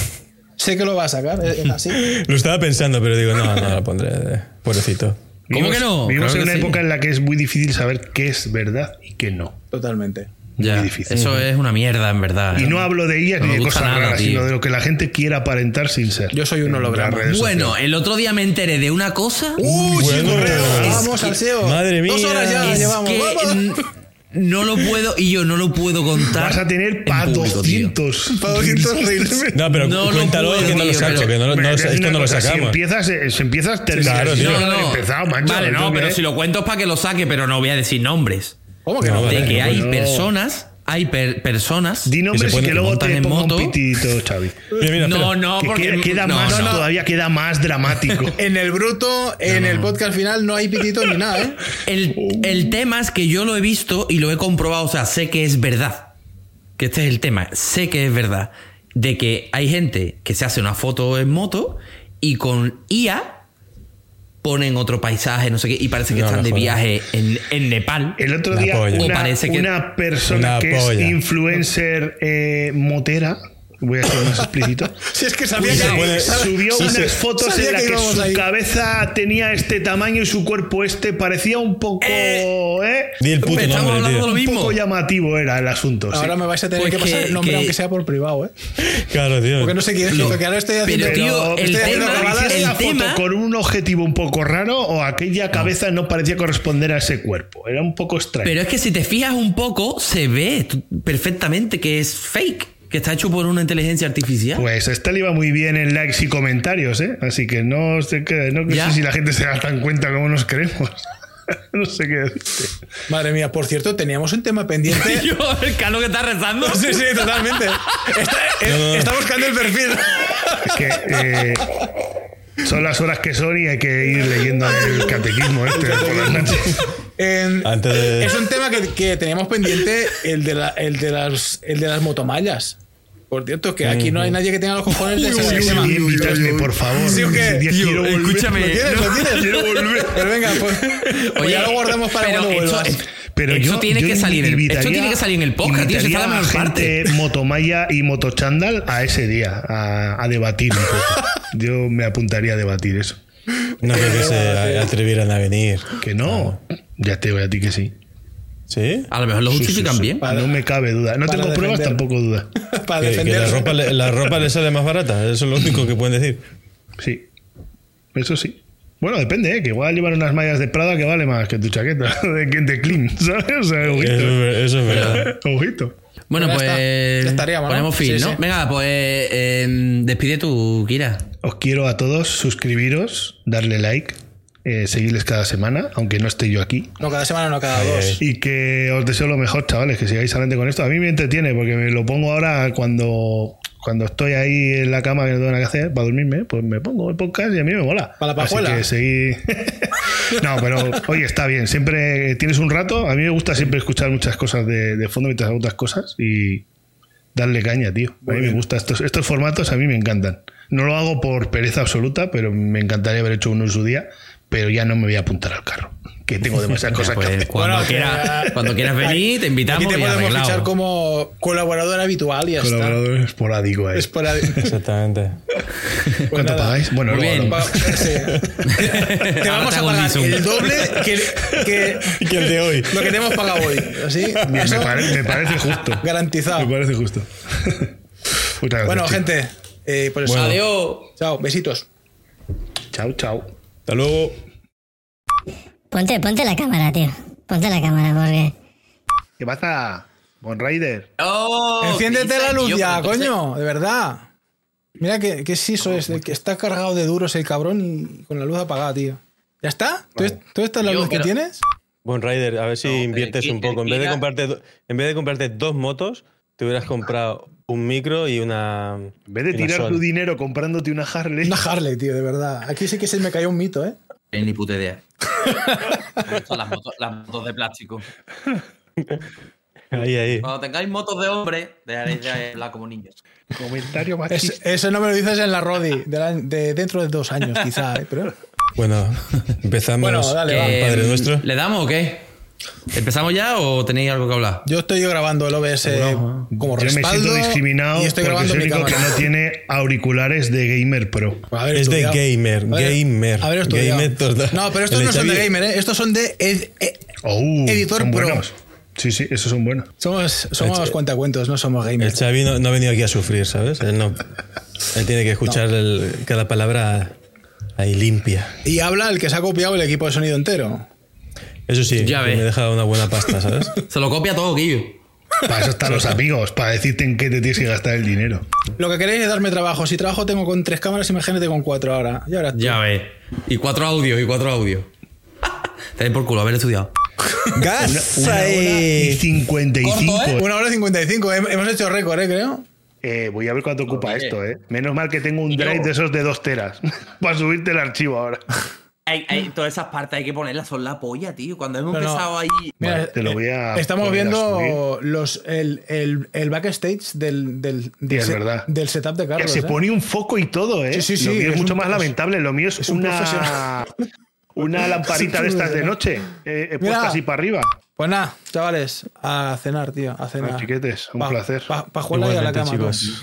Sé que lo va a sacar. Es así. Lo estaba pensando, pero digo, no, no lo pondré. eh, Pobrecito. ¿Cómo Vivimos- que no? Vivimos Claro en una sí. época en la que es muy difícil saber qué es verdad y qué no. Totalmente. Ya, Muy difícil. Eso es una mierda, en verdad. Y no hablo de ellas No ni de cosas nada, raras, tío. sino de lo que la gente quiera aparentar sin ser. Yo soy un holograma. Bueno, sociales. el otro día me enteré de una cosa. ¡Uy, Bueno, Vamos al SEO. madre Dos mía. horas ya es llevamos. no lo puedo, y yo no lo puedo contar. Vas a tener en para público, tío. 200. Para 200 reels. No, pero No lo cuéntalo puedo, que no lo tío, saco, que no, lo- no, esto no lo cosa, Si sacamos. empiezas, si empiezas terminas. Claro, tío. No, no empezado, macho. Vale, no, ¿Esto pero si lo cuento es para que lo saque, pero no voy a decir nombres. ¿Cómo que No, de que hay personas, hay per- personas. Di nombres se que luego montan te en moto. un pitito, Xavi. Mira, mira, no, no, Que porque queda, queda no, más, no. todavía queda más dramático. En el bruto, en el podcast final, no hay pitito ni nada, ¿eh? El, el tema es que yo lo he visto y lo he comprobado, o sea, sé que es verdad. Que este es el tema, sé que es verdad. De que hay gente que se hace una foto en moto y con IA ponen otro paisaje, no sé qué, y parece que No, están de viaje en, en Nepal. El otro La día, una, parece que- una persona Una que polla. es influencer eh, motera, voy a ser más explícito, Si es que sabía Uy, se que. pone- subió Sí, unas sí. fotos Sabía en las que que, su ahí. cabeza tenía este tamaño y su cuerpo este parecía un poco, ¿eh? Di el puto Estamos nombre, hablando de tío. lo un mismo. poco llamativo era el asunto. sí. Ahora me vais a tener Pues que pasar que- el nombre, que- aunque sea por privado, ¿eh? Claro, tío. Porque no sé quién es, Lo- porque ahora estoy haciendo. pero, tío, el estoy haciendo tema- grabadas. ¿Hiciste el la foto tema- con un objetivo un poco raro o aquella cabeza no parecía corresponder a ese cuerpo? Era un poco extraño. Pero es que si te fijas un poco, se ve perfectamente que es fake, que está hecho por una inteligencia artificial. Pues esta le iba muy bien en likes y comentarios, ¿eh? Así que no sé, qué, no sé si la gente se da tan cuenta como nos creemos. no sé qué decirte. Madre mía, por cierto, teníamos un tema pendiente. Yo, el cano que está rezando. Sí, sí, totalmente. Está, eh, está buscando el perfil. Es que eh, son las horas que son y hay que ir leyendo el catequismo este por las noches. En- Antes de- Es un tema que, que teníamos pendiente, el de, la- el, de las, el de las motomallas. Por cierto, que aquí no hay nadie que tenga los cojones de ese tema. uy, invitadme, por favor. ¿Sí? Ya Tío, quiero volver. escúchame. ¿Lo tienes? ¿Lo tienes? Quiero volver. Pero venga, pues, pues ya lo guardamos para pero cuando esto- vuelvas. Pero Esto yo, tiene yo que salir en- esto invitaría- tiene que salir en el podcast, tío, si está la mejor a parte. gente motomaya y motochandal a ese día, a, a debatir un poco. Yo me apuntaría a debatir eso. No creo que se atrevieran a venir. Que no, ya te voy a ti que sí. ¿Sí? A lo mejor lo Sí, sí, justifican sí. bien. No me cabe duda. No para tengo pruebas, defender. tampoco duda. Para Que, que la, ropa, le- la ropa le sale más barata. Eso es lo único que pueden decir. Sí, eso sí. Bueno, depende, ¿eh? que igual llevar unas mallas de Prada que vale más que tu chaqueta de, de clean, ¿sabes? O sea, Eso, ojito. es- eso es verdad. ojito. Bueno, pues. Ya estaríamos, ¿no? ponemos fin, Sí, ¿no? sí. Venga, pues eh, despide tú, Kira. Os quiero a todos suscribiros, darle like, eh, seguirles cada semana, aunque no esté yo aquí. No, cada semana, no cada dos. Y que os deseo lo mejor, chavales, que sigáis adelante con esto. A mí me entretiene porque me lo pongo ahora cuando, cuando estoy ahí en la cama que no tengo nada que hacer para dormirme, pues me pongo el podcast y a mí me mola. Para la Así pajuela. que seguí. no, pero oye, está bien. Siempre tienes un rato. A mí me gusta siempre escuchar muchas cosas de, de fondo mientras hago otras cosas y darle caña, tío. A mí me gusta. Estos, estos formatos a mí me encantan. No lo hago por pereza absoluta, pero me encantaría haber hecho uno en su día. Pero ya no me voy a apuntar al carro, que tengo demasiadas cosas que Pues hacer. cuando, Bueno, que- quieras, cuando quieras venir, te invitamos Aquí te y podemos arreglado. fichar como colaborador habitual y ya está. Colaborador esporádico ahí. Es para. Exactamente. Pues ¿Cuánto nada. pagáis? Bueno, Muy luego bien. sí. Te Ahora vamos te a pagar el doble que, que Que el de hoy. lo que te hemos pagado hoy. Así, Me, eso me pare- me parece justo. garantizado. Me parece justo. Muchas gracias. Bueno, chicos. gente, eh, pues Bueno. Adiós. chao, besitos. Chao, chao. Hasta luego. Ponte, ponte la cámara, tío. Ponte la cámara porque. ¿Qué pasa? Bon Rider. Oh, Enciéndete ¿qué la luz ya, entonces- coño, de verdad. Mira que, que sí, eso es, el que está cargado de duros el cabrón y con la luz apagada, tío. ¿Ya está? ¿Tú, es- tú esta es la Yo, luz que pero- tienes? Buen Rider, a ver si No, inviertes un poco. En vez, de comprarte, do- en vez de comprarte dos motos, te hubieras comprado un micro y una. En vez de tirar Sony. tu dinero comprándote una Harley. Una Harley, tío, de verdad. Aquí sí que se me cayó un mito, ¿eh? Ni puta idea. Las motos, las motos de plástico. Ahí, ahí. Cuando tengáis motos de hombre, dejaréis de hablar como niños. Comentario Es- machista. eso no me lo dices en la Rodi, de, la- de dentro de dos años, quizá, ¿eh? Pero, Bueno, empezamos. Bueno, dale, va. Eh, Padre Nuestro. ¿Le damos o qué? ¿Empezamos ya o tenéis algo que hablar? yo estoy yo grabando el OBS como Yo me respaldo siento discriminado y estoy porque grabando soy el único que no tiene auriculares de Gamer Pro. Pues Es de gamer, gamer, haber estudiado. gamer total. No, pero estos El no son de gamer, ¿eh? Estos son de ed- Oh, Editor son Pro. buenos. Sí, sí, esos son buenos. somos somos El- cuentacuentos, no somos El gamers. Xavi no, no ha venido aquí a sufrir, ¿sabes? Él no. Él tiene que escuchar el- cada palabra ahí limpia. Y habla el que se ha copiado el equipo de sonido entero. Eso sí, Ya me he dejado una buena pasta, ¿sabes? Se lo copia todo, Guillo. Para eso están los amigos, para decirte en qué te tienes que gastar el dinero. Lo que queréis es darme trabajo. Si trabajo tengo con tres cámaras, imagínate con cuatro ahora. Ya ves. Y cuatro audios, y cuatro audios. Te por culo haber estudiado. ¡Gas! Una hora y ahí! 55. Corto, ¿eh? Una hora y 55. Hem- Hemos hecho récord, ¿eh? Creo. Eh, voy a ver cuánto ocupa Oye. esto, ¿eh? Menos mal que tengo un drive de esos de dos teras para subirte el archivo ahora. Hay- hay- todas esas partes hay que ponerlas, son la polla, tío. Cuando hemos No, no. empezado ahí. Mira, Vale, te lo voy a eh, Estamos viendo los, el, el, el backstage del, del, del, set- verdad. del setup de Que Carlos. se ¿eh? pone un foco y todo, ¿eh? Sí, sí, sí, Lo mío es, es mucho un- más lamentable. Lo mío es, es un una, profesional. una lamparita de estas de noche eh, eh, puesta así para arriba. Pues nada, chavales, a cenar, tío, a cenar. Bueno, chiquetes, un Pa- placer. Pa, pa jugar ahí a la cama. chicos.